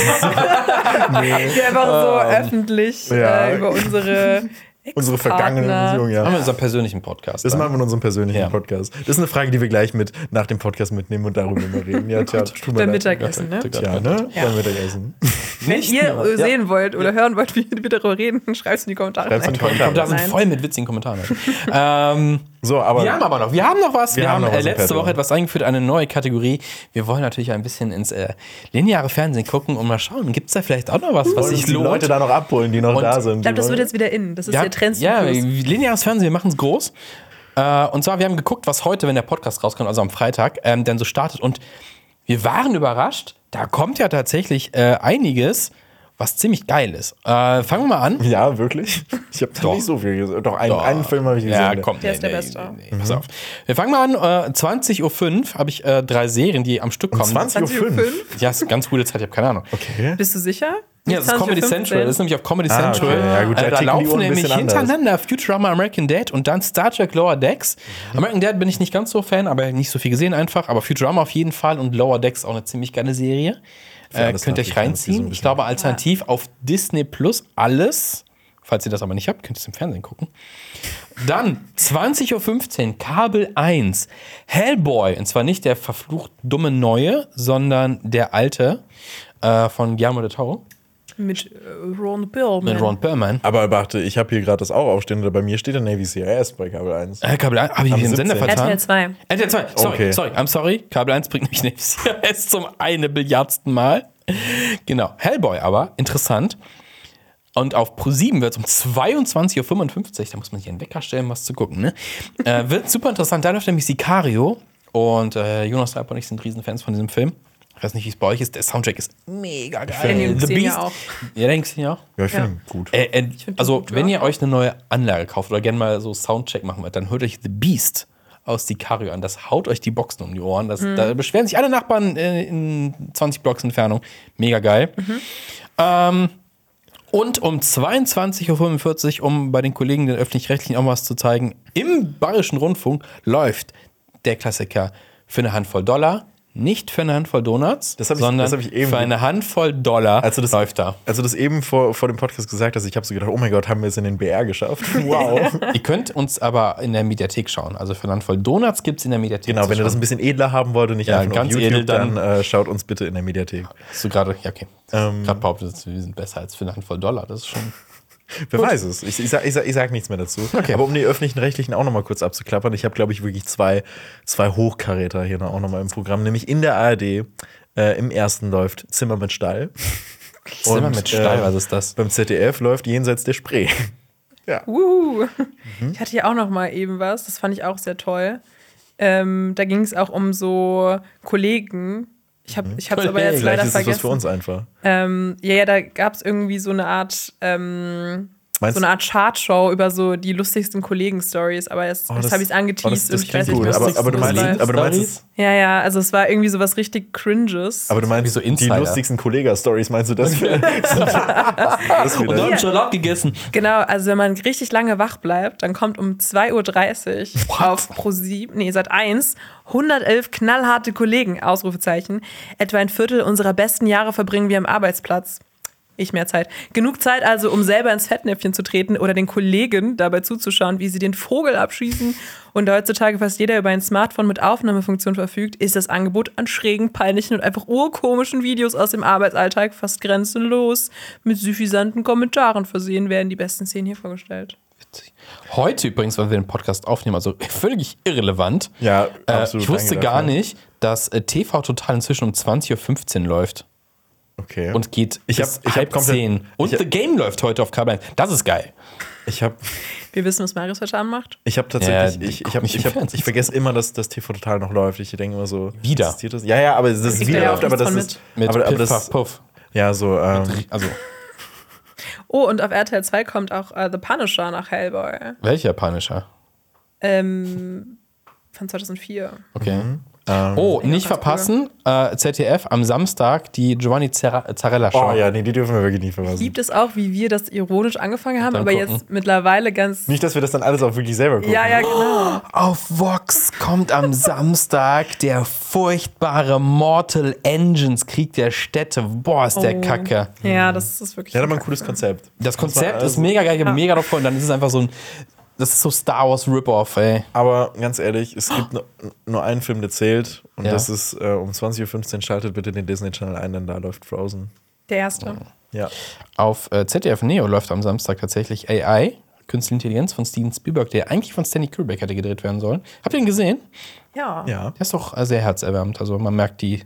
Die einfach so öffentlich Ja. äh, über unsere Unsere vergangene Beziehung, ja. Haben wir unseren persönlichen Podcast. Das dann. machen wir in unserem persönlichen Ja. Podcast. Das ist eine Frage, die wir gleich mit nach dem Podcast mitnehmen und darüber mal reden. Ja, <laughs> tja, tut mir Beim. Mittagessen, ne? Tja, ne? Ja. Beim Mittagessen. Wenn Nicht ihr nur. sehen wollt oder hören wollt, wie wir darüber reden, <laughs> schreibt es in die Kommentare. Schreibt's in die. Kommentare. Und da sind voll mit witzigen Kommentaren. <laughs> ähm, So, aber wir haben aber noch, wir haben noch was. Wir, Wir haben haben äh, was letzte. Woche etwas eingeführt, eine neue Kategorie. Wir wollen natürlich ein bisschen ins äh, lineare Fernsehen gucken und mal schauen, gibt es da vielleicht auch noch was, was sich die lohnt? Leute da noch abholen, die noch Und da sind. Ich glaube, das wird jetzt wieder in. Das ist ja, der Trend. ja, lineares Fernsehen, wir machen es groß. Äh, und zwar, wir haben geguckt, was heute, wenn der Podcast rauskommt, also am Freitag, ähm, denn so startet. Und wir waren überrascht, da kommt ja tatsächlich äh, einiges, was ziemlich geil ist. Äh, fangen wir mal an. Ja, wirklich? Ich habe Doch. nicht so viel gesehen. Doch, einen, Doch. einen Film habe ich gesehen. Ja, komm. Der ist der Beste. Pass auf. Wir fangen mal an. Äh, 20.05 Uhr habe ich äh, drei Serien, die am Stück kommen. 20.05 Uhr. 20.05 Uhr. Ja, ist eine ganz coole Zeit, ich habe keine Ahnung. Okay. Bist du sicher? Ja, das ist 20.15 Comedy Central. Das ist nämlich auf Comedy Ah, Central. okay. Ja, gut, da äh, da laufen nämlich anders. hintereinander Futurama American Dad und dann Star Trek Lower Decks. Mhm. American Dad bin ich nicht ganz so Fan, aber nicht so viel gesehen einfach. Aber Futurama auf jeden Fall und Lower Decks auch eine ziemlich geile Serie. Äh, könnt ihr euch ja, ist so reinziehen. Ich glaube, alternativ auf Disney Plus alles. Falls ihr das aber nicht habt, könnt ihr es im Fernsehen gucken. Dann 20.15 Uhr, Kabel 1. Hellboy. Und zwar nicht der verflucht dumme Neue, sondern der alte äh, von Guillermo del Toro. Mit äh, Ron Perlman. Mit Ron Perlman. Aber warte, ich habe hier gerade das auch aufstehen. Bei mir steht der Navy CRS bei Kabel 1. Äh, Kabel 1, habe ich den Sender 17. vertan? RTL 2. RTL 2, sorry, Okay. sorry, I'm sorry. Kabel 1 bringt mich nicht CRS <laughs> zum eine Billiardsten Mal. Genau. Hellboy aber, interessant. Und auf Pro7 wird es um 22.55 Uhr, da muss man sich einen Wecker stellen, um was zu gucken, ne? äh, wird super interessant. Da läuft nämlich Sicario. Und äh, Jonas Leib und ich sind Riesenfans von diesem Film. Ich weiß nicht, wie es bei euch ist. Der Soundtrack ist mega geil. Den Jungs The sehen ja Beast. auch. Ja, du ja auch? Ja, ich finde Ja. ihn gut. Äh, äh, find also, gut, wenn ja. ihr euch eine neue Anlage kauft oder gerne mal so Soundcheck machen wollt, dann hört euch The Beast aus Sicario an. Das haut euch die Boxen um die Ohren. Das, Da beschweren sich alle Nachbarn äh, in 20 Blocks Entfernung. Mega geil. Ähm, und um 22.45 Uhr, um bei den Kollegen den Öffentlich-Rechtlichen auch was zu zeigen, im Bayerischen Rundfunk läuft der Klassiker für eine Handvoll Dollar. Nicht für eine Handvoll Donuts, ich- sondern für eine Handvoll Dollar Also das- läuft da. Als du das eben vor, vor dem Podcast gesagt hast, ich habe so gedacht, oh mein Gott, haben wir es in den BR geschafft. <laughs> Wow. Ihr könnt uns aber in der Mediathek schauen. Also für eine Handvoll Donuts gibt es in der Mediathek. genau, wenn ihr das ein bisschen edler haben wollt und nicht Ja, einfach nur auf ganz YouTube, edel, dann, dann- äh, schaut uns bitte in der Mediathek. Hast du gerade, ja, okay. Ähm, gerade behauptet, wir sind besser als für eine Handvoll Dollar. Das ist schon. Wer weiß es. Ich, ich, sag, ich, sag, ich sag nichts mehr dazu. Aber um die öffentlichen Rechtlichen auch nochmal kurz abzuklappern, ich habe, glaube ich, wirklich zwei, zwei Hochkaräter hier noch, auch nochmal im Programm. Nämlich in der ARD, äh, im ersten läuft Zimmer mit Stall. <laughs> Zimmer Und, mit Stall, äh, was ist das? Beim ZDF läuft Jenseits der Spree. <laughs> Uh. Mhm. Ich hatte hier auch noch mal eben was, das fand ich auch sehr toll. Ähm, da ging es auch um so Kollegen. Ich habe es aber jetzt Kollegen. leider Vielleicht ist vergessen. für uns einfach. Ähm, ja, ja, da gab es irgendwie so eine Art, ähm, Meinst so eine Art Chartshow über so die lustigsten Kollegen-Stories, aber jetzt, Oh, jetzt das- habe ich es oh, das- angeteased das und ich weiß nicht, gut, was aber, aber du meinst, aber du meinst es, Ja, ja, also es war irgendwie sowas richtig Cringes. aber du meinst Wie so die Insider. lustigsten Kollega-Stories, meinst du das? <laughs> <laughs> das Und dann schon abgegessen. Genau, also wenn man richtig lange wach bleibt, dann kommt um 2.30 Uhr auf Pro7, nee, seit 1, 111 knallharte Kollegen, Ausrufezeichen. Etwa ein Viertel unserer besten Jahre verbringen wir am Arbeitsplatz. Ich mehr Zeit. Genug Zeit also, um selber ins Fettnäpfchen zu treten oder den Kollegen dabei zuzuschauen, wie sie den Vogel abschießen. Und da heutzutage fast jeder über ein Smartphone mit Aufnahmefunktion verfügt, ist das Angebot an schrägen, peinlichen und einfach urkomischen Videos aus dem Arbeitsalltag fast grenzenlos. Mit suffisanten Kommentaren versehen werden die besten Szenen hier vorgestellt. Heute übrigens, weil wir den Podcast aufnehmen, also völlig irrelevant. Ja, Äh, absolut. ich wusste gar nicht, dass äh, TV Total inzwischen um 20.15 Uhr läuft Okay. und geht Ich bis hab- ich hab halb komplett- zehn. Und ich hab- The Game läuft heute auf Kabel 1. Das ist geil. ich habe Wir wissen, was Marius heute Abend macht. Ich habe tatsächlich, Ja, ich, ich, hab, ich, hab, ich vergesse immer, dass das TV total noch läuft. Ich denke immer so, Wieder. Das? Ja, ja, aber das ist wieder er läuft, aber das nichts ist, Mit aber, aber Piff, das, Puff, Puff. ja, so, ähm, Also, Oh, und auf RTL 2 kommt auch äh, The Punisher nach Hellboy. welcher japanischer? Ähm, von 2004. Okay. Ähm, Oh, nicht verpassen. Äh, ZDF am Samstag die Giovanni Zarella Show. oh ja, nee, die dürfen wir wirklich nicht verpassen. Gibt es auch, wie wir das ironisch angefangen haben, aber gucken. jetzt mittlerweile ganz. Nicht, dass wir das dann alles auch wirklich selber gucken. Ja, ja, genau. Auf Vox kommt am Samstag der furchtbare Mortal Engines Krieg der Städte. Boah, ist der Oh. Kacke. Ja, das ist wirklich. Der hat aber ein cooles Konzept. Das Konzept also- ist mega geil. Ich habe mega drauf gefreut. Dann ist es einfach so ein. Das ist so Star Wars Rip-Off, ey. Aber ganz ehrlich, es gibt nur, nur einen Film, der zählt. Und Ja. das ist äh, um 20.15 Uhr. Schaltet bitte den Disney Channel ein, denn da läuft Frozen. Der erste. Ja. Auf äh, ZDF Neo läuft am Samstag tatsächlich AI, Künstliche Intelligenz von Steven Spielberg, der eigentlich von Stanley Kubrick hätte gedreht werden sollen. Habt ihr ihn gesehen? Ja. Ja. Der ist doch sehr herzerwärmend. Also man merkt die,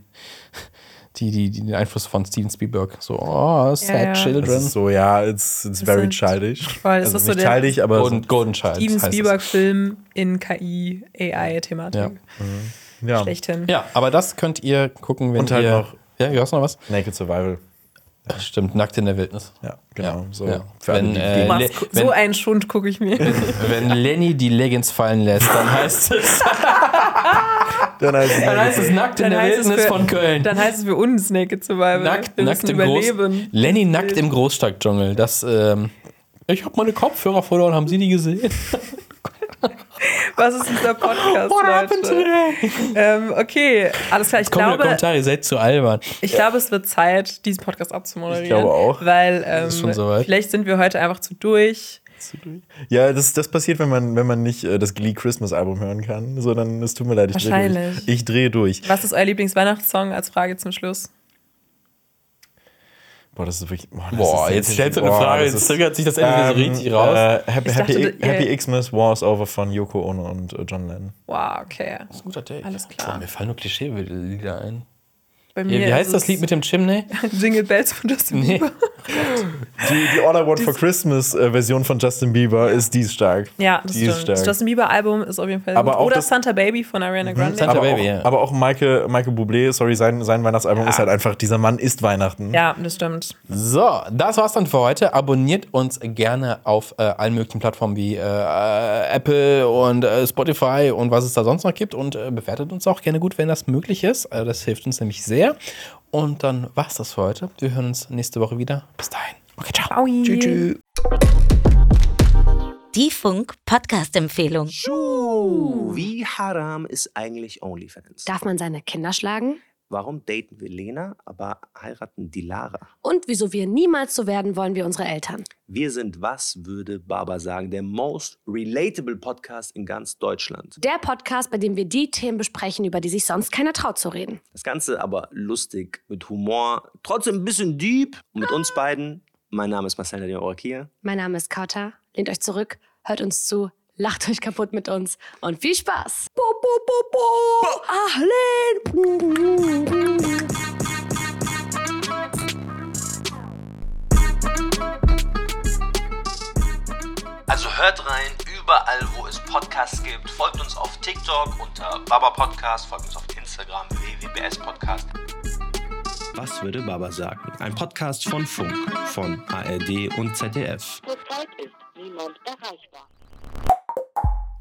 die, die, die den Einfluss von Steven Spielberg. So, oh, sad Ja, ja. Das children. ist so, ja, it's, it's very sind- childish. Voll, das also ist so nicht der- childish, aber Golden, Golden Child. Steven. Spielberg-Film in KI, AI-Thematik. Ja. ja. Schlechthin. Ja, aber das könnt ihr gucken, wenn Und halt ihr. noch- Ja, du hast noch was? Naked Survival. Stimmt, nackt in der Wildnis. Ja, genau. So. Ja. Für alle, Wenn, die äh, Le- so wenn- einen Schund gucke ich mir. <laughs> Wenn Lenny die Leggings fallen lässt, dann heißt es, <laughs> <laughs> dann heißt es, dann heißt es nackt in Dann der heißt es Wildnis für- von Köln. Dann heißt es für uns Naked Survival. Nackt, Wir nackt im Groß überleben. Lenny nackt im Großstadtdschungel. Das, ähm, ich habe meine Kopfhörer verloren, haben Sie die gesehen? <laughs> Was ist dieser Podcast, What happened Leute? today? Ähm, okay, alles klar. Ich Kommen glaube, Kommentare, ihr seid zu albern. ich glaube, es wird Zeit, diesen Podcast abzumoderieren. Ich glaube auch. Weil ähm, ist schon soweit. vielleicht sind wir heute einfach zu durch. Ja, das, das passiert, wenn man, wenn man nicht äh, das Glee Christmas Album hören kann, sondern es tut mir leid, ich drehe durch. Wahrscheinlich. Ich drehe durch. Was ist euer Lieblingsweihnachtssong als Frage zum Schluss? Boah, das ist wirklich. Boah, das Boah, ist jetzt stellst du eine Frage, jetzt zögert sich das Ende so Ähm, richtig raus. Äh, Happy, dachte, ihr- Happy Xmas Wars Over von Yoko Ono und äh, John Lennon. Wow, okay. Das ist ein guter Take. Alles klar. Boah, mir fallen nur Klischee-Lieder ein. Bei Wie, wie heißt das Lied mit dem Chimney? <laughs> Jingle Bells von Justin Nee. Bieber? Die, die All I Want for Christmas äh, Version von Justin Bieber ist dies stark. Ja, das die ist stimmt. stark. Das Justin Bieber Album ist auf jeden Fall Aber gut. auch Oder das- Mhm. Santa Baby von Ariana Grande. Santa aber, Baby, auch, ja. aber auch Michael, Michael Bublé, sorry, sein, sein Weihnachtsalbum ist halt einfach, dieser Mann ist Weihnachten. ja, das stimmt. So, das war's dann für heute. Abonniert uns gerne auf äh, allen möglichen Plattformen wie äh, äh, Apple und äh, Spotify und was es da sonst noch gibt und äh, bewertet uns auch gerne gut, wenn das möglich ist. Äh, das hilft uns nämlich sehr. Und dann war's das für heute. Wir hören uns nächste Woche wieder. Bis dahin. Okay, ciao. Tschüss. tschüss. Die Funk-Podcast-Empfehlung. Wie haram ist eigentlich OnlyFans? Darf man seine Kinder schlagen? Warum daten wir Lena, aber heiraten die Lara? Und wieso wir niemals so werden wollen wie unsere Eltern? Wir sind, was würde Baba sagen, der most relatable Podcast in ganz Deutschland. Der Podcast, bei dem wir die Themen besprechen, über die sich sonst keiner traut zu reden. Das Ganze aber lustig, mit Humor, trotzdem ein bisschen deep. Und mit uns beiden, mein Name ist Marcel Nadine Orakia. Mein Name ist Kauta. Lehnt euch zurück, hört uns zu, lacht euch kaputt mit uns und viel Spaß. Bo, bo, bo, bo. Ahlen. Also hört rein, überall wo es Podcasts gibt. Folgt uns auf TikTok unter Baba Podcast, folgt uns auf Instagram www.bs Podcast. Was würde Baba sagen? Ein Podcast von Funk, von ARD und ZDF. Zurzeit ist niemand erreichbar.